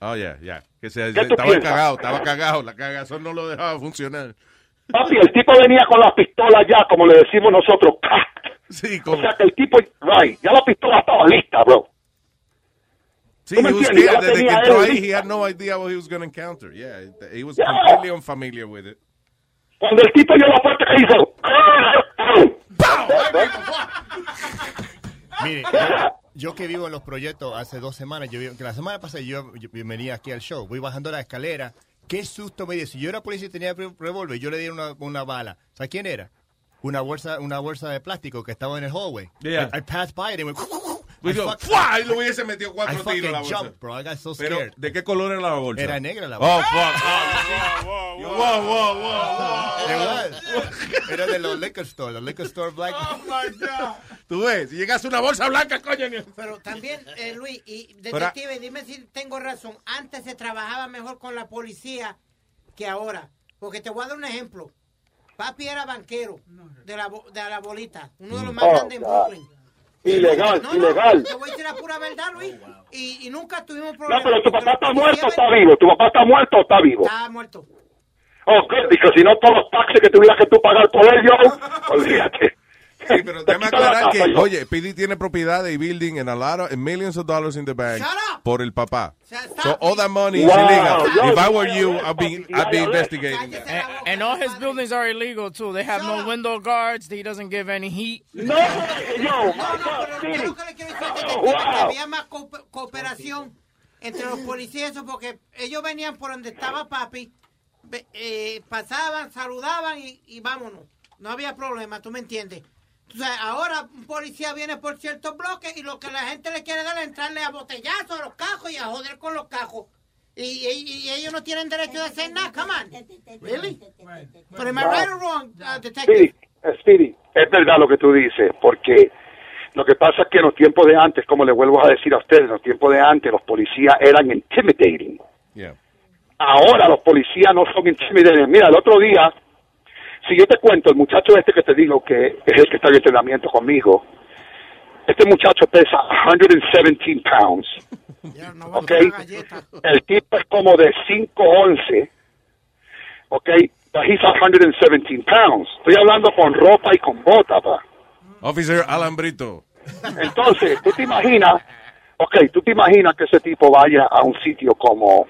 Oh, yeah, yeah. Que se, ¿Qué tú estaba piensas? cagado, estaba cagado. La cagazón no lo dejaba funcionar. Papi, el tipo venía con la pistola ya, como le decimos nosotros. Sí, O sea que el tipo, right, ya la pistola estaba lista, bro. Sí, ¿Tú me he was scared. Desde que tenía entró ahí, he had no idea what he was going to encounter. Yeah, he was Yeah. completely unfamiliar with it. Cuando el tipo oyó la puerta que hizo. [LAUGHS] Mire, yo que vivo en los proyectos hace dos semanas, yo vi- que la semana pasada yo, yo venía aquí al show, voy bajando la escalera, qué susto me dio. Si yo era policía y tenía re- revólver, yo le di una, una bala. ¿Sabes quién era? Una bolsa, una bolsa de plástico que estaba en el hallway. Yeah. I, I passed by it and went, [LAUGHS] Pues yo, ¡fua! Y le hubiese metido cuatro tiros a la bolsa. jumped, bro. I got so Pero, scared. ¿de qué color era la bolsa? Era negra la Oh, bolsa. fuck. Oh, wow, wow, wow, wow. It was. Era de los liquor store, the liquor store black. Oh, my God. Tú ves, si llegas a una bolsa blanca, coño. Pero también, eh, Luis, y detective, dime si tengo razón. Antes se trabajaba mejor con la policía que ahora. Porque te voy a dar un ejemplo. Papi era banquero de la, de la bolita, uno de los más Oh, grandes en God. Brooklyn. Ilegal, No, no, ilegal. te voy a decir la pura verdad, Luis. Y, y nunca tuvimos No, problemas. pero tu papá está muerto o está vivo. Tu papá está muerto o está vivo. Está muerto. Oh, good, porque si no, todos los taxis que tuvieras que tú pagar por ellos, [LAUGHS] olvídate. Sí, pero déjame aclarar que, oye, PD tiene propiedad y building and a lot of, and millions of dollars in the bank Shut up. por el papá. So all that money Wow. is illegal. Yo- If I were you, I'd be, I'd be investigating that. And, and all his buildings are illegal too. They have no window guards. He doesn't give any heat. No, yo, Yo lo que le quiero decir es que- que había más co- cooperación entre los policías, eso, porque ellos venían por donde estaba papi, eh, pasaban, saludaban y, y vámonos. No había problema, ¿tú me entiendes? O sea, ahora un policía viene por ciertos bloques y lo que la gente le quiere dar es entrarle a botellazos a los cajos y a joder con los cajos. y, y- y ellos no tienen derecho de hacer nada. Come on. Really? But am I right or wrong, uh, detective? Speedy, eh, Speedy, es verdad lo que tú dices, porque lo que pasa es que en los tiempos de antes, como le vuelvo a decir a ustedes, en los tiempos de antes los policías eran intimidating. Yeah. Ahora los policías no son intimidating. Mira, el otro día, si yo te cuento, el muchacho este que te digo que es el que está en entrenamiento conmigo, este muchacho pesa 117 pounds. ¿ok? El tipo es como de 5'11", ¿ok? But he's 117 pounds. Estoy hablando con ropa y con bota, pa. Officer Alambrito. Entonces, tú te imaginas, ok, tú te imaginas que ese tipo vaya a un sitio como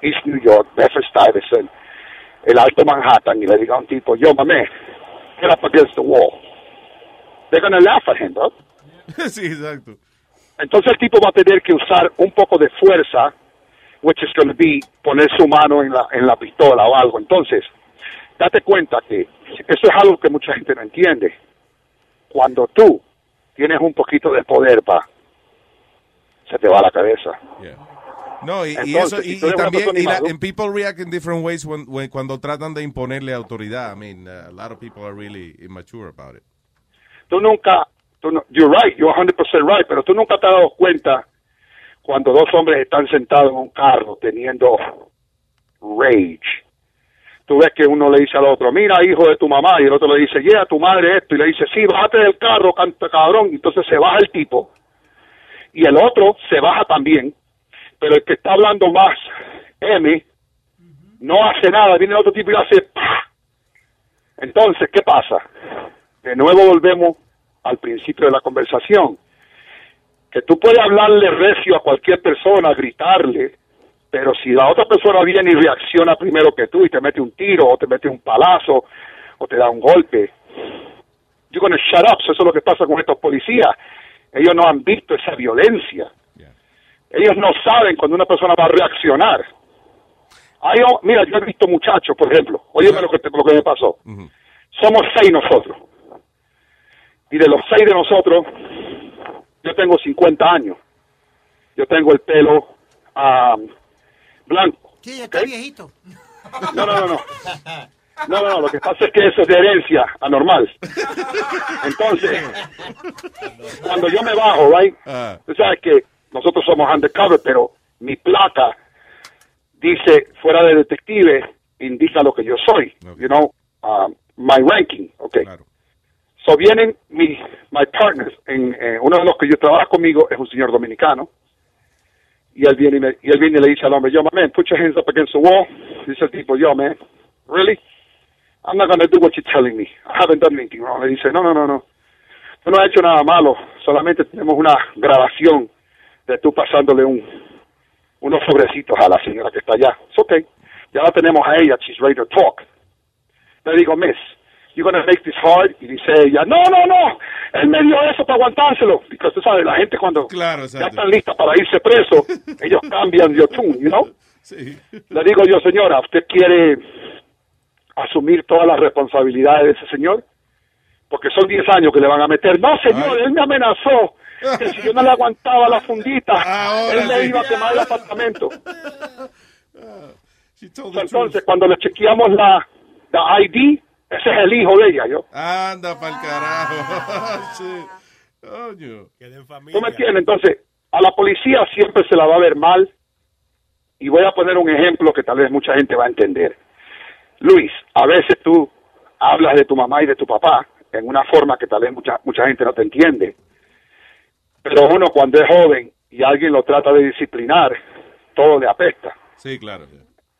East New York, Bedford Stuyvesant, el Alto Manhattan, y le diga a un tipo, yo, mamé, get up against the wall. They're gonna laugh at him, bro. [LAUGHS] sí, exacto. Entonces el tipo va a tener que usar un poco de fuerza, which is going to be poner su mano en la, en la pistola o algo. Entonces, date cuenta que eso es algo que mucha gente no entiende. Cuando tú tienes un poquito de poder, pa, se te va la cabeza. No, y, y Entonces, eso, y, tú y una también, y la- and people react in different ways when, when- cuando tratan de imponerle autoridad. I mean, uh, a lot of people are really immature about it. Tú nunca, tú no, you're right, you're 100% right, pero tú nunca te has dado cuenta cuando dos hombres están sentados en un carro teniendo rage. Tú ves que uno le dice al otro, mira, hijo de tu mamá, y el otro le dice, yeah, tu madre esto, y le dice, sí, bájate del carro, canta cabrón, y entonces se baja el tipo, y el otro se baja también, pero el que está hablando más, M, no hace nada, viene otro tipo y hace, ¡pah! entonces, ¿qué pasa? De nuevo volvemos al principio de la conversación, que tú puedes hablarle recio a cualquier persona, gritarle, pero si la otra persona viene y reacciona primero que tú y te mete un tiro o te mete un palazo o te da un golpe, you're gonna shut up. Eso es lo que pasa con estos policías. Ellos no han visto esa violencia. Ellos no saben cuando una persona va a reaccionar. Hay mira, yo he visto muchachos, por ejemplo, óyeme lo que, te- lo que me pasó. Somos seis nosotros. Y de los seis de nosotros, yo tengo 50 años. Yo tengo el pelo ah, blanco. Sí, ya está viejito. No, no, no, no. No, no, no, lo que pasa es que eso es de herencia anormal. Entonces, cuando yo me bajo, right, tú sabes que nosotros somos undercover, pero mi placa dice, fuera de detective, indica lo que yo soy. You know, um, my ranking, okay. So vienen mi, my partners, en, eh, uno de los que yo trabajo conmigo es un señor dominicano, y él viene y, me- y él viene y le dice al hombre, yo, my man, put your hands up against the wall. Dice el tipo, yo, man, really? I'm not gonna do what you're telling me. I haven't done anything wrong. Le dice, no, no, no, no. No has hecho nada malo. Solamente tenemos una grabación de tú pasándole un, unos sobrecitos a la señora que está allá. Es okay. Ya la tenemos a ella. She's ready to talk. Le digo, miss, you're gonna make this hard? Y dice ella, no, no, no. Él me dio eso para aguantárselo. Porque tú sabes, la gente cuando ya están listas para irse preso, [LAUGHS] ellos cambian your tune, you know? Le digo yo, señora, ¿usted quiere asumir todas las responsabilidades de ese señor? Porque son 10 años que le van a meter. No, señor, él me amenazó que si yo no le aguantaba la fundita, [LAUGHS] él me sí. iba a quemar el apartamento. [LAUGHS] Entonces, cuando le chequeamos la, la ID, ese es el hijo de ella, yo. Anda pa'l carajo. [LAUGHS] Sí. Coño. ¿Tú me entiendes? Entonces, a la policía siempre se la va a ver mal. Y voy a poner un ejemplo que tal vez mucha gente va a entender. Luis, a veces tú hablas de tu mamá y de tu papá en una forma que tal vez mucha, mucha gente no te entiende. Pero uno cuando es joven y alguien lo trata de disciplinar, todo le apesta. Sí, claro.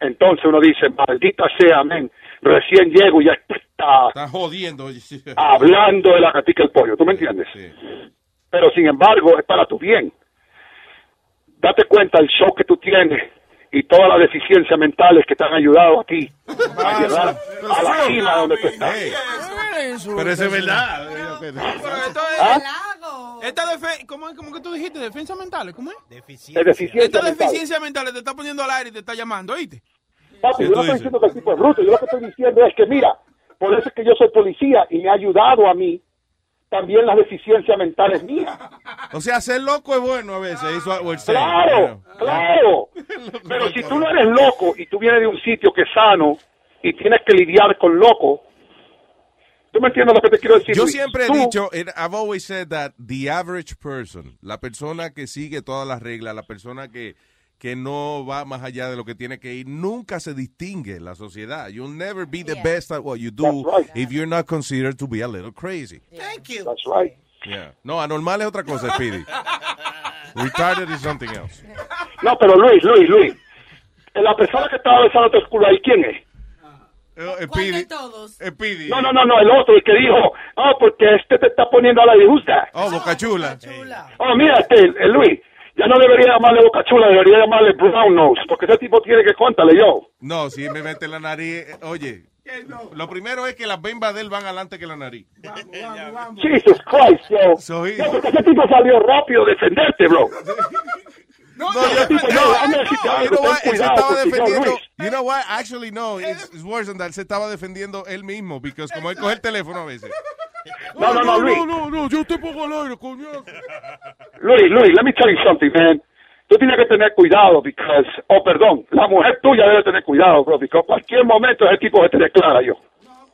Entonces uno dice, maldita sea, amén. Recién llego y ya está Está jodiendo. hablando de la catica el pollo, ¿tú me entiendes? Pero sin embargo, es para tu bien. Date cuenta el show que tú tienes y todas las deficiencias mentales que te han ayudado a ti a llegar a la cima donde tú estás. Pero eso es verdad. ¿Ah? Esta defe- ¿cómo, es- cómo que tú dijiste? ¿Defensa mentales? ¿Cómo es? Es deficiencia Esta mental. deficiencia mental te está poniendo al aire y te está llamando, ¿oíste? Papi, yo no estoy diciendo que el tipo es bruto, yo lo que estoy diciendo es que, mira, por eso es que yo soy policía y me ha ayudado a mí también las deficiencias mentales mías. O sea, ser loco es bueno a veces. Eso, Claro, you know. claro. Pero si tú no eres loco y tú vienes de un sitio que es sano y tienes que lidiar con loco, ¿tú me entiendes lo que te quiero decir? Yo Luis? siempre he Tú- dicho, I've always said that the average person, la persona que sigue todas las reglas, la persona que, que no va más allá de lo que tiene que ir, nunca se distingue en la sociedad. You'll never be the best at what you do if you're not considered to be a little crazy. Thank you. That's right. Yeah. No, anormal es otra cosa, Speedy. [LAUGHS] Retarded is something else. No, pero Luis, Luis, Luis. La persona que estaba besando tu culo ahí, ¿quién es? ¿Cuál de todos? Speedy. No, no, no, no, el otro, el que dijo, oh, porque este te está poniendo a la disgusta. Oh, Boca Chula. Oh, mira, este, Luis, ya no debería llamarle Boca Chula, debería llamarle Brown Nose, porque ese tipo tiene que contarle yo. No, si me mete la nariz, eh, oye, lo primero es que las bembas de él van adelante que la nariz. [LAUGHS] Jesus Christ, yo. So he- No, porque ese tipo salió rápido a defenderte, bro. [LAUGHS] No, no, decirte no, algo, you know what? Él se estaba defendiendo. You know what? Actually, no, it's, it's worse than that. Él se estaba defendiendo él mismo, because como él coge el teléfono a veces. No, no, no, Luis. no, no, yo te pongo al aire, coño. Luis, Luis, let me tell you something, man. Tú tienes que tener cuidado, because, oh, perdón, la mujer tuya debe tener cuidado, bro, porque cualquier momento ese tipo se te declara yo.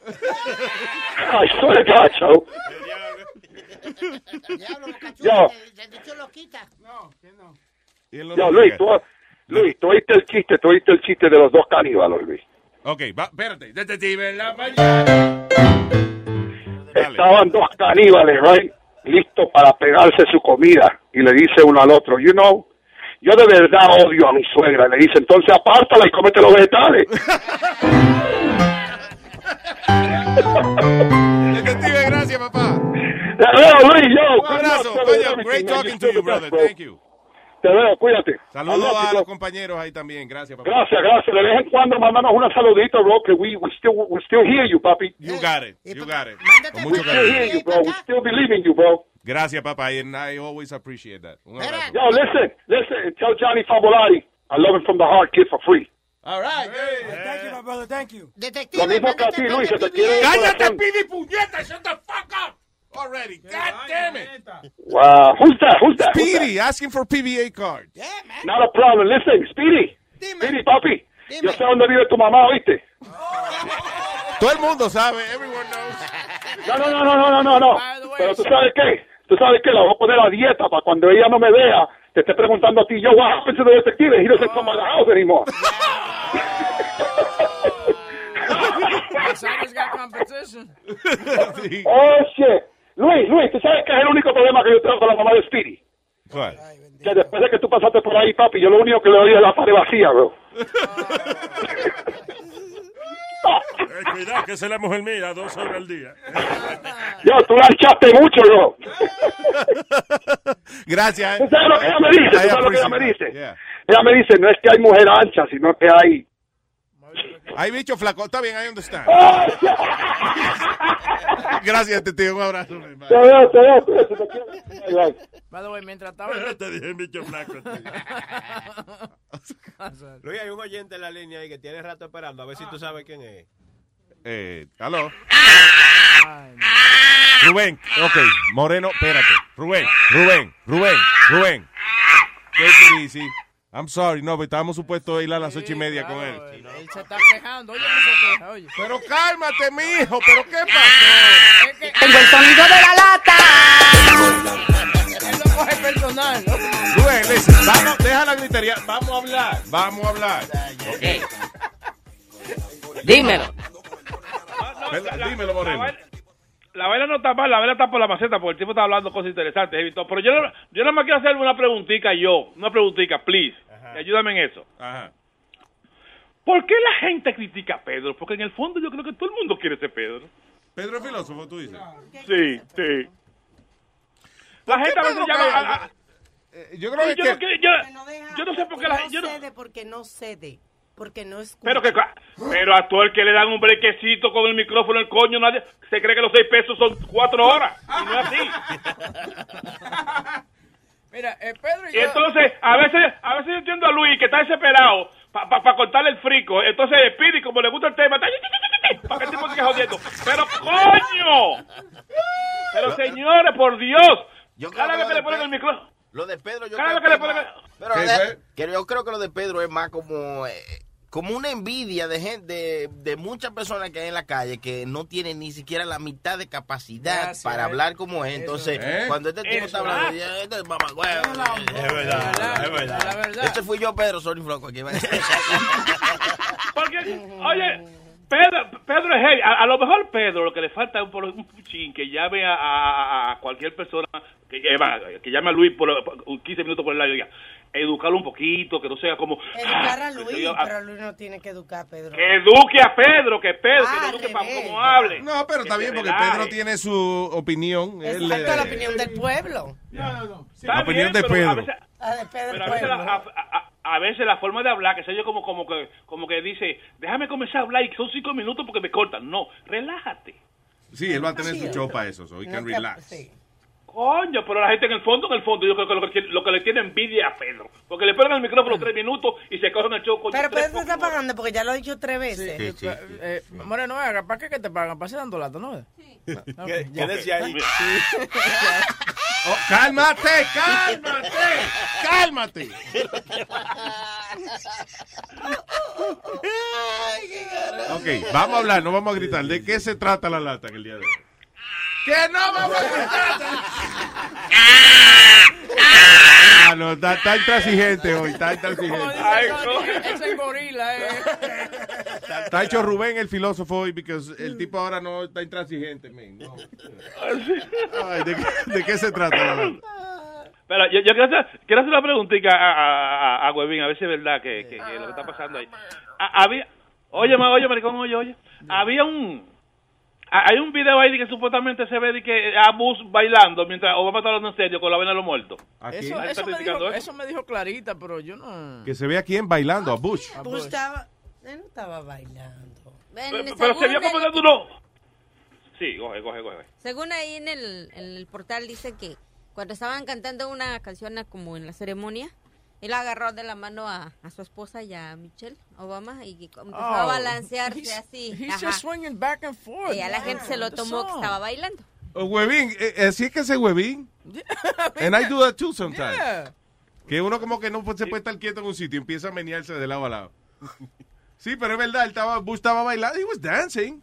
I swear to God, Joe. Yo, yo, Luis, tú, Luis, tú oíste el chiste, tú oíste el chiste de los dos caníbales, Luis. Ok, va, espérate. Detective en la mañana. Estaban dos caníbales, right, listos para pegarse su comida, y le dice uno al otro, you know, yo de verdad odio a mi suegra. Le dice, entonces apártala y cómete los vegetales. [LAUGHS] Detective, gracias, papá. Luis, yo. Un abrazo, coño. Great talking to you, brother. Thank you. Te veo, cuídate. Saludos Adiós, a los compañeros ahí también. Gracias, papá. Gracias, gracias. De vez en cuando mandanos una saludita, bro, que we, we still, we still hear you, papi. You got it. You got it. Con We mucho still hear cariño. you, bro. We still believe in you, bro. Gracias, papá. And I always appreciate that. Un abrazo. Yo, listen, listen. Tell Johnny Favolari I love him from the heart, kid, for free. All right. Thank you, my brother. Thank you. Lo mismo que a ti, Luis, te ¡Cállate. Pidi, puñeta! ¡Shut the fuck up! Already. God damn it. Wow. Who's that? Who's that? Who's Speedy, asking for PBA card. that? Not a problem. Listen, Speedy. Speedy, papi. Yo sé dónde vive tu mamá, ¿oíste? [LAUGHS] Todo el mundo sabe. Everyone knows. No, no, no, no, no, no, no, no. Pero tú sabes qué? Tú sabes qué? La voy a poner a dieta para cuando ella no me vea, te esté preguntando a ti, yo, what happened to the detective? He doesn't come out of the house anymore. [LAUGHS] [LAUGHS] Simon's got competition. Oh, shit. Luis, Luis, ¿tú sabes qué es el único problema que yo tengo con la mamá de Speedy? ¿Cuál? Que después de que tú pasaste por ahí, papi, yo lo único que le doy es la pared vacía, bro. [LAUGHS] Eh, cuidado, que es la mujer mía, dos horas al día. [LAUGHS] Yo, tú la echaste mucho, bro. [LAUGHS] Gracias. ¿Tú sabes lo que ella me dice? ¿Tú sabes lo que ella me dice? Ella me dice, no es que hay mujer ancha, sino que hay... Hay bicho flaco. Está bien, I understand. [LAUGHS] Gracias, te tío. Un abrazo. mi hermano. Te veo, te veo, te veo, te. By the way, mientras estaba... Te dije bicho flaco. [LAUGHS] Luis, hay un oyente en la línea ahí que tiene rato esperando. A ver si tú sabes quién es. Eh, aló. Rubén, ok, Moreno, espérate. Rubén, Rubén, Rubén, Rubén. Take it easy. I'm sorry, no, pero estábamos supuestos a ir a las ocho y media con él. Él se está quejando. Oye, no se queja, oye. Pero cálmate, mijo, pero ¿qué pasó? Tengo el sonido de la lata. Él lo coge personal. ¿no? Rubén, listen, vamos, deja la gritería, vamos a hablar, vamos a hablar. Dímelo. Dímelo, Moreno. La vela no está mal, la vela está por la maceta, porque el tipo está hablando cosas interesantes. Pero yo, no- yo nada más quiero hacerle una preguntita yo, una preguntita, please. Ayúdame en eso. Ajá. ¿Por qué la gente critica a Pedro? Porque en el fondo yo creo que todo el mundo quiere ser Pedro. Pedro es filósofo, tú dices. Sí, sí. La ¿Por qué gente a veces llama... a- a- Yo creo que... yo, no, que- yo- yo no sé por qué la no gente... no- cede porque no cede. Porque no escucha. Pero que pero a todo el que le dan un brequecito con el micrófono el coño nadie se cree que los seis pesos son cuatro horas. Y no es así. [LAUGHS] Mira, eh, Pedro y y yo... entonces a veces a veces yo entiendo a Luis que está desesperado para cortarle el frico. Entonces pide como le gusta el tema para que el tipo siga jodiendo pero coño. Pero señores por Dios. Yo cada que vez lo que de le ponen el micrófono. Lo de Pedro yo creo que le es más- pero yo creo que lo de Pedro es más como eh, como una envidia de gente de, de muchas personas que hay en la calle que no tienen ni siquiera la mitad de capacidad Gracias, para eh. hablar como es. Entonces, ¿Eh? cuando este tipo está hablando, ah. este es mamagüevo. Es verdad, es verdad. Este fui yo, Pedro, sorry, floco. Aquí va. [LAUGHS] Porque, oye, Pedro, Pedro es heavy. A, a lo mejor Pedro lo que le falta es un, un puchín que llame a, a- a cualquier persona, que, que, va, que llame a Luis por, por 15 minutos por el aire y diga, educarlo un poquito, que no sea como... Educar a ah, Luis, ah, pero Luis no tiene que educar a Pedro. Que eduque a Pedro, que Pedro, que Ah, lo eduque para como hable. No, pero está bien porque. Pedro tiene su opinión. Él, Exacto, eh, la opinión del pueblo. Está La opinión de a Pedro. veces- La de Pedro pero a veces, Pueblo. la, a, a- a veces la forma de hablar, que sé yo como, como, que, como que dice, déjame comenzar a hablar y son cinco minutos porque me cortan. No, relájate. Sí, él va a tener Sí, su show para eso, so he can relax. Coño, pero la gente en el fondo, en el fondo, yo creo que lo que, lo que le tiene envidia a Pedro. Porque le ponen el micrófono tres minutos y se cogen el show con Pero Pedro te está pagando porque ya lo he dicho tres veces. Eh, eh, Moreno, venga, ¿para qué que te pagan? ¿Para ser dando lata, no? [LAUGHS] ¿Qué, qué decía ahí? Oh, cálmate, cálmate, cálmate. [LAUGHS] Ok, vamos a hablar, no vamos a gritar. ¿De qué se trata la lata en el día de hoy? ¡Que no vamos a gritar! Ah, no, está, está intransigente hoy, está intransigente. Ese gorila, eh. Está hecho Rubén el filósofo hoy, porque el tipo ahora no está intransigente, man. No. Ay, ¿de, qué, de qué se trata? Pero yo, yo quiero, hacer, quiero hacer una preguntita a, a, a, a a ver si es verdad que, que- que lo que está pasando ahí. A- había, oye, ma- oye, maricón, oye, oye. Había un... a- Hay un video ahí de que supuestamente se ve de que a Bush bailando mientras Obama está hablando en serio con la vena de los muertos. Eso, eso, me dijo, eso. eso me dijo Clarita, pero yo no... Que se ve a quién bailando, a Bush. Bush estaba, él no estaba bailando. Pero, pero se vio como dando uno... Sí, coge, coge, coge. Según ahí en el, en el portal dice que cuando estaban cantando una canción a- como en la ceremonia, él agarró de la mano a, a su esposa y a Michelle Obama y empezó a Oh, balancearse he's- así. he's Ajá. just swinging back and forth. Y a la gente se lo The tomó que estaba bailando. Oh, huevín, eh, así es que ese huevín. And I do that too sometimes. Yeah. Que uno como que no se puede estar quieto en un sitio y empieza a menearse de lado a lado. [LAUGHS] Sí, pero es verdad, él estaba, Bush estaba bailando. He was dancing.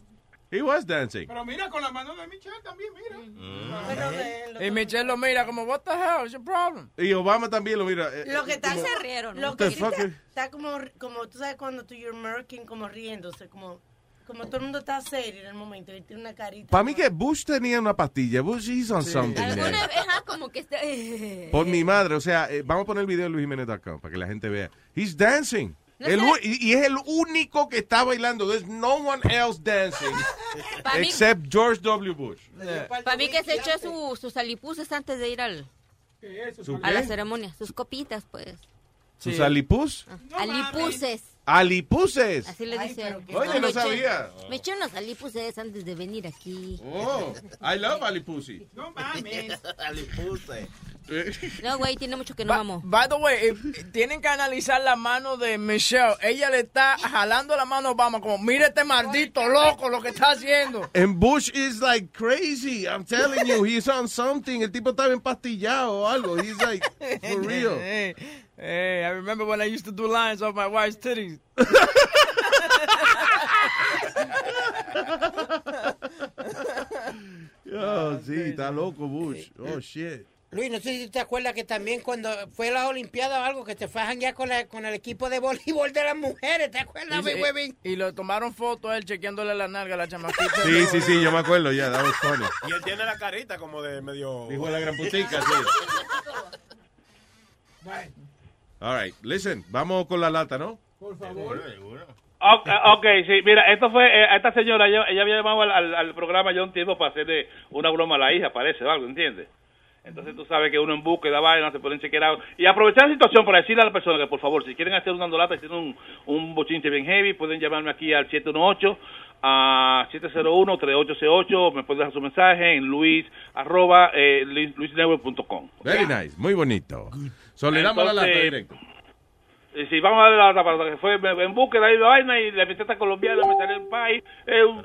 He was dancing. Pero mira, con la mano de Michelle también, mira. Y Michelle lo mira como, what the hell is your problem? Y Obama también lo mira. eh, Lo que está como- se rieron, Lo que sí está, está como, como, tú sabes cuando tú you're murking, como riéndose, como, como todo el mundo está serio en el momento y tiene una carita. Para mí que Bush tenía una pastilla. Bush is on something. there. Alguna vez, ajá, como que está... Por mi madre, o sea, eh, vamos a poner el video de Luis Jiménez acá para que la gente vea. He's dancing. No El y, y es el único que está bailando. There's no one else dancing [LAUGHS] Pa' mí- except George W. Bush. Para mí que se echó su, sus alipuses antes de ir al, ¿Su a la ceremonia. Sus copitas, pues. ¿Sus alipus? alipuses. ¿Alipuses? Así le dicen. Oye, Me no eché- sabía. Me eché unos alipuses antes de venir aquí. Oh, I love [LAUGHS] alipusi. No mames. [LAUGHS] Alipuse. [LAUGHS] No, güey, tiene mucho que no vamos. By the way, eh, tienen que analizar la mano de Michelle. Ella le está jalando la mano a Obama como, mire este maldito loco lo que está haciendo. And Bush is like crazy. I'm telling you, he's on something. El tipo estaba empastillado o algo. He's like, for real. [LAUGHS] Hey, hey, I remember when I used to do lines off my wife's titties. [LAUGHS] Oh, sí, está loco Bush. Oh, shit. Luis, no sé si te acuerdas que también cuando fue a las Olimpiadas o algo, que se fue a janguear con, la- con el equipo de voleibol de las mujeres, ¿te acuerdas, mi huevín? y, y lo tomaron foto a él chequeándole la nalga a la chamaquita. Sí, sí, sí, yo me acuerdo ya. Funny. Y él tiene la carita como de medio... Hijo de la gran putica, sí. All right, listen, vamos con la lata, ¿no? Por favor. Ok, ok, sí, mira, esto fue, eh, esta señora, ella, ella había llamado al, al, al programa yo un tiempo para hacerle una broma a la hija, parece, o algo, ¿entiendes? Entonces tú sabes que uno en búsqueda vaina, se pueden chequear. Y aprovechar la situación para decirle a la persona que por favor, si quieren hacer una andolata y tienen un, un bochinche bien heavy, pueden llamarme aquí al 718 a 701-3868, me pueden dejar su mensaje en luis, arroba, eh, luis- luisnetwork.com. Very nice, muy bonito. So, le damos la lata directo. Y si vamos a darle la otra parte, que fue en búsqueda ahí la vaina y la esta colombiana me salió en país. Eh, un-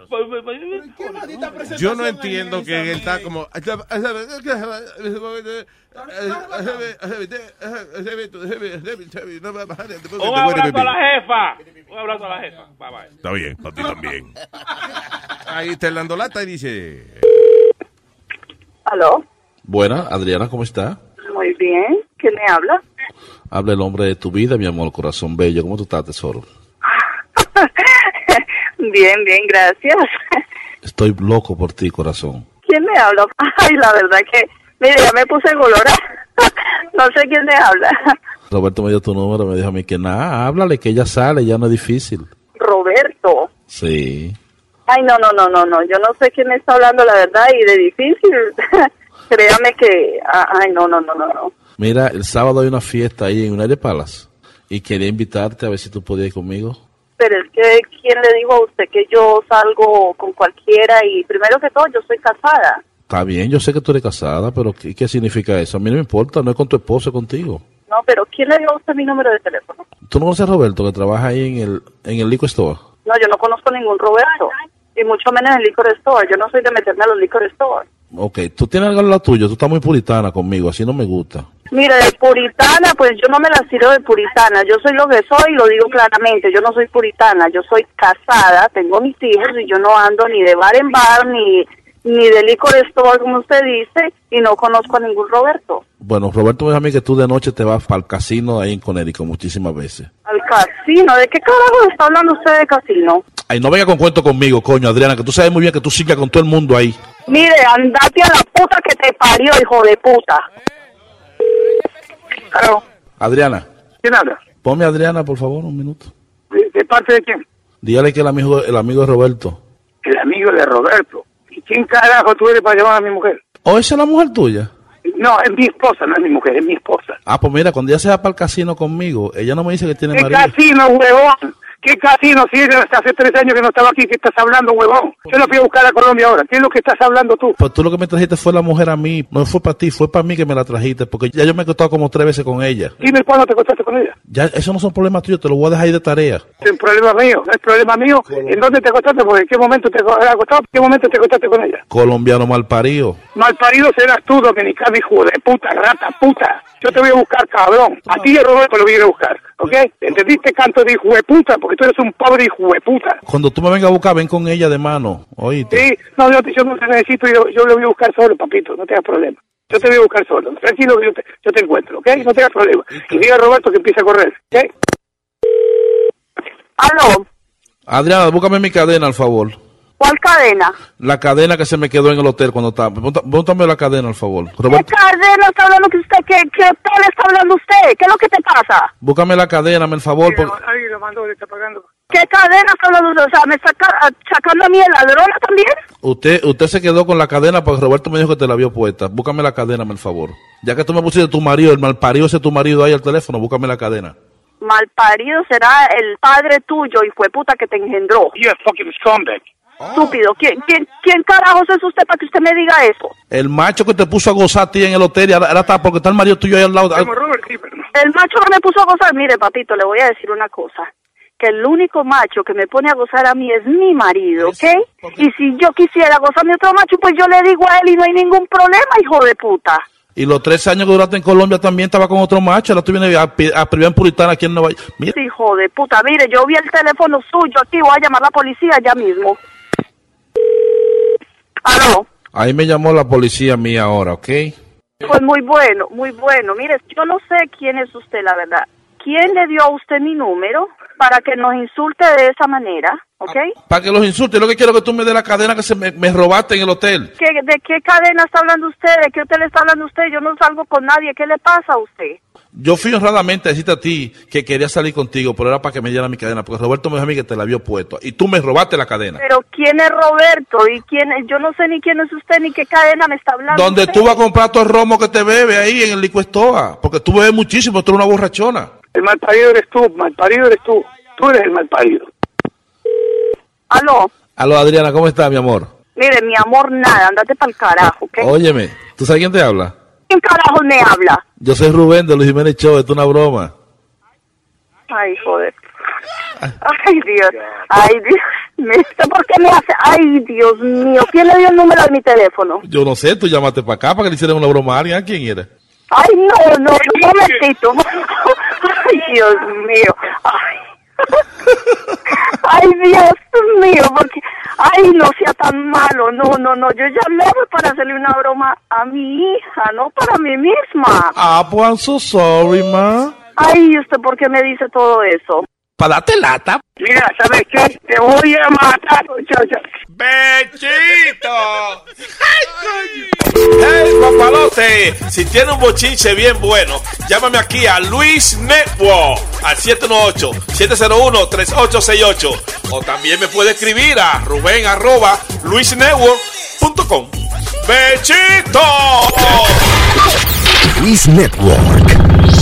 Yo no entiendo que él está como... Un abrazo a la jefa. Un abrazo a la jefa. Bye bye. Está bien, para ti también. Ahí está el dando lata y dice... ¿Aló? Buena, Adriana, ¿cómo está? Muy bien. ¿Quién me habla? Habla el hombre de tu vida, mi amor, corazón bello. ¿Cómo tú estás, tesoro? [LAUGHS] Bien, bien, gracias. Estoy loco por ti, corazón. ¿Quién me habla? [LAUGHS] Ay, la verdad que, mire, ya me puse colora. [LAUGHS] No sé quién me habla. Roberto me dio tu número, me dijo a mí que nada, háblale, que ella sale, ya no es difícil. Roberto. Sí. Ay, no, no, no, no, no. Yo no sé quién me está hablando, la verdad, y de difícil. Créame que, ay, no, no, no, no, no. Mira, el sábado hay una fiesta ahí en United Palace y quería invitarte a ver si tú podías ir conmigo. Pero es que, ¿quién le dijo a usted que yo salgo con cualquiera? Y primero que todo, yo soy casada. Está bien, yo sé que tú eres casada, pero ¿qué, qué significa eso? A mí no me importa, no es con tu esposo, es contigo. No, pero ¿quién le dio a usted mi número de teléfono? ¿Tú no conoces a Roberto que trabaja ahí en el, en el liquor store? No, yo no conozco ningún Roberto. Y mucho menos en el liquor store. Yo no soy de meterme a los liquor store. Ok, tú tienes algo en la tuya, tú estás muy puritana conmigo, así no me gusta. Mire, de puritana, pues yo no me las tiro de puritana. Yo soy lo que soy y lo digo claramente. Yo no soy puritana. Yo soy casada, tengo mis hijos y yo no ando ni de bar en bar ni, ni de licor store, como usted dice, y no conozco a ningún Roberto. Bueno, Roberto me dijo a mí que tú de noche te vas para el casino ahí en Connecticut muchísimas veces. Al casino. ¿De qué carajo está hablando usted de casino? Ay, no venga con cuento conmigo, coño, Adriana, que tú sabes muy bien que tú sigas con todo el mundo ahí. Mire, andate a la puta que te parió, hijo de puta. Adriana, ¿Quién habla? ponme a Adriana, por favor, un minuto. ¿De, de parte de quién? Dígale que el amigo, el amigo de Roberto. El amigo de Roberto. ¿Y quién carajo tú eres para llamar a mi mujer? ¿O esa es la mujer tuya? No, es mi esposa, no es mi mujer, es mi esposa. Ah, pues mira, cuando ella se va para el casino conmigo, ella no me dice que tiene ¿Qué marido. casino, huevón? ¿Qué casino? Si ella hace tres años que no estaba aquí, ¿qué estás hablando, huevón? Yo no fui a buscar a Colombia ahora. ¿Qué es lo que estás hablando tú? Pues tú lo que me trajiste fue la mujer a mí, no fue para ti, fue para mí que me la trajiste, porque ya yo me he acostado como tres veces con ella. Dime cuándo te acostaste con ella. Ya, eso no son problemas tuyos, te lo voy a dejar ahí de tarea. Es un problema mío, no es problema mío. ¿En dónde te acostaste? Porque ¿En qué momento te acostaste? ¿En qué momento te acostaste con ella? Colombiano mal parido. Malparido serás tú, dominicano, hijo de puta, rata, puta. Yo te voy a buscar, cabrón. A ti y a Roberto lo voy a ir a buscar, ¿ok? ¿Entendiste, canto de hijo de puta? Porque tú eres un pobre hijo de puta. Cuando tú me vengas a buscar, ven con ella de mano, oíste. Sí, no, yo, yo no te necesito, yo, yo lo voy a buscar solo, papito, no tengas problema. Yo te voy a buscar solo. Tranquilo que yo te, yo te encuentro, ¿ok? No tengas problema. Y diga a Roberto que empiece a correr, ¿ok? ¿Aló? Adriana, búscame mi cadena, al favor. ¿Cuál cadena? La cadena que se me quedó en el hotel cuando estaba. Bótame la cadena, al favor. ¿Qué cadena está hablando que usted? ¿Qué, qué tal está hablando usted? ¿Qué es lo que te pasa? búscame la cadena, me el favor. lo le está pagando. ¿Qué cadena está hablando usted? O sea, ¿me está ca- sacando a mí el ladrona también? Usted, usted se quedó con la cadena porque Roberto me dijo que te la vio puesta. Búscame la cadena, me el favor. Ya que tú me pusiste tu marido, el malparido ese tu marido ahí al teléfono, búscame la cadena. Malparido será el padre tuyo y fue puta que te engendró. You fucking scumbag. Estúpido. ¿Quién, quién, ¿Quién carajos es usted para que usted me diga eso? El macho que te puso a gozar a ti en el hotel y ahora, está porque está el marido tuyo ahí al lado. El macho que me puso a gozar, mire, papito, le voy a decir una cosa. Que el único macho que me pone a gozar a mí es mi marido, ¿ok? Y si yo quisiera gozarme otro macho, pues yo le digo a él y no hay ningún problema, hijo de puta. Y los tres años que duraste en Colombia también estaba con otro macho. Ahora tú vienes a, a privar en Puritana aquí en Nueva York. Mira, Hijo de puta, mire, yo vi el teléfono suyo aquí, voy a llamar a la policía ya mismo. Aló, ahí me llamó la policía mía ahora, ¿ok? pues muy bueno, muy bueno. Mire, yo no sé quién es usted, la verdad. ¿Quién le dio a usted mi número para que nos insulte de esa manera, ok? Para que los insultes, lo que quiero es que tú me des la cadena que se me, me robaste en el hotel. ¿Qué, ¿De qué cadena está hablando usted? ¿De qué hotel está hablando usted? Yo no salgo con nadie. ¿Qué le pasa a usted? Yo fui honradamente a decirte a ti que quería salir contigo, pero era para que me diera mi cadena, porque Roberto me dijo a mí que te la había puesto. Y tú me robaste la cadena. Pero ¿quién es Roberto? ¿Y quién es? Yo no sé ni quién es usted ni qué cadena me está hablando. Donde usted. tú vas a comprar todo el romo que te bebe ahí en el licuestoa, porque tú bebes muchísimo, tú eres una borrachona. El malparido eres tú, malparido eres tú. Tú eres el malparido. Aló, Aló, Adriana, ¿cómo estás, mi amor? mire, mi amor, nada, andate para el carajo, ¿ok? Óyeme, ¿tú sabes quién te habla? ¿Quién carajo me habla? Yo soy Rubén de Luis Jiménez Show, esto es una broma. Ay, joder. Ay, Dios. Ay, Dios. ¿Por qué me hace? Ay, Dios mío. ¿Quién le dio el número de mi teléfono? Yo no sé, tú llamaste para acá para que le hicieran una broma a alguien. ¿A quién era? Ay, no, no, un momentito. Ay, Dios mío. Ay. Ay, Dios mío, porque, ay, no sea tan malo, no, no, no, yo llamé para hacerle una broma a mi hija, no para mí misma. Ah, pues I'm so sorry, ma. Ay, ¿y ¿usted por qué me dice todo eso? Para darte lata. Mira, ¿sabes qué? Te voy a matar, muchacha. ¡Bechito! ¡Hey, papalote! Si tiene un bochinche bien bueno, llámame aquí a Luis Network al 718-701-3868. O también me puede escribir a Rubén arroba luisnetwork.com. ¡Bechito! Luis Network.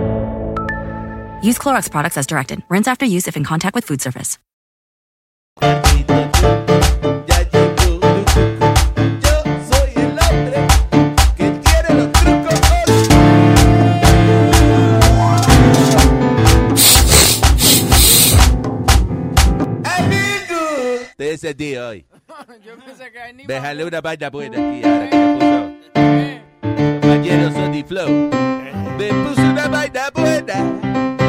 Use Clorox products as directed. Rinse after use if in contact with food surface. Ese tío hoy. Déjale una vaina buena aquí ahora que me puso. Sony Flow. Me puso una vaina buena.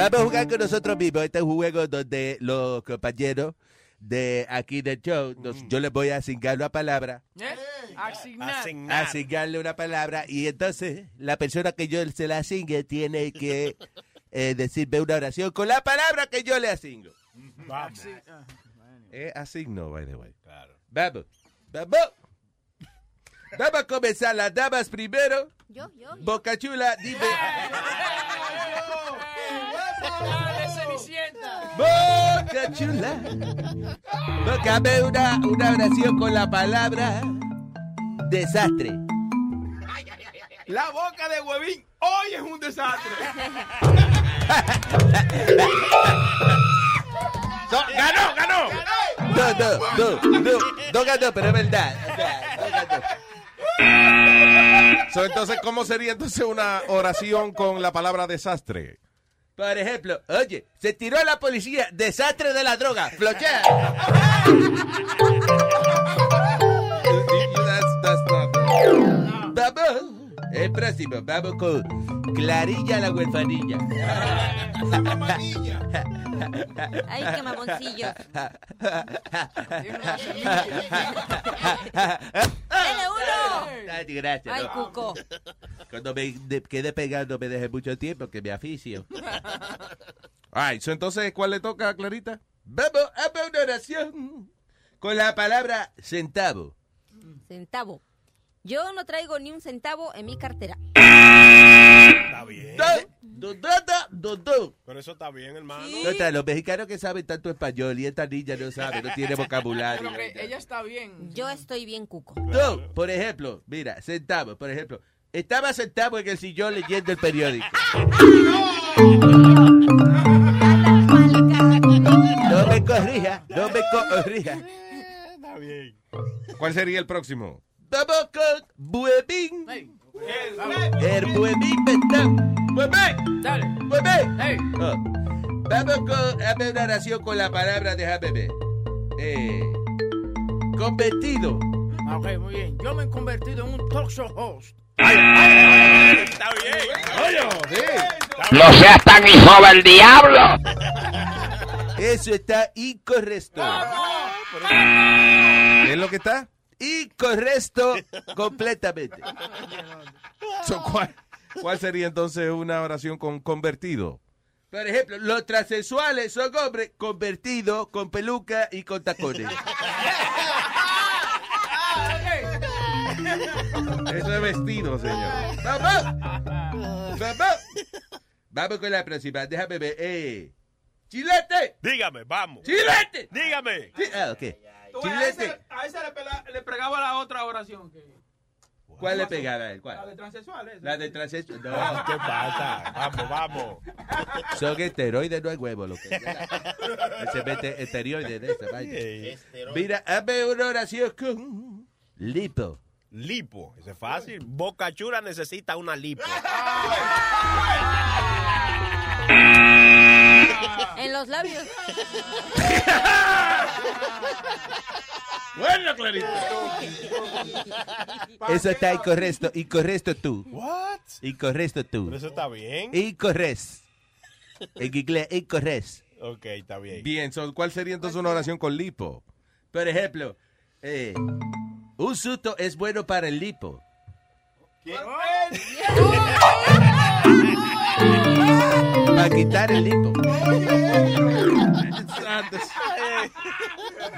Vamos a jugar con nosotros mismos. Este es un juego donde los compañeros de aquí del show, nos- yo les voy a asignar una palabra. Asignar. asignarle una palabra y entonces la persona que yo se la asigne tiene que eh, decirme una oración con la palabra que yo le asigno. Vamos. Es asigno, by the way. Vamos, vamos. Vamos a comenzar las damas primero. Yo, yo. Boca Chula, dime. Boca Chula. Bócame una, una oración con la palabra desastre. La boca de huevín hoy es un desastre. [LAUGHS] ¡Ganó, ganó! No, no, no, no, no ganó, pero es verdad. O sea, no ganó. So, entonces, ¿cómo sería entonces una oración con la palabra desastre? Por ejemplo, oye, se tiró a la policía, desastre de la droga, flochea. [LAUGHS] That's- that's not-. El próximo, vamos con Clarilla la huerfanilla. Ay, qué mamoncillos. ¡Dale uno! Ay, gracias. Ay, no. Cuco. Cuando me de- quede pegando me deje mucho tiempo que me aficio. Ay, so, entonces, ¿cuál le toca a Clarita? Vamos a una oración con la palabra centavo. Centavo. Yo no traigo ni un centavo en mi cartera. Está bien. Do, do, do, do, do. Pero eso está bien, hermano. No, está, los mexicanos que saben tanto español y esta niña no sabe, no tiene vocabulario. Pero que ella está bien. Yo estoy bien cuco. No, por ejemplo, mira, centavo, por ejemplo. Estaba sentado en el sillón leyendo el periódico. No me corrija, no me corrija. Está bien. ¿Cuál sería el próximo? Vamos con Buemín. El Buemín Ventán. Buemín. Dale. Buemín. Oh. Vamos con, a ver una oración con la palabra, déjame ver. Eh, convertido. Ah, Ok, muy bien. Yo me he convertido en un talk show host. Está bien. No seas tan hijo del diablo. Eso está incorrecto. ¿Qué es lo que está? Incorrecto completamente. So, ¿cuál, cuál sería entonces una oración con convertido? Por ejemplo, los transexuales son hombres convertidos con peluca y con tacones. Eso es vestido, señor. ¡Vamos! ¡Vamos! Vamos con la próxima. Déjame ver. Eh. ¡Chilete! Dígame, vamos. ¡Chilete! Dígame. Sí, Ah, ok. Tú, a ese, Chilete. a ese le, pela- le pregaba la otra oración. Que, ¿Cuál le pegaba a él? la ¿Cuál? de transexual. esa. La de transexual. No. ¿Qué pasa? Vamos, vamos. Son esteroides, no hay huevo. Lo que se mete esteroides de esa vaina. Mira, hazme una oración con lipo. Lipo, ese es fácil. Boca Chula necesita una lipo. En los labios. Bueno, Clarita. Eso está incorrecto. Incorrecto tú. What? Incorrecto tú. Pero eso está bien. Incorrecto. En inglés, incorrecto. Ok, está bien. Bien, so, ¿cuál sería entonces una oración con lipo? Por ejemplo, eh, un susto es bueno para el lipo. Para quitar el lipo.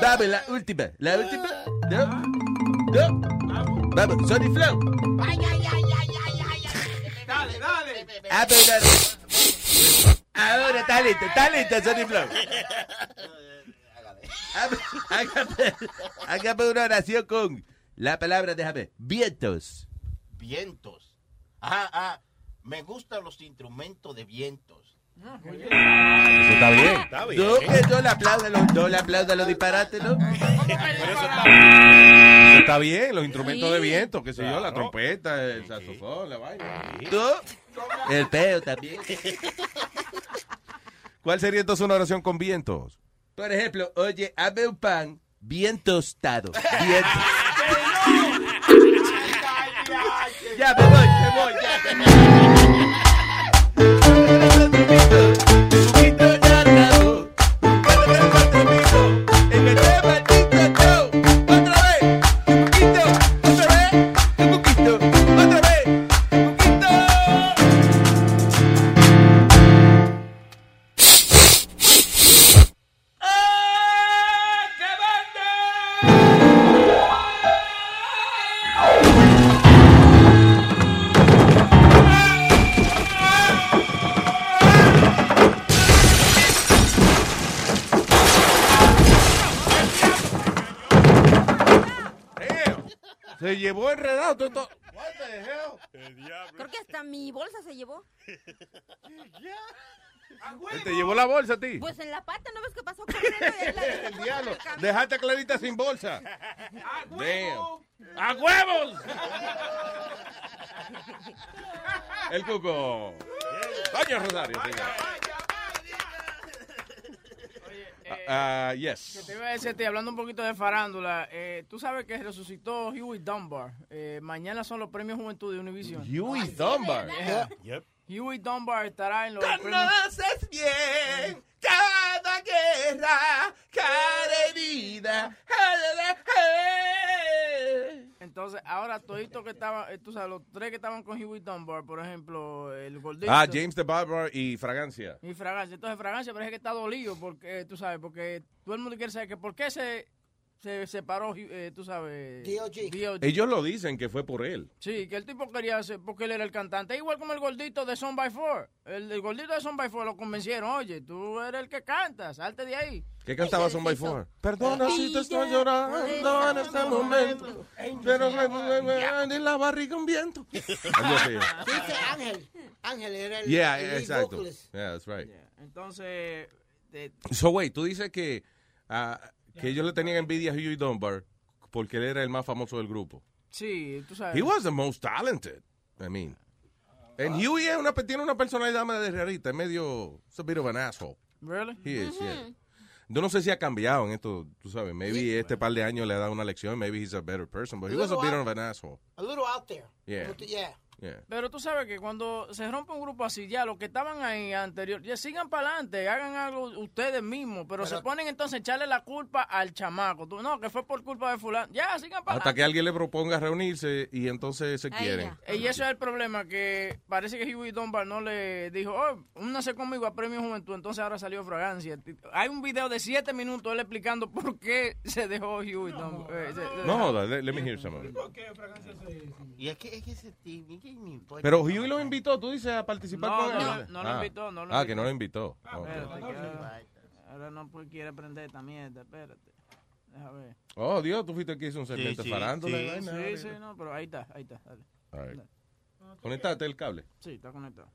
Dame la última. La última. No. No. Vamos, Sony Flow. Dale, dale. Ah, pero dale. Ahora está listo, está listo, Sony Flow. Hágame, una oración con la palabra, déjame, vientos. Vientos. Ajá, ah, me gustan los instrumentos de vientos. Eso está bien. Está bien. No, que no le aplauda los, no le aplauda los disparates, ¿no? Pero eso está bien. Eso está bien, los instrumentos de viento, qué sé yo, la trompeta, el saxofón, la vaina. ¿Tú? El peo también. [LAUGHS] ¿Cuál sería entonces una oración con vientos? Por ejemplo, oye, hazme un pan bien tostado. Bien [LAUGHS] Ya me voy, me voy, ya. me voy. Poquito llevó enredado todo. todo. Creo que hasta mi bolsa se llevó. Él te llevó la bolsa a ti. Pues en la pata, ¿no ves qué pasó corriendo? [LAUGHS] El diablo. Dejaste a Clarita sin bolsa. Damn. ¡A huevos! El cuco. Doña Rosario, señor. Ah, Que yes. te iba a decir, ti, hablando un poquito de farándula, eh, tú sabes que resucitó Huey Dunbar. Eh, mañana son los premios Juventud de Univision. Huey Dunbar. Yeah. Huey Dunbar estará en los. Conoces bien cada guerra, cada herida. Entonces, ahora toditos que estaban, eh, tú sabes, los tres que estaban con Huey Dunbar, por ejemplo, el gordito. Ah, James the Barber y Fragancia. Y Fragancia. Entonces, Fragancia parece que está dolido, porque, eh, tú sabes, porque todo el mundo quiere saber que por qué se, se separó, eh, tú sabes, D.O.G. Ellos lo dicen que fue por él. Sí, que el tipo quería hacer, porque él era el cantante. Igual como el gordito de Son by Four. El, el gordito de Son by Four lo convencieron. Oye, tú eres el que canta, salte de ahí. ¿Qué cantaba Son by Four? Perdona si te estoy llorando en este momento. Pero me, en la barriga un viento. [LAUGHS] Dice Ángel. Ángel era el, Yeah, exacto. Yeah, that's right. Entonces, So, wait, tú dices que, ah, que ellos le tenían envidia a Huey Dunbar porque él era el más famoso del grupo. sí, tú sabes. He was the most talented. I mean. And Huey es una, tiene una personalidad medio de rarita, es medio, it's a bit of an asshole. Really? He is, yeah. Yo no sé si ha cambiado en esto, tú sabes, maybe este par de años le ha dado una lección, maybe he's a better person, but he was a bit of an asshole. A little out there. Yeah. But, yeah. Yeah. Pero tú sabes que cuando se rompe un grupo así, ya los que estaban ahí anterior, ya sigan para adelante, hagan algo ustedes mismos, pero, se ponen entonces a echarle la culpa al chamaco. Tú, no, que fue por culpa de fulano. Ya, sigan para Hasta que alguien le proponga reunirse y entonces se quieren. Y eso es el problema, que parece que Huey Dunbar no le dijo, oh, únase conmigo a Premio Juventud, entonces ahora salió Fragancia. Hay un video de siete minutos él explicando por qué se dejó Huey Dunbar. Eh, se- se- No let, let me hear some of it. Y es que, es que ese tipo, ¿qué? Pero Huey lo invitó, tú dices, a participar No, con no, él. no lo Ah. invitó, no lo Ah, que invitó. no lo invitó. Ok. Espérate, que ahora, ahora no quiere aprender esta mierda, espérate. Deja ver. Oh, Dios, tú fuiste que hizo un segmento sí, farándula. sí, y vaina. Sí, sí, no, pero ahí está, ahí está. Dale. All right. Conectate el cable. Sí, está conectado.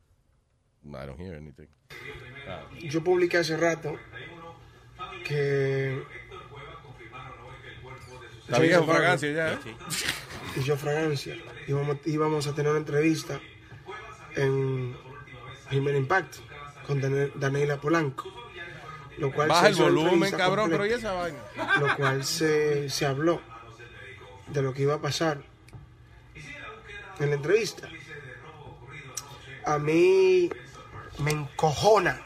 I don't hear anything. Ah. Yo publiqué hace rato que... Está viejo fragancia ya, ¿eh? Y yo fragancia. Íbamos, íbamos a tener una entrevista en Primer Impacto con Daniela Polanco. Lo cual Baja se el volumen, cabrón, pero ¿y esa vaina? Lo cual se, se habló de lo que iba a pasar en la entrevista. A mí me encojona.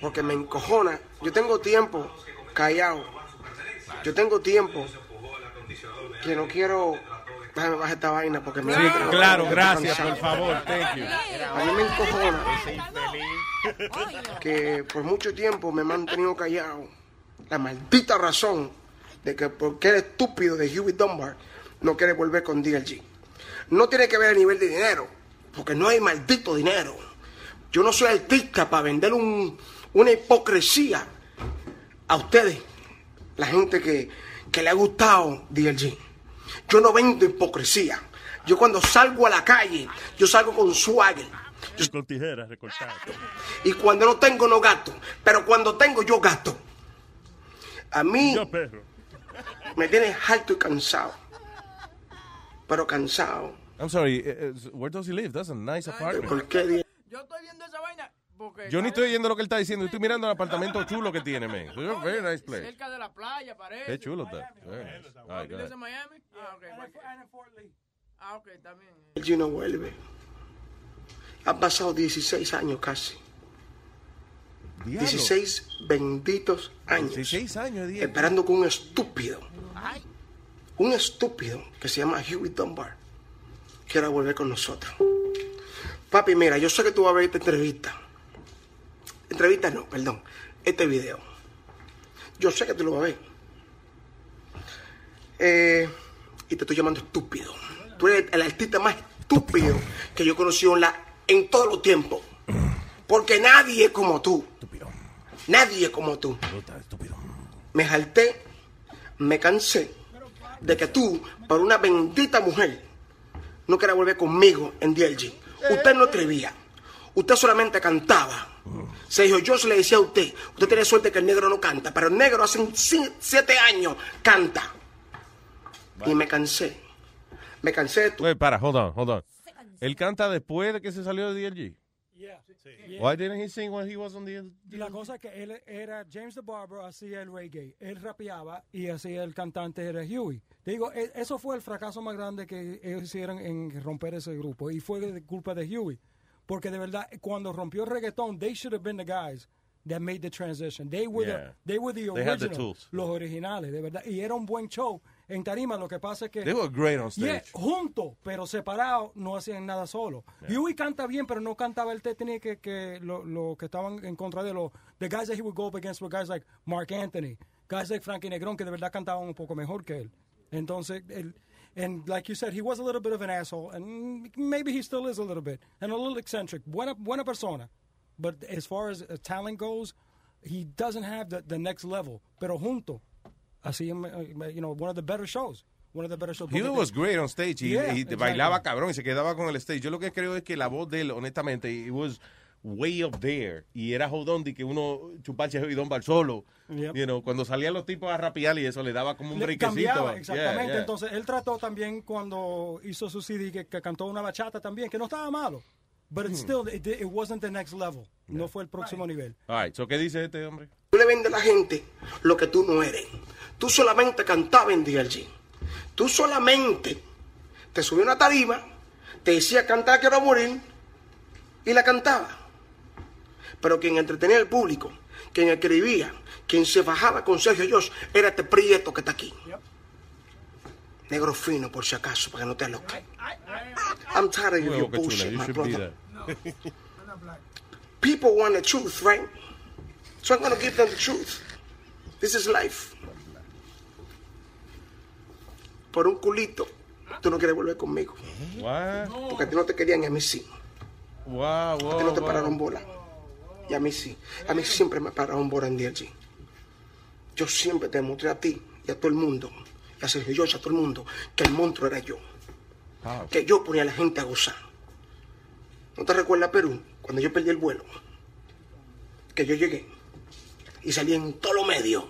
Porque me encojona. Yo tengo tiempo callado. Yo tengo tiempo que no quiero. Déjame bajar esta vaina porque me Sí, claro, gracias, por favor, thank you. A mí me encojona que por mucho tiempo me he mantenido callado. La maldita razón de que porque el estúpido de Huey Dunbar no quiere volver con DLG. No tiene que ver a nivel de dinero, porque no hay maldito dinero. Yo no soy artista para vender un- una hipocresía a ustedes, la gente que, que le ha gustado DLG. Yo no vendo hipocresía. Yo cuando salgo a la calle, yo salgo con swagger. Yo- Con tijeras recortadas. y cuando no tengo, no gasto. Pero cuando tengo, yo gasto. A mí Yo, perro. me tiene harto y cansado. Pero cansado. I'm sorry, eh, eh, where does he live? That's a nice apartment. ¿Por qué? Yo estoy viendo esa vaina porque... Yo ni estoy oyendo lo que él está diciendo, estoy mirando el apartamento [LAUGHS] chulo que tiene, man. So, very nice place. Cerca de la playa, parece. Qué chulo está. ¿Vives en Miami? Ah, ok. Ah, ok, también. DLG no vuelve. Han pasado 16 años casi. Diablo. 16 benditos años. 16 años, Diego. Esperando que un estúpido, un estúpido que se llama Huey Dunbar, quiera volver con nosotros. Papi, mira, yo sé que tú vas a ver esta entrevista. Entrevista no, perdón. Este video. Yo sé que tú lo vas a ver. Eh, y te estoy llamando estúpido. Tú eres el artista más estúpido que yo he conocido en, la, en todos los tiempos. Porque nadie es como tú. Nadie es como tú. Me jalté, me cansé de que tú, por una bendita mujer, no quieras volver conmigo en DLG. Usted no escribía. Usted solamente cantaba. Se dijo, yo se le decía a usted, usted tiene suerte que el negro no canta, pero el negro hace un siete años canta. Y me cansé. Me cansé de tu... Wait, para, hold on, hold on. Él canta después de que se salió de DLG. Yeah. Why didn't he sing when he was on the... Y la cosa es que él era James the Barber, hacía el reggae. Él rapeaba y hacía el cantante era Huey. Te digo, e- eso fue el fracaso más grande que ellos hicieron en romper ese grupo. Y fue de culpa de Huey. Porque de verdad, cuando rompió el reggaetón, they should have been the guys that made the transition. They were, Yeah. the, they were the They had the original, tools. los originales, de verdad. Y era un buen show en tarima. Lo que pasa es que... They were great on Yeah, stage. juntos, pero separados, no hacían nada solo. Huey canta bien, pero no cantaba el tenía que, que lo, lo que estaban en contra de lo The guys that he would go up against were guys like Mark Anthony, guys like Frankie Negrón, que de verdad cantaban un poco mejor que él. Entonces, él, and like you said, he was a little bit of an asshole, and maybe he still is a little bit, and a little eccentric. Buena, buena persona. But as far as uh, talent goes, he doesn't have the, the next level. Pero junto, así, uh, you know, one of the better shows. One of the better shows. Porque- was great on stage. Y, Yeah, y exactly. bailaba cabrón y se quedaba con el stage. Yo lo que creo es que la voz de él, honestamente, it was way up there. Y era jodón de que uno chupache y don bar solo. Yep. You know, cuando salían los tipos a rapear y eso le daba como un Le brequecito. Yeah, exactamente. yeah. Entonces, él trató también cuando hizo su CD que, que cantó una bachata también, que no estaba malo. But Hmm. it's still, it, it wasn't the next level. No fue el próximo nivel. All right, so, ¿qué dice este hombre? Tú le vendes a la gente lo que tú no eres. Tú solamente cantabas en DLG. Tú solamente te subías a una tarima, te decía cantar quiero morir y la cantaba. Pero quien entretenía al público, quien escribía, quien se fajaba con Sergio Josh, era este prieto que está aquí. Negro fino, por si acaso, para que no te aloques. I'm tired of your bullshit, my brother. People want the truth, right? So I'm going to give them the truth. This is life. Por un culito, tú no quieres volver conmigo. What? Porque a ti no te querían y a mí sí. Wow, A ti wow, no te wow. pararon bola. Y a mí sí. A mí siempre me pararon en DLG. Yo siempre te demostré a ti y a todo el mundo, y a Sergio George, a todo el mundo, que el monstruo era yo. Que yo ponía a la gente a gozar. ¿No te recuerdas Perú? Cuando yo perdí el vuelo. Que yo llegué y salí en todos los medios.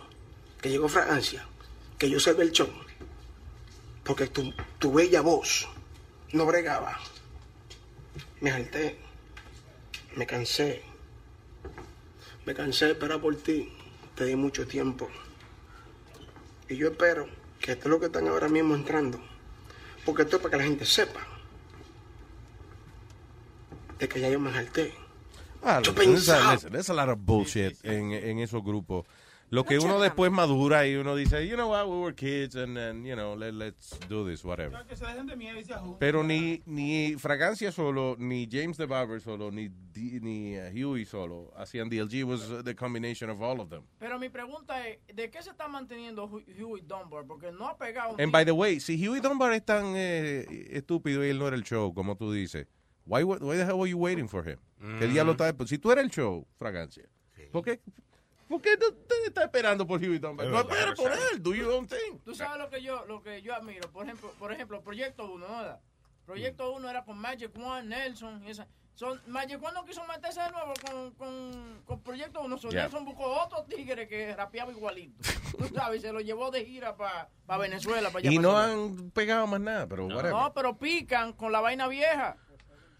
Que llegó Fragancia. Que yo salvé el show. Porque tu, tu bella voz no bregaba. Me salté. Me cansé. Me cansé de esperar por ti. Te di mucho tiempo. Y yo espero que esto es lo que están ahora mismo entrando. Porque esto es para que la gente sepa. De que ya yo me salté. Ah, Yo pensaba- a lot of bullshit en, en esos grupos. Lo que uno después madura y uno dice, you know what, we were kids and, then, you know, let, let's do this, whatever. Pero ni, ni Fragancia solo, ni James the Barber solo, ni, D- ni uh, Huey solo hacían DLG. was uh, the combination of all of them. Pero mi pregunta es, ¿de qué se está manteniendo Hu- Huey Dunbar? Porque no ha pegado And by the way, si Huey Dunbar es tan eh, estúpido y él no era el show, como tú dices, why, why the hell were you waiting for him? ¿Qué Mm. diablo está? Si tú eres el show, Fragancia, ¿por qué, por qué no te está esperando por Huey Dunbar? No espera por él, do your own thing. Tú sabes lo que yo lo que yo admiro, por ejemplo, por ejemplo, Proyecto 1, ¿no? Proyecto 1 era con Magic One, Nelson y esa. Son, Magic One no quiso meterse de nuevo con, con, con Proyecto 1. So Yeah. Nelson buscó otro tigre que rapeaba igualito. Tú sabes, se lo llevó de gira para Venezuela. Pa allá Y pa no han pegado más nada, pero whatever. No, pero pican con la vaina vieja.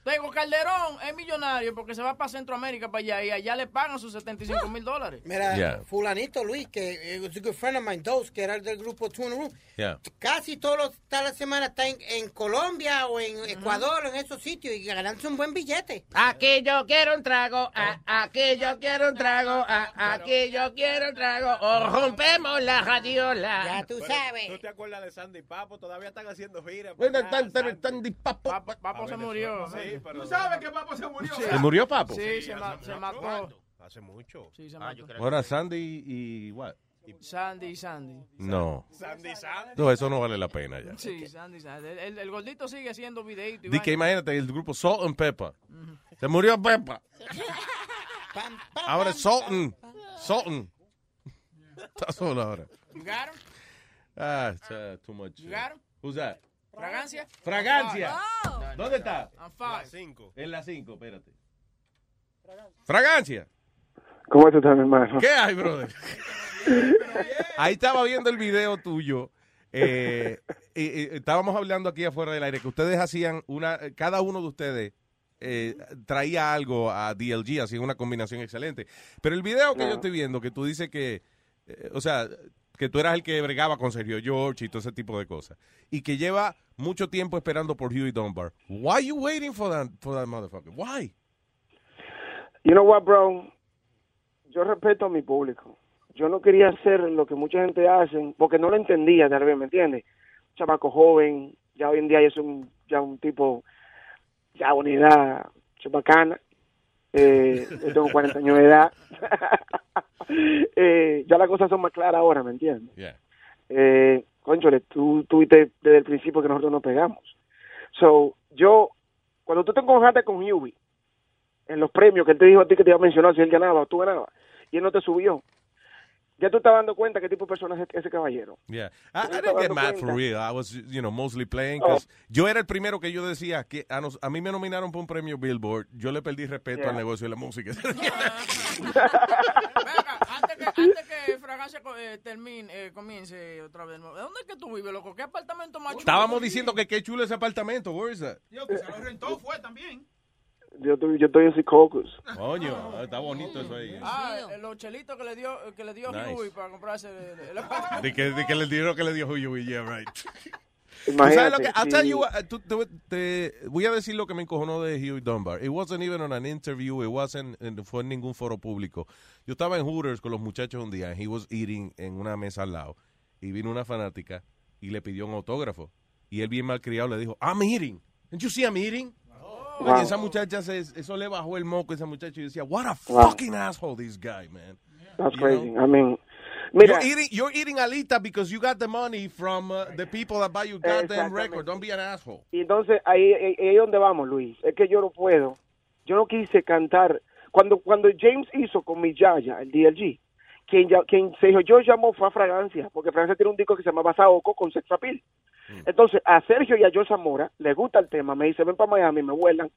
Tengo Calderón es millonario porque se va para Centroamérica para allá y allá le pagan sus 75 mil dólares. Mira, Yeah. fulanito Luis, que es un good friend of mine, Dos, que era del grupo Two in a Room, Yeah. casi todos los, toda la semana está en, en Colombia o en Ecuador, en esos sitios, y ganándose un buen billete. Aquí yo quiero un trago, ah, aquí yo quiero un trago, ah, aquí yo quiero un trago, o rompemos la radiola. Ya tú sabes. ¿Tú te acuerdas de Sandy Papo? Todavía están haciendo giras. Bueno, Sandy. di papo. Papo se murió. Sí, pero... Tú sabes que Papo se murió. ¿Se murió Papo? Sí, se, ma- se mató. Hace mucho. Sí, se Ah, mató. Ahora Sandy y what? Sandy, Sandy. No. Sandy, Sandy. No, eso no vale la pena ya. Sí, Sandy, Sandy. El, el- el gordito sigue haciendo videitos. y Di que imagínate el grupo Salt and Pepper. Se murió Peppa. [LAUGHS] Ahora es Salton. Salton. Está solo ahora. You got him? Ah, it's, uh, too much. You got him? Who's that? Fragancia. Fragancia. Oh. ¿Dónde está? I'm five. Cinco. En la 5, espérate. Fragancia. ¿Cómo estás, mi hermano? ¿Qué hay, brother? Ahí estaba viendo el video tuyo. eh, y- y estábamos hablando aquí afuera del aire que ustedes hacían una, cada uno de ustedes eh, traía algo a DLG, hacía una combinación excelente. Pero el video que yo estoy viendo, que tú dices que, eh, o sea, que tú eras el que bregaba con Sergio George y todo ese tipo de cosas, y que lleva mucho tiempo esperando por Huey Dunbar. Why you waiting for that, for that motherfucker? Why? You know what, bro? Yo respeto a mi público. Yo no quería hacer lo que mucha gente hace porque no lo entendía, tal vez, ¿me entiendes? Chamaco joven, ya hoy en día soy un, ya un tipo, ya una edad bacana. Eh, yo tengo 40 años de edad. [LAUGHS] eh, ya las cosas son más claras ahora, ¿me entiendes? Yeah. Eh, conchole, tú tuviste desde el principio que nosotros nos pegamos. So, yo, cuando tú te encojaste con Huey, en los premios que él te dijo a ti que te iba a mencionar si él ganaba o tú ganabas, y él no te subió, ya tú estás dando cuenta qué tipo de persona es ese caballero. Yeah. I, I Yo didn't get mad cuenta. for real. I was, you know, mostly playing. Oh. Yo era el primero que yo decía que a, nos- a mí me nominaron por un premio Billboard. Yo le perdí respeto Yeah. al negocio de la música. [LAUGHS] Antes que, antes que Fragancia eh, termine, eh, comience otra vez. ¿De dónde es que tú vives, loco? ¿Qué apartamento más chulo? Estábamos diciendo que qué chulo ese apartamento. Where is that? Yo, que se lo rentó fue también. Yo estoy, yo estoy en Secaucus. Coño, está bonito eso ahí. Ah, eh, los chelitos que le dio, que le dio Nice. Huey para comprarse el, el. De que, de que le dieron que le dio Huey, yeah, right. [LAUGHS] ¿Tú Imagínate, sabes lo que? I'll tell si- you what, tú- te, te- voy a decir lo que me encojonó de Huey Dunbar. It wasn't even on an interview, it wasn't, en- fue en ningún foro público. Yo estaba en Hooters con los muchachos un día, and he was eating en una mesa al lado, y vino una fanática y le pidió un autógrafo. Y él bien malcriado le dijo, I'm eating. Didn't you see I'm eating? Wow. Y esa muchacha, se, eso le bajó el moco a esa muchacha y decía, what a Wow. fucking asshole this guy, man. That's You crazy. know? I mean, mira, you're eating, you're eating alita because you got the money from uh, the people that buy your goddamn record. Don't be an asshole. y entonces ahí, ahí, ahí es donde vamos, Luis. Es que yo no puedo. Yo no quise cantar. Cuando cuando James hizo con mi Yaya, el DLG, quien, ya- quien se dijo, yo llamó fue a Fragancia, porque Fragancia tiene un disco que se llama Saoco con Sex Appeal. Entonces, a Sergio y a Joe Zamora les gusta el tema, me dice, ven para Miami, me vuelan,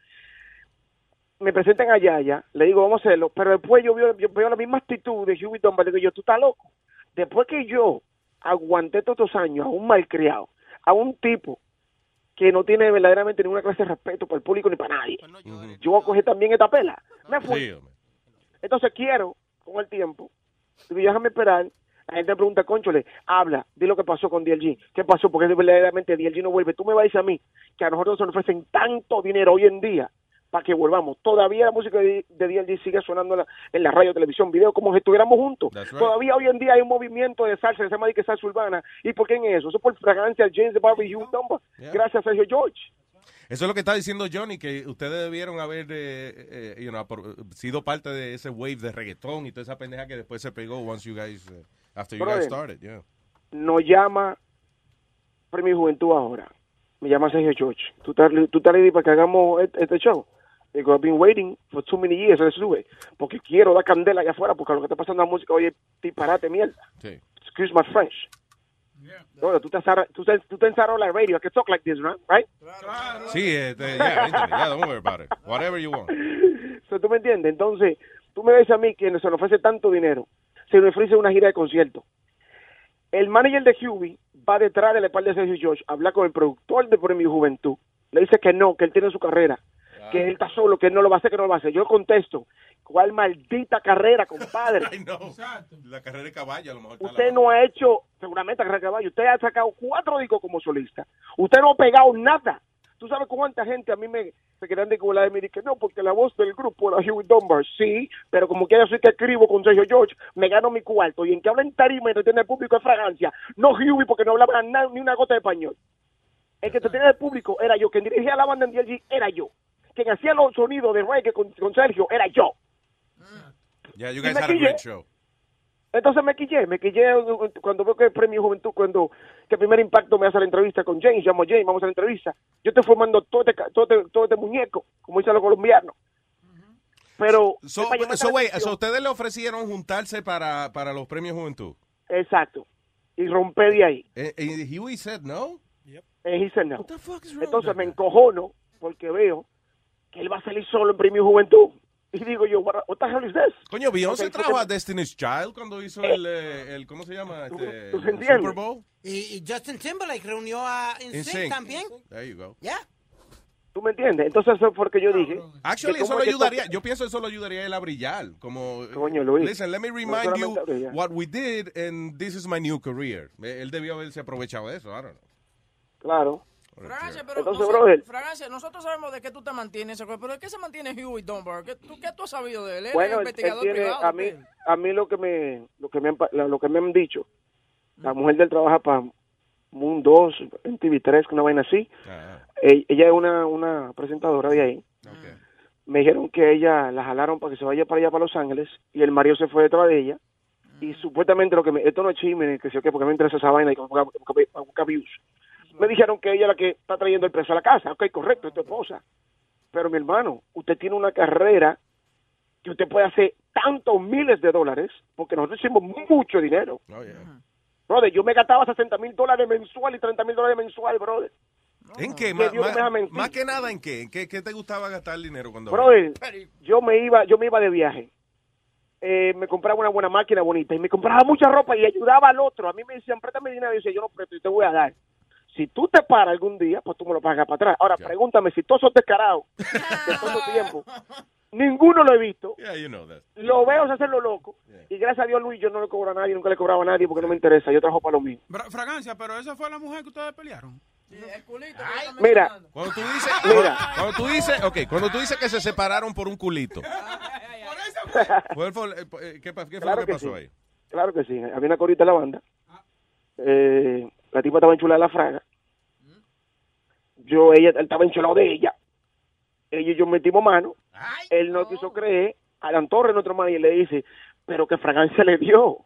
me presentan a Yaya, le digo, vamos a hacerlo, pero después yo veo, yo veo la misma actitud de Huey Dunbar, le digo yo, tú estás loco. Después que yo aguanté todos estos años a un malcriado, a un tipo que no tiene verdaderamente ninguna clase de respeto para el público ni para nadie, yo voy a coger también esta pela. Me fui. Entonces quiero, con el tiempo, digo, déjame esperar. La gente me pregunta, conchole, habla, di lo que pasó con DLG. ¿Qué pasó? Porque verdaderamente DLG no vuelve. Tú me vas a decir a mí que a nosotros nos ofrecen tanto dinero hoy en día para que volvamos. Todavía la música de, de DLG sigue sonando en la, en la radio, televisión, video, como si estuviéramos juntos. Right. Todavía hoy en día hay un movimiento de salsa que se llama que salsa urbana. ¿Y por qué en eso? Eso es por fragancia James de Barbie Hugh Dunbar. Gracias a Sergio George. Eso es lo que está diciendo Johnny, que ustedes debieron haber eh, eh, you know, por- sido parte de ese wave de reggaetón y toda esa pendeja que después se pegó once you guys, eh, after you guys Brother. started. Yeah. nos llama Premio Juventud ahora. Me llama Sergio George. ¿Tú estás, tú estás ready para que hagamos este, este show? Digo, I've been waiting for too many years. Él sube. Porque quiero dar candela allá afuera porque lo que está pasando en la música hoy es disparate, mierda. Sí. Excuse my French. Bueno, tú estás, tú estás, tú en Sarola Radio. I can talk like this, right? right? Sí, este, yeah, [LAUGHS] Anthony, yeah, don't worry about it. Whatever you want. So, ¿Tú me entiendes? Entonces, tú me ves a mí que se le ofrece tanto dinero, se le ofrece una gira de concierto. El manager de Huey va detrás de la espalda de Sergio George a hablar con el productor de Premio Juventud. Le dice que no, que él tiene su carrera, que él está solo, que él no lo va a hacer, que no lo va a hacer. Yo contesto, ¿cuál maldita carrera, compadre? [LAUGHS] Ay, no. La carrera de caballo a lo mejor. Usted la- no ha hecho, seguramente, carrera de caballo. Usted ha sacado cuatro discos como solista. Usted no ha pegado nada. ¿Tú sabes cuánta gente a mí me se quedan de como la de mí? Que no, porque la voz del grupo era Huey Dunbar. Sí, pero como quiera soy que escribo con Sergio George, me gano mi cuarto. Y en que habla en tarima y tiene el público de fragancia. No Huey, porque no hablaba na- ni una gota de español. El que te tenía el público era yo. Quien dirigía la banda en DLG era yo. Quien hacía los sonidos de reggae con, con Sergio era yo. Yeah, you Y guys had a great show. Entonces me quillé, me quillé uh, cuando veo que el premio Juventud, cuando que primer impacto me hace la entrevista con James, llamo a James, vamos a la entrevista. Yo estoy formando todo este, ca- todo este, todo este muñeco, como dicen los colombianos. Pero, So, so wait, so ustedes le ofrecieron juntarse para, para los premios Juventud. exacto, y rompé de ahí. Eh, Y Huey said no. And he said no. Entonces me encojono porque veo que él va a salir solo en premio Juventud. Y digo yo, what, what the hell is this? Coño, Beyoncé Ok, trajo a Destiny's Child cuando hizo el, eh, el ¿cómo se llama? Este, tú se el entiendes. Super Bowl. Y, y Justin Timberlake reunió a In InSync Sync. también. There you go. Yeah. ¿Tú me entiendes? Entonces eso fue lo que yo dije. Actually, eso lo ayudaría, yo pienso eso lo ayudaría a él a brillar, como, Coño, Luis. listen, let me No remind a you brillar. what we did and this is my new career. Eh, Él debió haberse aprovechado de eso, I don't know. Claro. Fragancia, pero Entonces, nosotros, brother. Fragancia, nosotros sabemos de qué tú te mantienes, pero ¿de qué se mantiene Huey Dunbar? ¿Qué, tú, ¿Qué tú has sabido de él? Él es Bueno, él- él investigador tiene, privado. a ¿qué? mí, a mí lo que me, lo que me, han pa- lo que me han dicho, la mujer de él trabaja para Moon 2, en TV3, una vaina así. E- Ella es una, una presentadora de ahí. Me dijeron que ella la jalaron para que se vaya para allá, para Los Ángeles, y el marido se fue detrás de ella. Y supuestamente lo que me, esto no es chisme, ni que sé qué, porque me interesa esa vaina y que busca- busca- busca views. Me dijeron que ella es la que está trayendo el preso a la casa. Ok, correcto, es tu esposa. Pero mi hermano, usted tiene una carrera que usted puede hacer tantos miles de dólares, porque nosotros hicimos mucho dinero. Brother, yo me gastaba 60 mil dólares mensual y 30 mil dólares mensual, brother. ¿En qué? Que me más que nada, ¿en qué? ¿En qué, qué te gustaba gastar el dinero cuando... Brother, yo me iba, yo me iba de viaje. Eh, me compraba una buena máquina bonita y me compraba mucha ropa y ayudaba al otro. A mí me decían, préstame dinero. Y yo decía, yo no presto, yo te voy a dar. Si tú te paras algún día, pues tú me lo pagas para atrás. Ahora, pregúntame si todos son descarados [LAUGHS] de todo tiempo. Ninguno lo he visto. Yeah, you know that. Lo veo hacerlo loco. Y gracias a Dios, Luis, yo no le cobro a nadie, nunca le cobraba a nadie porque no me interesa. Yo trabajo para lo mío. Fragancia, pero esa fue la mujer que ustedes pelearon. Mira, Cuando tú dices, Mira. cuando tú dices, okay, cuando tú dices que se separaron por un culito. ¿cuál [LAUGHS] fue, eh, eh, ¿Qué, fue Claro lo que que pasó sí. ahí? Claro que sí. Había una corita en la banda. Eh, la tipa estaba enchulada de la fraga. Yo, ella, él estaba enchulado de ella. Ella y yo metimos mano. Él no quiso creer. Alan Torres, nuestro manager, le dice, pero qué fragancia le dio.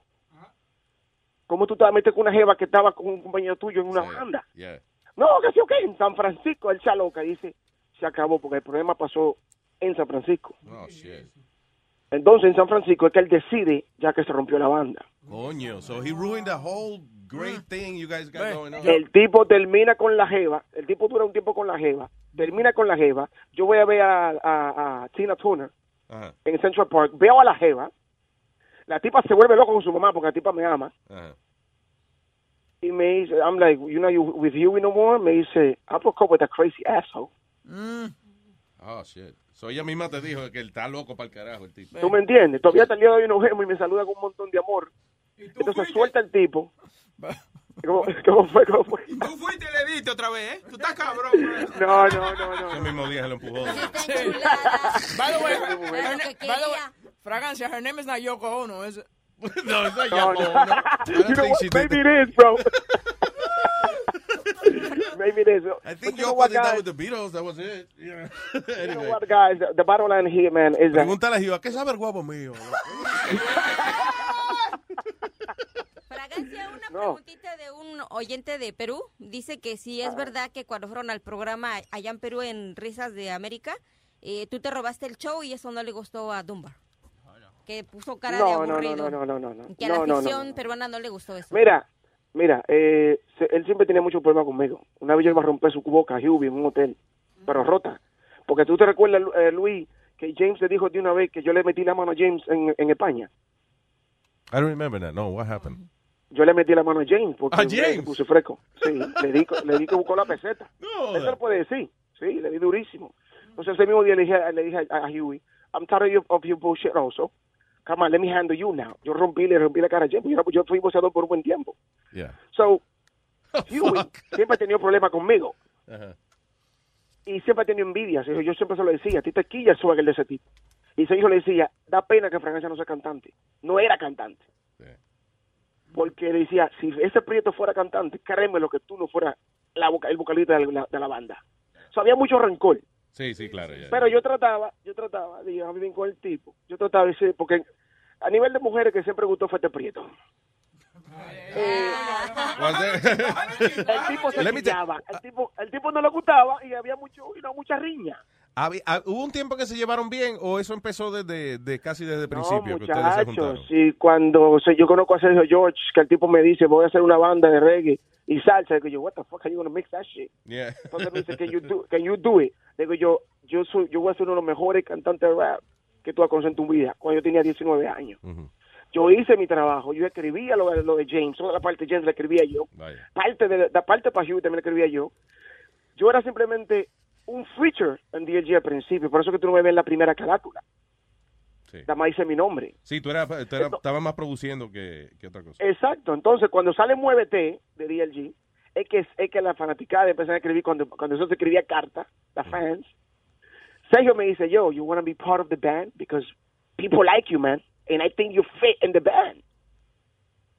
¿Cómo tú te vas a meter con una jeva que estaba con un compañero tuyo en una banda? Yeah. No, que sí, ok, en San Francisco, él se aloca y dice, se acabó, porque el problema pasó en San Francisco. Oh, shit. Entonces, en San Francisco es que él decide, ya que se rompió la banda. Coño, so he ruined the whole great thing you guys got going on. El tipo termina con la jeva, el tipo dura un tiempo con la jeva, termina con la jeva, yo voy a ver a, a- a Tina Turner Ajá, en Central Park, veo a la jeva, la tipa se vuelve loca con su mamá porque la tipa me ama, ajá. y me dice, I'm like, you know, you with you no more, me dice, I broke up with that crazy asshole. Oh, shit. So ella misma te dijo que él está loco para el carajo, el tipo. ¿Tú me entiendes? Todavía hasta el día de hoy nos vemos y me saluda con un montón de amor. Entonces suelta el tipo. ¿Cómo, cómo fue? ¿Cómo fue? Tú fuiste y le diste otra vez, ¿eh? Tú estás cabrón. No, no, no, no. Ese mismo día se lo empujó. By the way, by the way, Fragancia, her name is not Yoko Ono, is it? [LAUGHS] no, it's not No, Yoko no. Ono. You know what? Maybe it is, bro. [LAUGHS] Maybe it is. I think But you know Yoko what, did that guys? with the Beatles, that was it. Yeah. You know anyway. what, guys? The, bottom line here, man, is that Pregúntale a Giva, ¿qué sabe el guapo mío? [LAUGHS] Una preguntita de un oyente de Perú. Dice que si Ah. es verdad que cuando fueron al programa allá en Perú en Risas de América, eh, tú te robaste el show y eso no le gustó a Dunbar. Que puso cara de no, no, aburrido. no, no, no, no, no. Que a No, la no, no, afición no. peruana no le gustó eso. Mira, mira, eh, se- él siempre tenía muchos problemas conmigo. Una vez yo iba a romper su boca a Hubie en un hotel, pero rota. Porque tú te recuerdas, eh, Luis, que James le dijo de una vez que yo le metí la mano a James en, en España. I don't remember that. No, what happened? Yo le metí la mano a James porque ¿A me James? puse fresco. Sí, le di, le di que buscó la peseta. [LAUGHS] No. Eso lo puede decir. Sí, le di durísimo. Entonces ese mismo día le dije, le dije a, a Huey, I'm tired of, of your bullshit also. Come on, let me handle you now. Yo rompí, le rompí la cara a James. Yo, yo fui boxeador por un buen tiempo. Yeah. So, Huey siempre ha tenido problemas conmigo. Ajá. Y siempre ha tenido envidia. Yo, yo siempre se lo decía, a ti te quilla el swagger de ese tipo. Y ese hijo le decía, da pena que Fragancia no sea cantante. No era cantante. Porque le decía, si ese Prieto fuera cantante, créeme lo que tú no fueras la el vocalista de la, de la banda. So, había mucho rencor. Sí, sí, claro. ya. Pero yo trataba, yo trataba llevar bien con el tipo. Yo trataba de decir, porque a nivel de mujeres que siempre gustó fue este Prieto. Eh, [LAUGHS] Was there- el tipo se quillaba, el tipo, el tipo no le gustaba y había mucho, y no, mucha riña. ¿Hubo un tiempo que se llevaron bien o eso empezó desde de, casi desde el principio no, que ustedes se juntaron? muchachos, sí, cuando o sea, yo conozco a Sergio George, que el tipo me dice, voy a hacer una banda de reggae y salsa, que yo, what the fuck are you gonna mix that shit? Yeah. Entonces me dice, can you do, can you do it? Digo yo, yo soy, yo voy a ser uno de los mejores cantantes de rap que tú has conocido en tu vida, cuando yo tenía 19 años. Yo hice mi trabajo, yo escribía lo, de- lo de James, toda la parte de James la escribía yo, parte de la parte para Hugh también la escribía yo. Yo era simplemente un feature en DLG al principio, por eso que tú no me ves en la primera carátula. Sí. Nada más dice mi nombre. Sí, tú eras, tú eras- estabas más produciendo que, que otra cosa. Exacto, entonces cuando sale Muévete de DLG, es que, es que la fanaticada empezó a escribir, cuando, cuando eso se escribía carta, la fans, Sergio me dice, yo, you want to be part of the band? Because people like you, man, and I think you fit in the band.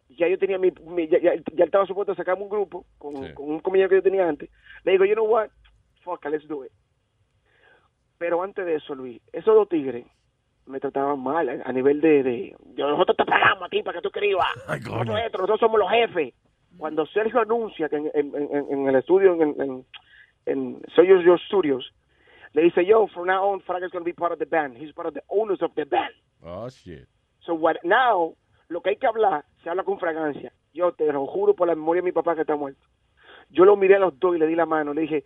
Ya yo tenía mi, mi- ya, ya, ya estaba supuesto a sacarme un grupo con, con un compañero que yo tenía antes. Le digo, you know what, fuck it, let's do it. Pero antes de eso, Luis, esos dos tigres me trataban mal a, nivel de, de, de, nosotros te pagamos a ti para que tú escribas. nosotros, esto, nosotros somos los jefes. Cuando Sergio anuncia que en, en, en- en el estudio, en, en, en Sergio Your Studios, le dice, yo, from now on, Fraga is going to be part of the band. He's part of the owners of the band. Oh, shit. So what now, lo que hay que hablar, se habla con fragancia. Yo te lo juro por la memoria de mi papá que está muerto. Yo lo miré a los dos y le di la mano. Le dije,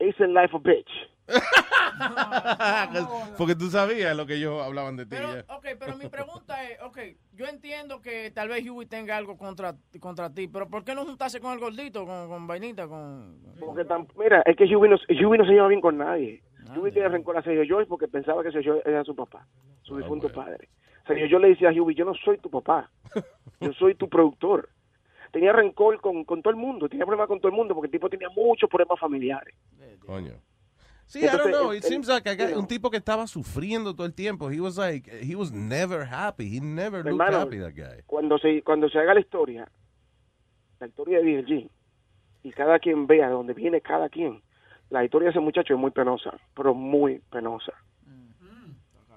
it's in life a bitch. [LAUGHS] Porque tú sabías lo que ellos hablaban de ti. Pero, ya. ok, pero mi pregunta es, ok, yo entiendo que tal vez Huey tenga algo contra, contra ti, pero ¿por qué no juntarse con el gordito, con, con Vainita, con... Porque tan- mira, es que Huey no, Huey no se lleva bien con nadie. Huey tiene rencor a Sergio George porque pensaba que Sergio George era su papá, su difunto padre. Sergio yo le decía a Huey, yo no soy tu papá, [LAUGHS] yo soy tu productor. Tenía rencor con, con todo el mundo, tenía problemas con todo el mundo porque el tipo tenía muchos problemas familiares. Coño. Sí, I don't Entonces, know. el- It seems like un tipo que estaba sufriendo todo el tiempo. He was like, he was never happy. He never looked Hermano, happy, that guy. Cuando se, cuando se haga la historia, la historia de DLG, y cada quien vea de dónde viene cada quien, la historia de ese muchacho es muy penosa, pero muy penosa.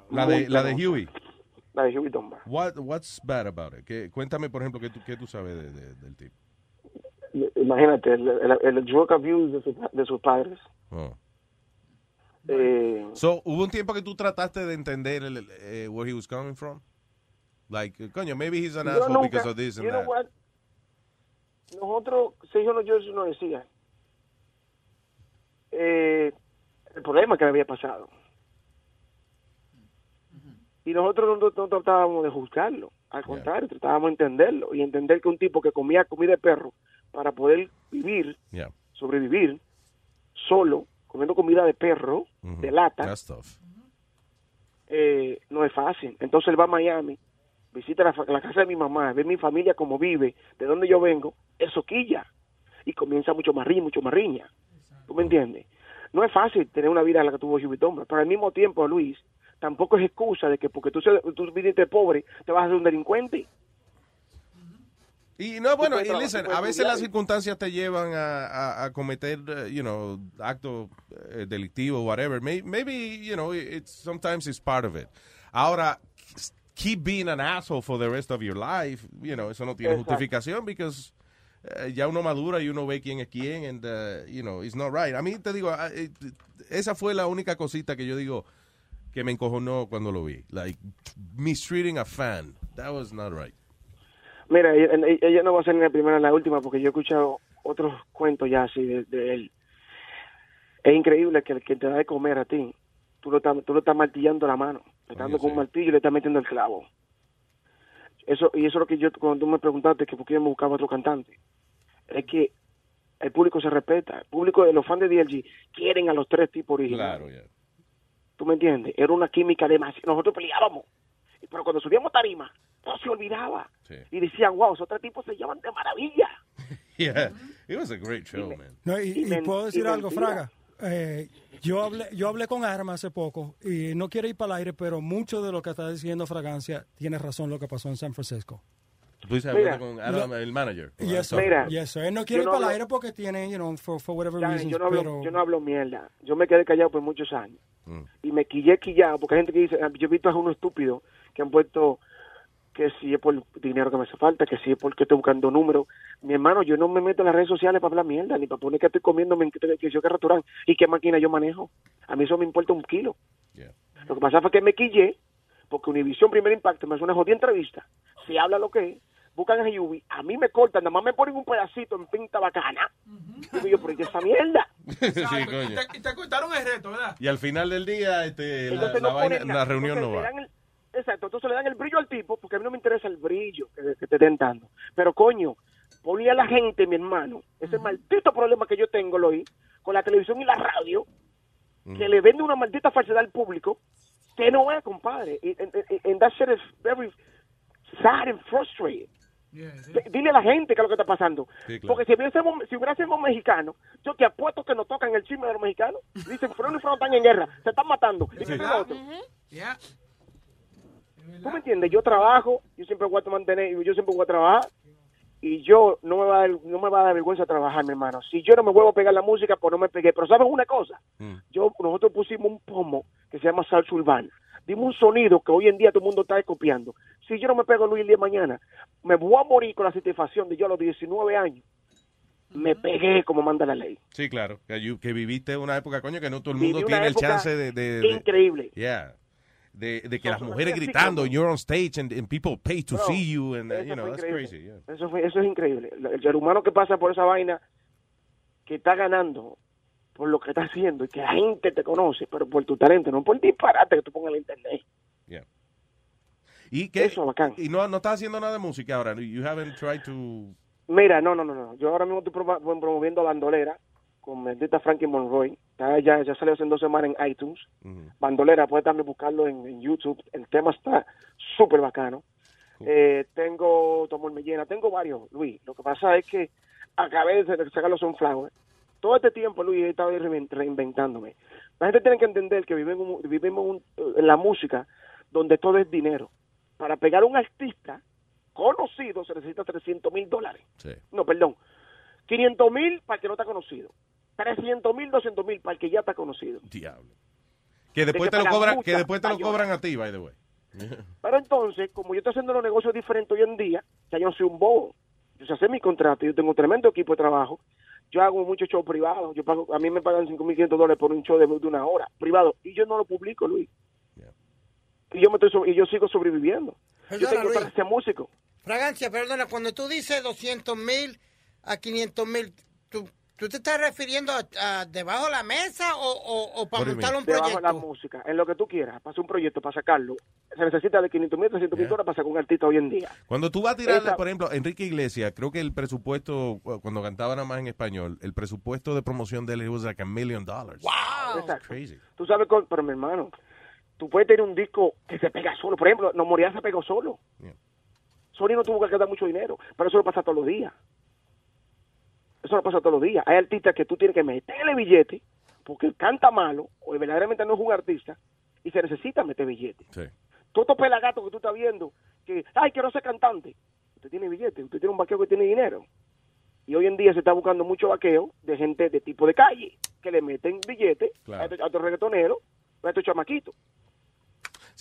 La Muy de, la de penosa. Huey. La de Huey. What, what's bad about it? ¿Qué- cuéntame, por ejemplo, qué tú, qué tú sabes de- de- del tipo. Imagínate, el, el, el drug abuse de, su- de sus padres. Oh. Eh, So, hubo un tiempo que tú trataste de entender el, eh, where he was coming from? Like, coño, maybe he's an yo asshole nunca- because of this and you know that. what? Nosotros, Sergio no, yo no decía. Eh, el problema que le había pasado. Y nosotros no, no tratábamos de juzgarlo. Al contrario, tratábamos de entenderlo y entender que un tipo que comía comida de perro para poder vivir, Yeah. sobrevivir, solo, comiendo comida de perro, de lata, That's tough. eh, no es fácil. Entonces él va a Miami, visita la, la casa de mi mamá, ve mi familia como vive, de donde yo vengo, eso quilla. Y comienza mucho más riña, mucho más riña. ¿Tú me entiendes? No es fácil tener una vida la que tuvo Dunbar, pero al mismo tiempo, Luis, tampoco es excusa de que porque tú, tú viniste pobre, te vas a hacer un delincuente. Y no, bueno, y listen, a veces las circunstancias te llevan a, a, a cometer, uh, you know, actos eh, delictivos, whatever. May- Maybe, you know, it's, sometimes it's part of it. Ahora, keep being an asshole for the rest of your life, you know, eso no tiene Exacto. justificación because eh, ya uno madura y uno ve quién es quién and, uh, you know, it's not right. A mí te digo, ah, eh, esa fue la única cosita que yo digo que me encojonó cuando lo vi. Like, mistreating a fan. That was not right. Mira, ella, no va a ser ni la primera ni la última, porque yo he escuchado otros cuentos ya así de, de él. Es increíble que el que te da de comer a ti, tú lo estás, tú lo estás martillando la mano, le estás dando con un martillo y le estás metiendo el clavo. Eso Y eso es lo que yo, cuando tú me preguntaste que por qué me buscaba otro cantante, es que el público se respeta, el público de los fans de DLG quieren a los tres tipos originales. Claro, ya. ¿Tú me entiendes? Era una química demasiado. Nosotros peleábamos. Pero cuando subíamos tarima, todo se olvidaba. Y decían, wow, esos tres tipos se llaman de maravilla. [LAUGHS] Yeah, it was a great show, man. No, y, Y y men- puedo decir y algo, mentira. Fraga. Eh, yo hablé yo hablé con Arma hace poco y no quiere ir para el aire, pero mucho de lo que está diciendo Fragancia tiene razón lo que pasó en San Francisco. Tú dices Mira. hablando con Adam, el manager. Adam. sir. Yes, sir. Él no quiere ir no para el aire porque tiene, you know, for, for whatever Ya, reasons, yo, no hablo, pero... yo no hablo mierda. Yo me quedé callado por muchos años. Mm. Y me quillé quillado porque hay gente que dice, ah, yo he visto a unos estúpidos que han puesto que si es por dinero que me hace falta, que si es porque estoy buscando números. Mi hermano, yo no me meto en las redes sociales para hablar mierda, ni para poner que estoy comiendo, que, que yo que restaurante y qué máquina yo manejo. A mí eso me importa un kilo. Lo que pasa fue que me quillé porque Univision Primer Impacto me hace una jodida entrevista. Se habla lo que es, buscan a Yubi, a mí me cortan, nada más me ponen un pedacito en pinta bacana. Digo yo, pero ¿y esa mierda? [LAUGHS] sí, coño. Y te, y te cortaron el reto, ¿verdad? Y al final del día, este, la, Entonces la no vaina- ponen la nada. reunión no va. el- exacto, entonces le dan el brillo al tipo, porque a mí no me interesa el brillo que, que te den dando. Pero coño, ponle a la gente, mi hermano, ese maldito problema que yo tengo, Loí, con la televisión y la radio, que le vende una maldita falsedad al público que no es, compadre. Y- And, and- and that shit is very sad and frustrating. Dile a la gente qué es lo que está pasando. Sí, claro. Porque si hubiésemos, si hubiésemos mexicanos, yo te apuesto que nos tocan el chisme de los mexicanos. Dicen, Freno y Freno están en guerra, se están matando. ¿Y es? ¿Tú me entiendes? Yo trabajo, yo siempre voy a mantener, yo siempre voy a trabajar y yo no me va a dar, no me va a dar vergüenza trabajar, mi hermano. Si yo no me vuelvo a pegar la música, pues no me pegué. Pero ¿sabes una cosa? Yo, nosotros pusimos un pomo que se llama salsa urbana. Dimos un sonido que hoy en día todo el mundo está copiando. Si yo no me pego Luis el día de mañana, me voy a morir con la satisfacción de yo a los 19 años me pegué como manda la ley. Sí, claro. Que, que viviste una época, coño, que no todo el mundo tiene el chance de... de- de- increíble. Yeah. De, de que las mujeres gritando, you're on stage and, and people pay to see you and, you know, that's increíble. crazy. yeah. Eso, fue- eso es increíble. El ser humano que pasa por esa vaina, que está ganando por lo que está haciendo y que la gente te conoce, pero por tu talento, no por el disparate que tú pongas en internet. Yeah. ¿Y qué? Y no, no estás haciendo nada de música ahora. You haven't tried to... Mira, no, no, no, no. Yo ahora mismo estoy promo- promoviendo Bandolera con Maldita Frankie Monroy. Está ya, ya salió hace dos semanas en iTunes. Bandolera, puedes también buscarlo en, en YouTube. El tema está súper bacano. Eh, tengo Tomor Me Llena, tengo varios, Luis. Lo que pasa es que acabé de sacar los Sunflower. Todo este tiempo, Luis, he estado rein- reinventándome. La gente tiene que entender que vivimos, vivimos un- en la música donde todo es dinero. Para pegar a un artista conocido se necesita 300 mil dólares. No, perdón. 500 mil para el que no está conocido. 300 mil, 200 mil para el que ya está conocido. Diablo. Que después que te lo cobran, que después te lo cobran a ti, by the way. Pero entonces, como yo estoy haciendo los negocios diferentes hoy en día, ya yo no soy un bobo. Yo sé hacer mi contrato, yo tengo un tremendo equipo de trabajo. Yo hago muchos shows privados. Yo pago, a mí me pagan 5.500 dólares por un show de, de una hora privado. Y yo no lo publico, Luis. Y yo, me estoy, y yo sigo sobreviviendo. yo Perdona, tengo Luis. para ser músico. Fragancia, perdona, cuando tú dices 200 mil a 500 mil, ¿tú, ¿tú te estás refiriendo a, a debajo de la mesa o, o, o para montar un Debajo de la proyecto? música, en lo que tú quieras, para hacer un proyecto, para sacarlo. Se necesita de 500 mil, 300 mil dólares para sacar un artista hoy en día. Cuando tú vas a tirar, Esa- por ejemplo, Enrique Iglesias, creo que el presupuesto, cuando cantaba nada más en español, el presupuesto de promoción de él was like a million dollars. Exacto. Crazy. Tú sabes, con- pero mi hermano, tú puedes tener un disco que se pega solo. Por ejemplo, No Moría se pegó solo. Sony no tuvo que gastar mucho dinero, pero eso lo pasa todos los días. Eso lo pasa todos los días. Hay artistas que tú tienes que meterle billete porque canta malo o verdaderamente no es un artista y se necesita meter billete. Sí. Todos estos pelagatos que tú estás viendo, que, ay, quiero ser cantante. Usted tiene billete, usted tiene un vaqueo que tiene dinero. Y hoy en día se está buscando mucho vaqueo de gente de tipo de calle, que le meten billete Claro. a estos, a estos reggaetoneros, a estos chamaquitos.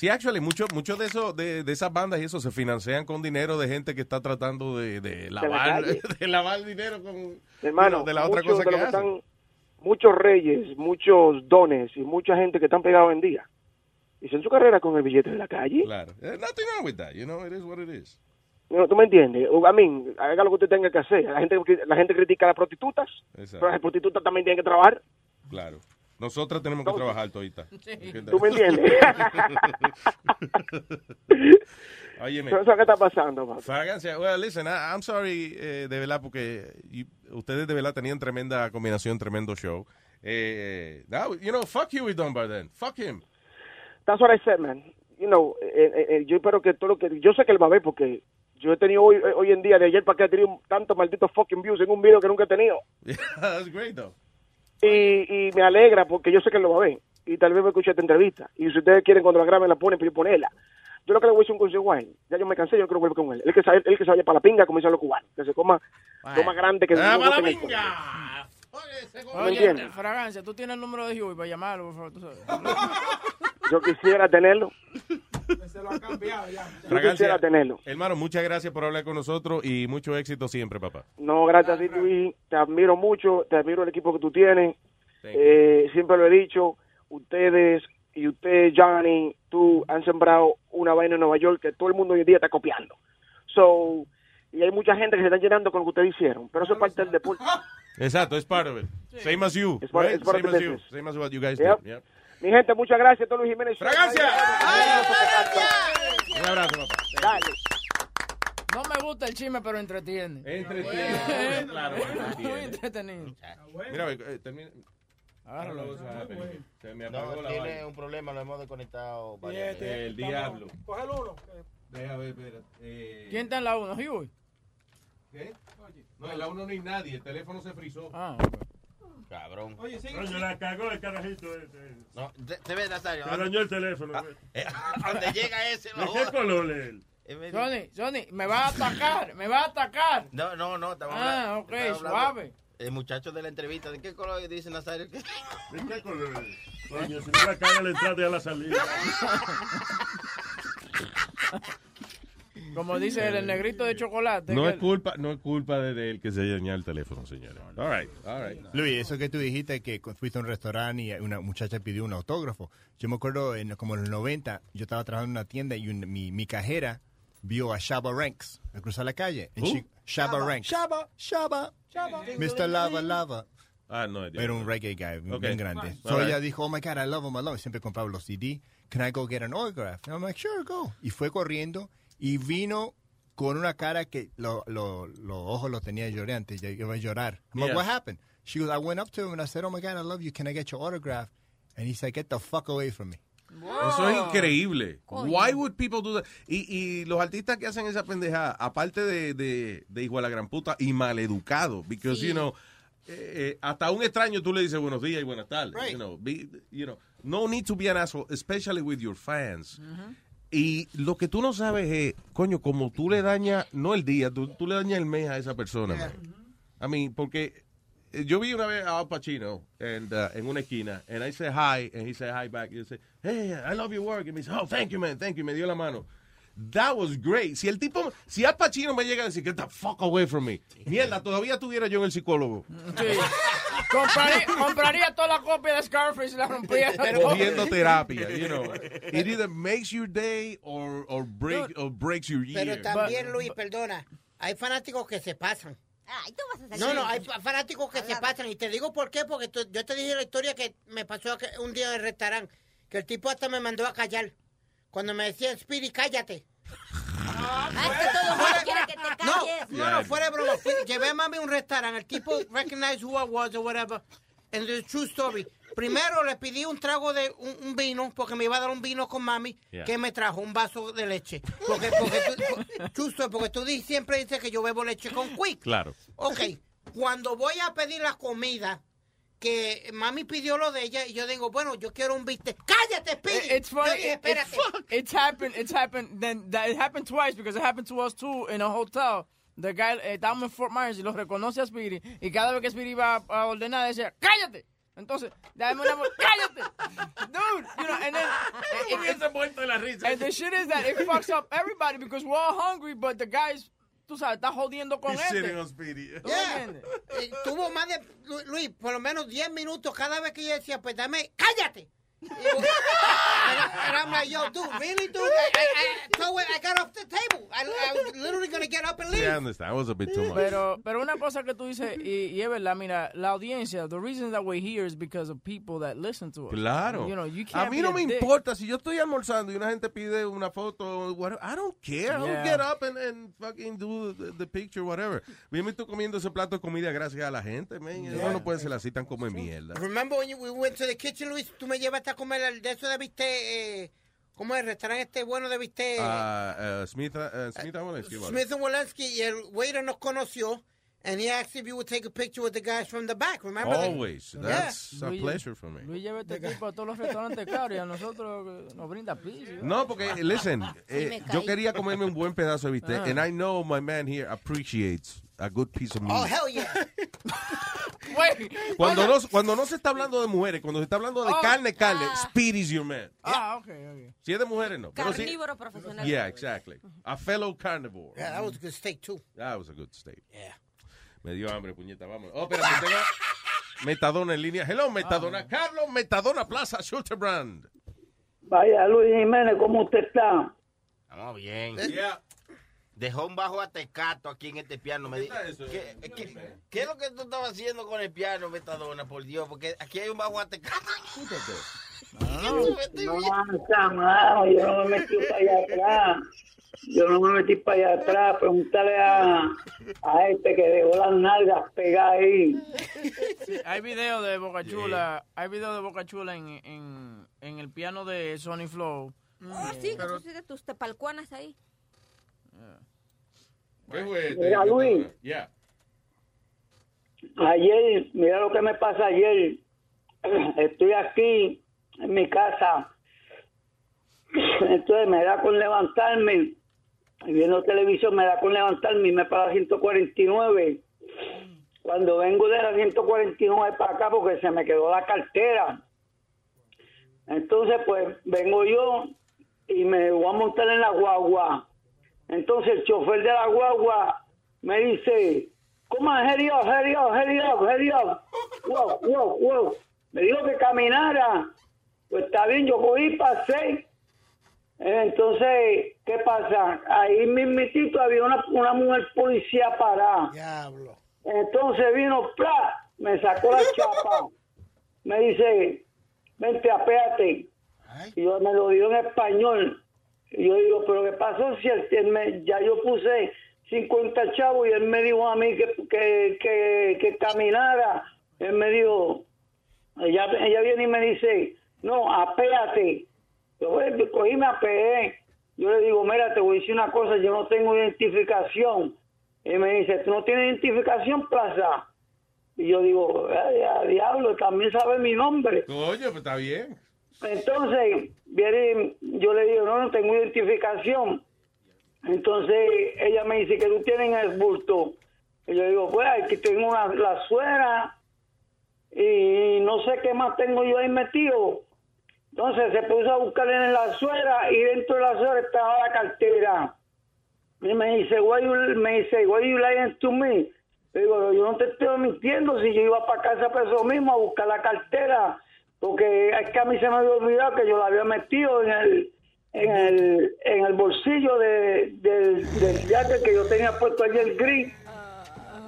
Sí, actually, muchos muchos de esos de, de esas bandas y eso se financian con dinero de gente que está tratando de, de lavar de lavar [LAUGHS] dinero con Hermano, de la otra cosa que hacen. están, muchos reyes, muchos dones y mucha gente que están pegados en día. Hicieron su carrera con el billete de la calle. Claro. Eh, nothing wrong with that, you know, it is what it is. No, ¿Tú me entiendes? A mí, haga lo que usted tenga que hacer. La gente, la gente critica a las prostitutas, Exacto. pero las prostitutas también tienen que trabajar. Claro. Nosotros tenemos que trabajar todita. ¿Tú me entiendes? [LAUGHS] Óyeme. Eso que está pasando, papá. Fragancia, well, listen, I- I'm sorry, eh, de verdad, porque you- ustedes de verdad tenían tremenda combinación, tremendo show. Eh, now, you know, fuck Huey Dunbar then. Fuck him. That's what I said, man. You know, eh, eh, eh, yo espero que todo lo que... Yo sé que él va a ver porque yo he tenido hoy, hoy en día, de ayer para acá, he tenido tantos malditos fucking views en un video que nunca he tenido. [LAUGHS] That's great, though. Y, y me alegra porque yo sé que él lo va a ver. Y tal vez me escuche esta entrevista. Y si ustedes quieren, cuando la graben, la ponen, pero ponerla. Yo lo que le voy a decir un consejo a él. Ya yo me cansé, yo no quiero volver con él. Él que, sabe, él que se vaya para la pinga, como dicen los cubanos. Que se coma lo más grande que Ah, no para la pinga. ¿Me Oye, entiendes? Fragancia, tú tienes el número de Huey para llamarlo, por favor. tú sabes. Yo quisiera tenerlo. [LAUGHS] Se lo ha cambiado ya. Yo quisiera tenerlo. Hermano, muchas gracias por hablar con nosotros y mucho éxito siempre, papá. No, gracias a ti, Luis. Te admiro mucho. Te admiro el equipo que tú tienes. Eh, siempre lo he dicho. Ustedes y usted, Johnny, tú han sembrado una vaina en Nueva York que todo el mundo hoy en día está copiando. So, y hay mucha gente que se está llenando con lo que ustedes hicieron. Pero eso es parte del deporte. Exacto, es part of it. Same as you, It's part- right? it's part of Same as you. Same as what you guys Yep. did. Yep. Mi gente, muchas gracias. Todo Luis Jiménez. ¡Fragancia! Un abrazo, papá. Dale. No me gusta el chisme, pero entretiene. Entretiene, [LAUGHS] claro, Muy entretenido. Mira, eh, termina. Agárralo. Se me apagó No, la tiene vaina. un problema, lo hemos desconectado. Varias este, veces. El diablo. Coge el uno. Deja ver, espérate. Eh, ¿Quién está en la 1? Huey. ¿Qué? No, en la uno no hay nadie. El teléfono se frizó. Ah, Cabrón. Oye, Coño, la cagó el carajito este. No, te, te ves, Nazario. Se dañó el teléfono. Eh, [LAUGHS] ¿a dónde llega ese? ¿De qué color es él? Johnny, Johnny, me va a atacar, me va a atacar. No, no, no. estamos Ah, hablando- ok, estamos hablando- suave. El muchacho de la entrevista, ¿de qué color dice Nazario? ¿De qué color es? Coño, si no la caga a la entrada y a la salida. [LAUGHS] Como dice el, el negrito de chocolate. No es culpa, no es culpa de él que se haya dañado el teléfono, señores. All right, all right. Luis, eso que tú dijiste que fuiste a un restaurante y una muchacha pidió un autógrafo. Yo me acuerdo en, como en los 90, yo estaba trabajando en una tienda y un- mi, mi cajera vio a Shaba Ranks al cruzar la calle. She- Shaba Ranks. Shaba, Shaba. Mr. Lava Lava. Ah, no, Era un reggae guy, Ok. bien grande. So right. ella dijo, oh my God, I love him, I love him. Siempre compraba los CD. Can I go get an autograph? And I'm like, sure, go. Y fue corriendo y vino con una cara que lo- lo- los ojos los tenía llorantes. Ya iba a llorar. I'm like, Yeah. what happened? She goes, I went up to him and I said, oh my God, I love you. Can I get your autograph? And he said, get the fuck away from me. Eso es increíble. Why would people do that? Y, y los artistas que hacen esa pendejada, aparte de, de, de hijo de la gran puta y maleducado, because, Sí. you know, eh, eh, hasta a un extraño tú le dices buenos días y buenas tardes. Right. You know, be- you know, no need to be an asshole, especially with your fans. Y lo que tú no sabes es, coño, como tú le dañas, no el día, tú, tú le dañas el mes a esa persona. man. I mean, porque eh, yo vi una vez a Al Pacino and, uh, en una esquina, and I said hi, and he said hi back. Y yo said, hey, I love your work. And me dice, oh, thank you, man, thank you. Me dio la mano. That was great. Si el tipo, si Al Pacino me llega a decir, get the fuck away from me. Mierda, todavía estuviera yo en el psicólogo. Sí. Compraría, compraría toda la copia de Scarface y la rompía. Cogiendo terapia, you know. It either makes your day or, or, break, or breaks your year. Pero también, Luis, perdona, hay fanáticos que se pasan. Ay, tú vas a. No, no, hay fa- fanáticos que se pasan. Y te digo por qué, porque tú- yo te dije la historia que me pasó un día en el restaurante, que el tipo hasta me mandó a callar. Cuando me decían, Speedy, cállate. No, calles. no, no, fuera de broma. Fui- llevé a mami a un restaurante. El tipo recognized who I was or whatever. And the true story. Primero le pedí un trago de un, un vino, porque me iba a dar un vino con mami, Yeah. que me trajo un vaso de leche. Porque, porque tú, [LAUGHS] true story, porque tú di- siempre dices que yo bebo leche con quick. Claro. Ok, cuando voy a pedir la comida, que mami pidió lo de ella, y yo digo, bueno, yo quiero un bistec. ¡Cállate, Speedy! It's funny. Yo dije, It- it's, espérate. it's happened. It's happened. Then that it happened twice because it happened to us too in a hotel. The guy eh, estábamos en Fort Myers y lo reconoce a Speedy y cada vez que Speedy iba a, a ordenar decía cállate. Entonces, dame una cállate, dude. You know, and then it, it, and the shit is that it fucks up everybody because we're all hungry, but the guys, tú sabes, está jodiendo con este. ¿Tú me Yeah. entiendes? Eh, tuvo más de, Lu- Luis, por lo menos 10 minutos cada vez que yo decía, pues dame, cállate. Y yo- and, and I'm like, yo, dude, really, dude? I, I, I, so I got off the table. I, I was literally going to get up and leave. Yeah, I understand. That was a bit too much. Pero, pero una cosa que tú dices, y, y es verdad, mira, la audiencia, the reason that we're here is because of people that listen to us. Claro. You know, you a can't mí be no a me dick. importa si yo estoy almorzando y una gente pide una foto, whatever, I don't care. I'll Yeah. get up and, and fucking do the, the picture, whatever. Yo me estoy comiendo ese plato de comida gracias a la gente, man. Uno no puede ser así tan como mierda. Remember when you, we went to the kitchen, Luis? Tú me llevaste a comer el de eso de bistec, eh, ¿cómo es? El restaurante este bueno de bistec. Ah, eh, Smith, eh, Smith, and Walensky, ¿vale? Smith and Walensky, y el waiter nos conoció, and he asked if you would take a picture with the guys from the back, remember? that? Always. Yeah. That's a Luis- pleasure for me. Luis lleva este tipo a todos los restaurantes caros y a nosotros nos brinda pizza. No, porque, listen, eh, yo quería comerme un buen pedazo de bistec, Ah. and I know my man here appreciates a good piece of meat. Oh, hell yeah. [LAUGHS] Cuando no, cuando no se está hablando de mujeres, cuando se está hablando de Oh, carne, carne, ah. Speed is your man. Ah, ok, ok. Si es de mujeres, no. Carnívoro profesional. Yeah, exactly. A fellow carnivore. Yeah, that was a good steak, too. That was a good steak. Yeah. Me dio hambre, puñeta, vamos. Oh, espérate, tengo [LAUGHS] Metadona en línea. Hello, Metadona. Carlos, Metadona Plaza, Schulterbrand. Vaya, Luis Jiménez, ¿cómo usted está? Estamos bien. Dejó un bajo atecato aquí en este piano. Me di- ¿Qué, qué, qué es lo que tú estabas haciendo con el piano, Metadona? Por Dios, porque aquí hay un bajo atecato. No, no, chama, [LAUGHS] yo no me metí para allá atrás. Yo no me metí para allá atrás. Pregúntale a, a este que dejó las nalgas pegadas ahí. Sí, hay video de Boca Chula, hay video de Boca Chula en, en, en el piano de Sony Flow. Ah, sí, que pusiste tus tepalcuanas ahí. Mira, Luis. Ayer, mira lo que me pasa ayer. Estoy aquí en mi casa. Entonces me da con levantarme. Viendo televisión me da con levantarme y me para 149. Cuando vengo de la 149 para acá porque se me quedó la cartera. Entonces pues vengo yo y me voy a montar en la guagua. Entonces el chofer de la guagua me dice, ¿cómo? Hurry up, hurry up, hurry up, hurry up. Wow, wow, wow. Me dijo que caminara. Pues está bien, yo cogí, pasé. Entonces, ¿qué pasa? Ahí mismitito había una, una mujer policía parada. Diablo. Entonces vino, ¡plá! me sacó la chapa. Me dice, vente, apéate. Y yo me lo dio en español. Yo digo, ¿pero qué pasó? Si él, me- ya yo puse 50 chavos y él me dijo a mí que, que, que, caminara. Él me dijo, ella, ella viene y me dice, no, apéate. Yo "Bueno, cogí, me apeé. Yo le digo, mira, te voy a decir una cosa, yo no tengo identificación. Y me dice, ¿tú no tienes identificación, plaza? Y yo digo, "Ay, a diablo, también sabe mi nombre. Coño, pues está bien. Entonces, viene, yo le digo, no, no tengo identificación. Entonces, ella me dice que tú tienes en el bulto. Y yo digo, pues aquí tengo una, la suera y no sé qué más tengo yo ahí metido. Entonces se puso a buscar en la suera y dentro de la suera estaba la cartera. Y me dice, why me dice, why you lying to me? Le digo, yo no te estoy mintiendo si yo iba para casa por eso mismo a buscar la cartera. Porque es que a mí se me había olvidado que yo la había metido en el en el, en el bolsillo de, del, del jacket que yo tenía puesto allí el gris.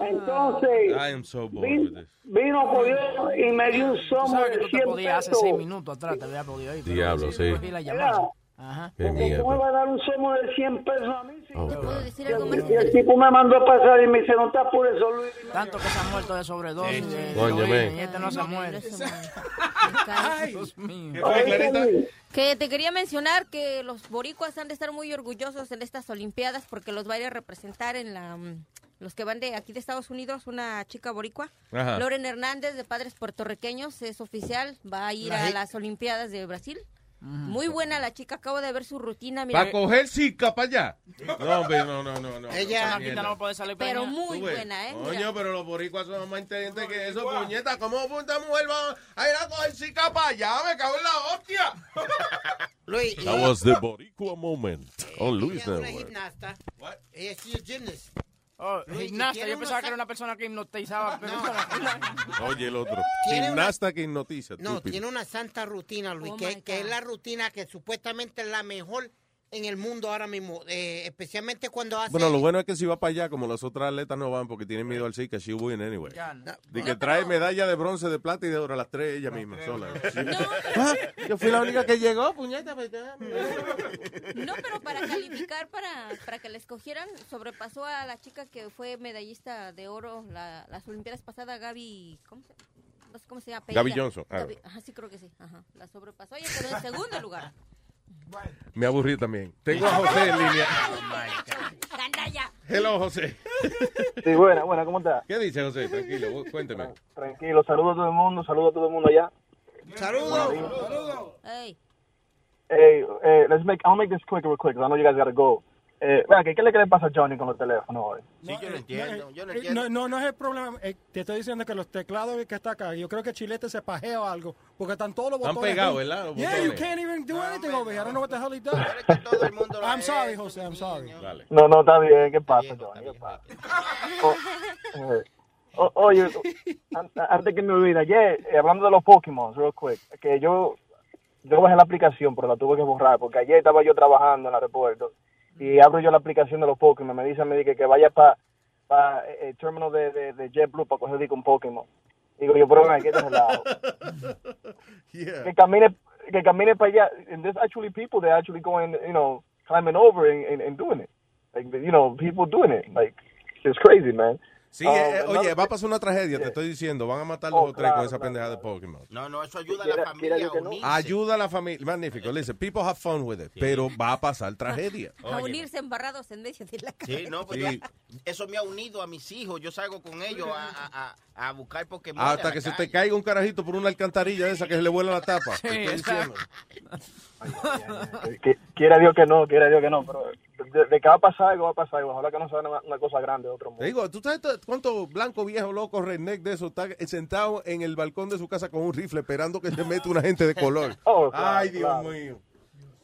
Entonces, I am so bored with this. vino cogió y me dio un somo sabes que de tú te 100 podías hace pesos. seis minutos atrás, te había podido ir. Diablo, sí. la llamada. Ajá. ¿Cómo me va a dar un somo de 100 pesos a mí? Oh, decir algo más? Y el tipo me mandó a pasar y me dice, no te apures, solo Tanto que se ha muerto de sobredosis. de Coño, heroína, men. y este no se muere. [LAUGHS] Dios mío. Que te quería mencionar que los boricuas han de estar muy orgullosos en estas Olimpiadas porque los va a ir a representar en la mm, los que van de aquí de Estados Unidos, una chica boricua, Ajá. Loren Hernández de padres puertorriqueños, es oficial, va a ir La a las Olimpiadas de Brasil. Muy buena la chica, acabo de ver su rutina, mira. ¿Para coger zika para allá? No, hombre, no, no, no. no. Ella- Mierda. no puede salir Pero muy buena, ¿eh? Coño, pero los boricuas son más inteligentes que eso, puñeta. ¿Cómo puta mujer va a ir a coger zika para allá? Me cago en la hostia. [LAUGHS] Luis, That was the Boricua moment on Luis ella es una Network. gimnasta. Ella es she's a gymnast. Oh, Luis, gimnasta, yo pensaba que era una persona que hipnotizaba. Pero [LAUGHS] Oye, el otro. Tiene una- Gimnasta que hipnotiza. No, estúpido. tiene una santa rutina, Luis, Oh, que, que es la rutina que supuestamente es la mejor en el mundo ahora mismo, eh, especialmente cuando hace... Bueno, lo bueno es que si va para allá, como las otras atletas no van porque tienen miedo al Zika, she win anyway. De que trae medalla de bronce, de plata y de oro, las tres ella misma, sola. Ah, [LAUGHS] yo fui la única que llegó, puñeta. pues, ya. No, pero para calificar, para, para que la escogieran, sobrepasó a la chica que fue medallista de oro la- las Olimpiadas pasadas, Gaby, ¿cómo se, no sé cómo se llama? Gaby. Johnson, ah. Gaby- ajá, sí creo que sí, ajá, la sobrepasó. Ella quedó en segundo lugar. Me aburrí también. Tengo a José en línea. Hello, José. Sí, buena, buena, ¿cómo estás? ¿Qué dice José? Tranquilo, vos cuénteme. Tranquilo, saludos a todo el mundo, saludos a todo el mundo allá. ¡Saludos! Hey. Hey, eh, let's make, I'll make this quick real quick, I know you guys gotta go. Eh, vea, ¿qué, ¿qué le, pasa a Johnny con los teléfonos hoy? Sí, yo lo entiendo, yo lo Eh, entiendo. No, no, no es el problema. eh, te estoy diciendo que los teclados que está acá, yo creo que Chilete se pajea o algo, porque están todos los Están botones. pegados, juntos. ¿verdad? Los Yeah, you can't even do anything over here. I don't know what the hell he does. [LAUGHS] I'm sorry, Jose, I'm sorry. No, no, está bien, ¿qué pasa, Johnny? ¿Qué pasa? Oh, eh, o- oye, an- antes que me olvide, ayer, eh, hablando de los Pokémon, real quick, que yo, yo bajé la aplicación, pero la tuve que borrar, porque ayer estaba yo trabajando en el aeropuerto, y abro yo la aplicación de los Pokémon, me dice, me dice que vaya para pa, eh, el término de, de, de JetBlue para coger un Pokémon. Digo yo, pero ¿qué es relajo? que camine que camine para allá and there's actually people that actually going you know climbing over and, and, and doing it. Like you know, people doing it. Like it's crazy, man. Sí, Um, eh, oye, va a thing- pasar una tragedia, te Yeah. estoy diciendo. Van a matar Oh, los dos tres con esa claro, pendeja de Pokémon. No, no, eso ayuda a la familia a unirse. Ayuda a la familia. Magnífico. Listen, people have fun with it. Pero va a pasar tragedia. [LAUGHS] A unirse embarrados en medio de la calle. Sí, no, pues Sí. yo- eso me ha unido a mis hijos. Yo salgo con ellos a, a, a, a buscar Pokémon. Hasta que se calle. te caiga un carajito por una alcantarilla de esa que se le vuela la tapa. Sí, quiera Dios que no, quiera Dios que no, pero de, de que va a pasar algo, va a pasar algo. Ojalá que no sea una, una cosa grande de otro mundo. Te digo, ¿tú sabes to- cuánto blanco viejo loco redneck de eso está sentado en el balcón de su casa con un rifle esperando que se meta una gente de color? [LAUGHS] Oh, claro, Ay, Dios claro. mío.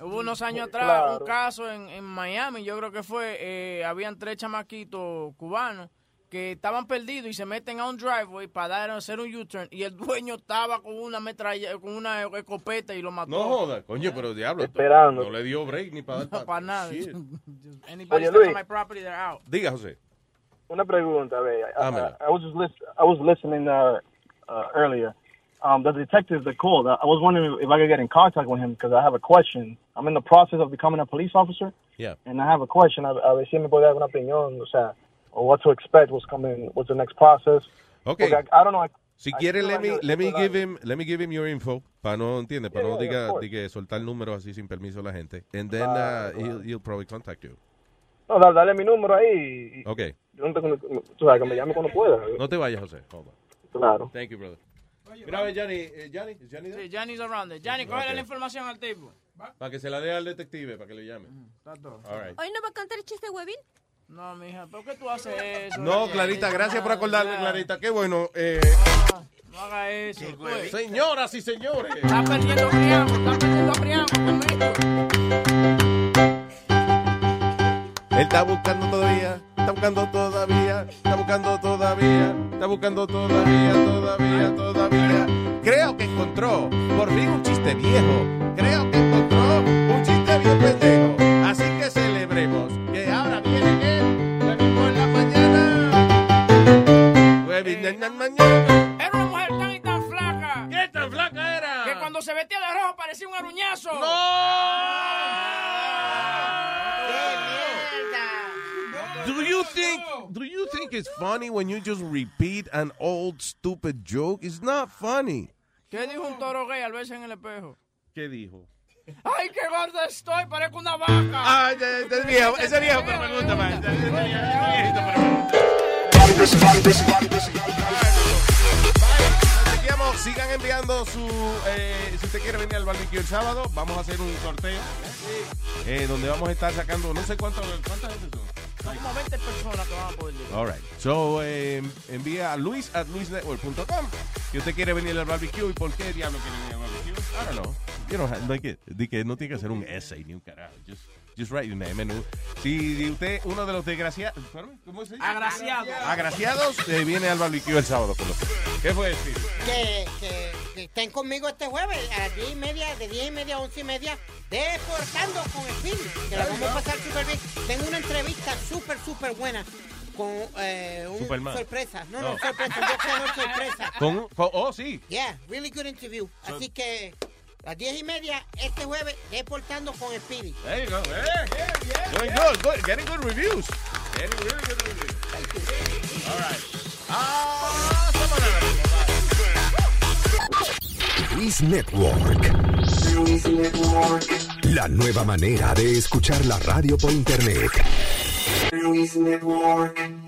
Hubo unos años atrás Claro. un caso en, en Miami, yo creo que fue, eh, habían tres chamaquitos cubanos que estaban perdidos y se meten a un driveway para dar, hacer un U-turn y el dueño estaba con una metralla, con una escopeta y lo mató. No joda, coño, pero diablo. Esperando. No le dio break ni para [LAUGHS] No, para nada. [LAUGHS] Anybody Oye, my property, they're out. Diga, José. Una pregunta, a ver. I, Dámela. I, I was just listen, I was listening uh, uh, earlier. Um, the detective that called, I, I was wondering if I could get in contact with him because I have a question. I'm in the process of becoming a police officer, Yeah. and I have a question. A, a ver si me puede dar una opinión, o sea, or what to expect, what's coming, what's the next process. Okay. I, I don't know. I, Si quiere, let me, let me give him, let me give him your info, para no, entiende, para Yeah, no yeah, diga, diga soltar números así sin permiso a la gente. And then Claro, uh, he'll, he'll probably contact you. no, dale, dale mi número ahí. y- Okay. Yo no tengo, tú sabes, que me llame cuando pueda. No te vayas, José. Hold on. Claro. Thank you, brother. Mira, Johnny, eh, Johnny, ¿es Johnny? Sí, Johnny's around there. Johnny, cógele Ok. la información al tipo. Para que se la dé al detective, para que le llame. Está todo. All right. ¿Hoy no va a cantar el chiste huevín? No, mija, ¿por qué tú haces eso? No, Clarita, gracias por acordarme, Clarita. Qué bueno. Eh, No haga eso. pues. señoras y señores. Está perdiendo Priamo, está perdiendo a Priamo conmigo. Él está buscando todavía, está buscando todavía, está buscando todavía, está buscando todavía, todavía, todavía. Creo que encontró por fin un chiste viejo. Creo que encontró un chiste bien pendejo. La mañana. Era una mujer tan y tan flaca. ¿Qué tan flaca era? Que cuando se vestía de rojo parecía un aruñazo. Do you think do you think it's funny when you just repeat an old stupid joke? It's not funny. ¿Qué dijo un toro gay al verse en el espejo? ¿Qué dijo? ¡Ay, qué gordo estoy! Parezco una vaca. Ay, ese viejo, ese viejo, pero me gusta más. Ese viejito, pero me gusta. Sigan enviando su. eh, si usted quiere venir al barbecue el sábado, vamos a hacer un sorteo. eh, donde vamos a estar sacando, no sé cuántas cuántas veces son. Son como 20 personas que van a poder llegar. All right. So, eh, envía a luis at luisnetwork.com si usted quiere venir al barbecue y por qué diablo quiere venir al barbecue. I don't know. You que, di que no tiene que ser un essay ni un carajo. Just, just write your name. And, si usted, uno de los desgraciados, ¿cómo se dice? Agraciado. Agraciados, eh, viene al barbecue el sábado con nosotros. ¿Qué fue, Steve? que, que, que estén conmigo este jueves a las 10 y media, de 10 y media a 11 y media, deportando con el film, que la vamos a pasar súper bien. Tengo una entrevista súper, súper buena con eh, un Superman. sorpresa. No, No. no, sorpresa, un boxeador sorpresa. Con, con- oh, sí. Yeah, really good interview. Así que las 10 y media este jueves, deportando con Speedy. There you go. Eh, Doing good, good. Getting good reviews. Getting really good reviews. All right. Ah, Luis Network. La nueva manera de escuchar la radio por internet. Luis Network.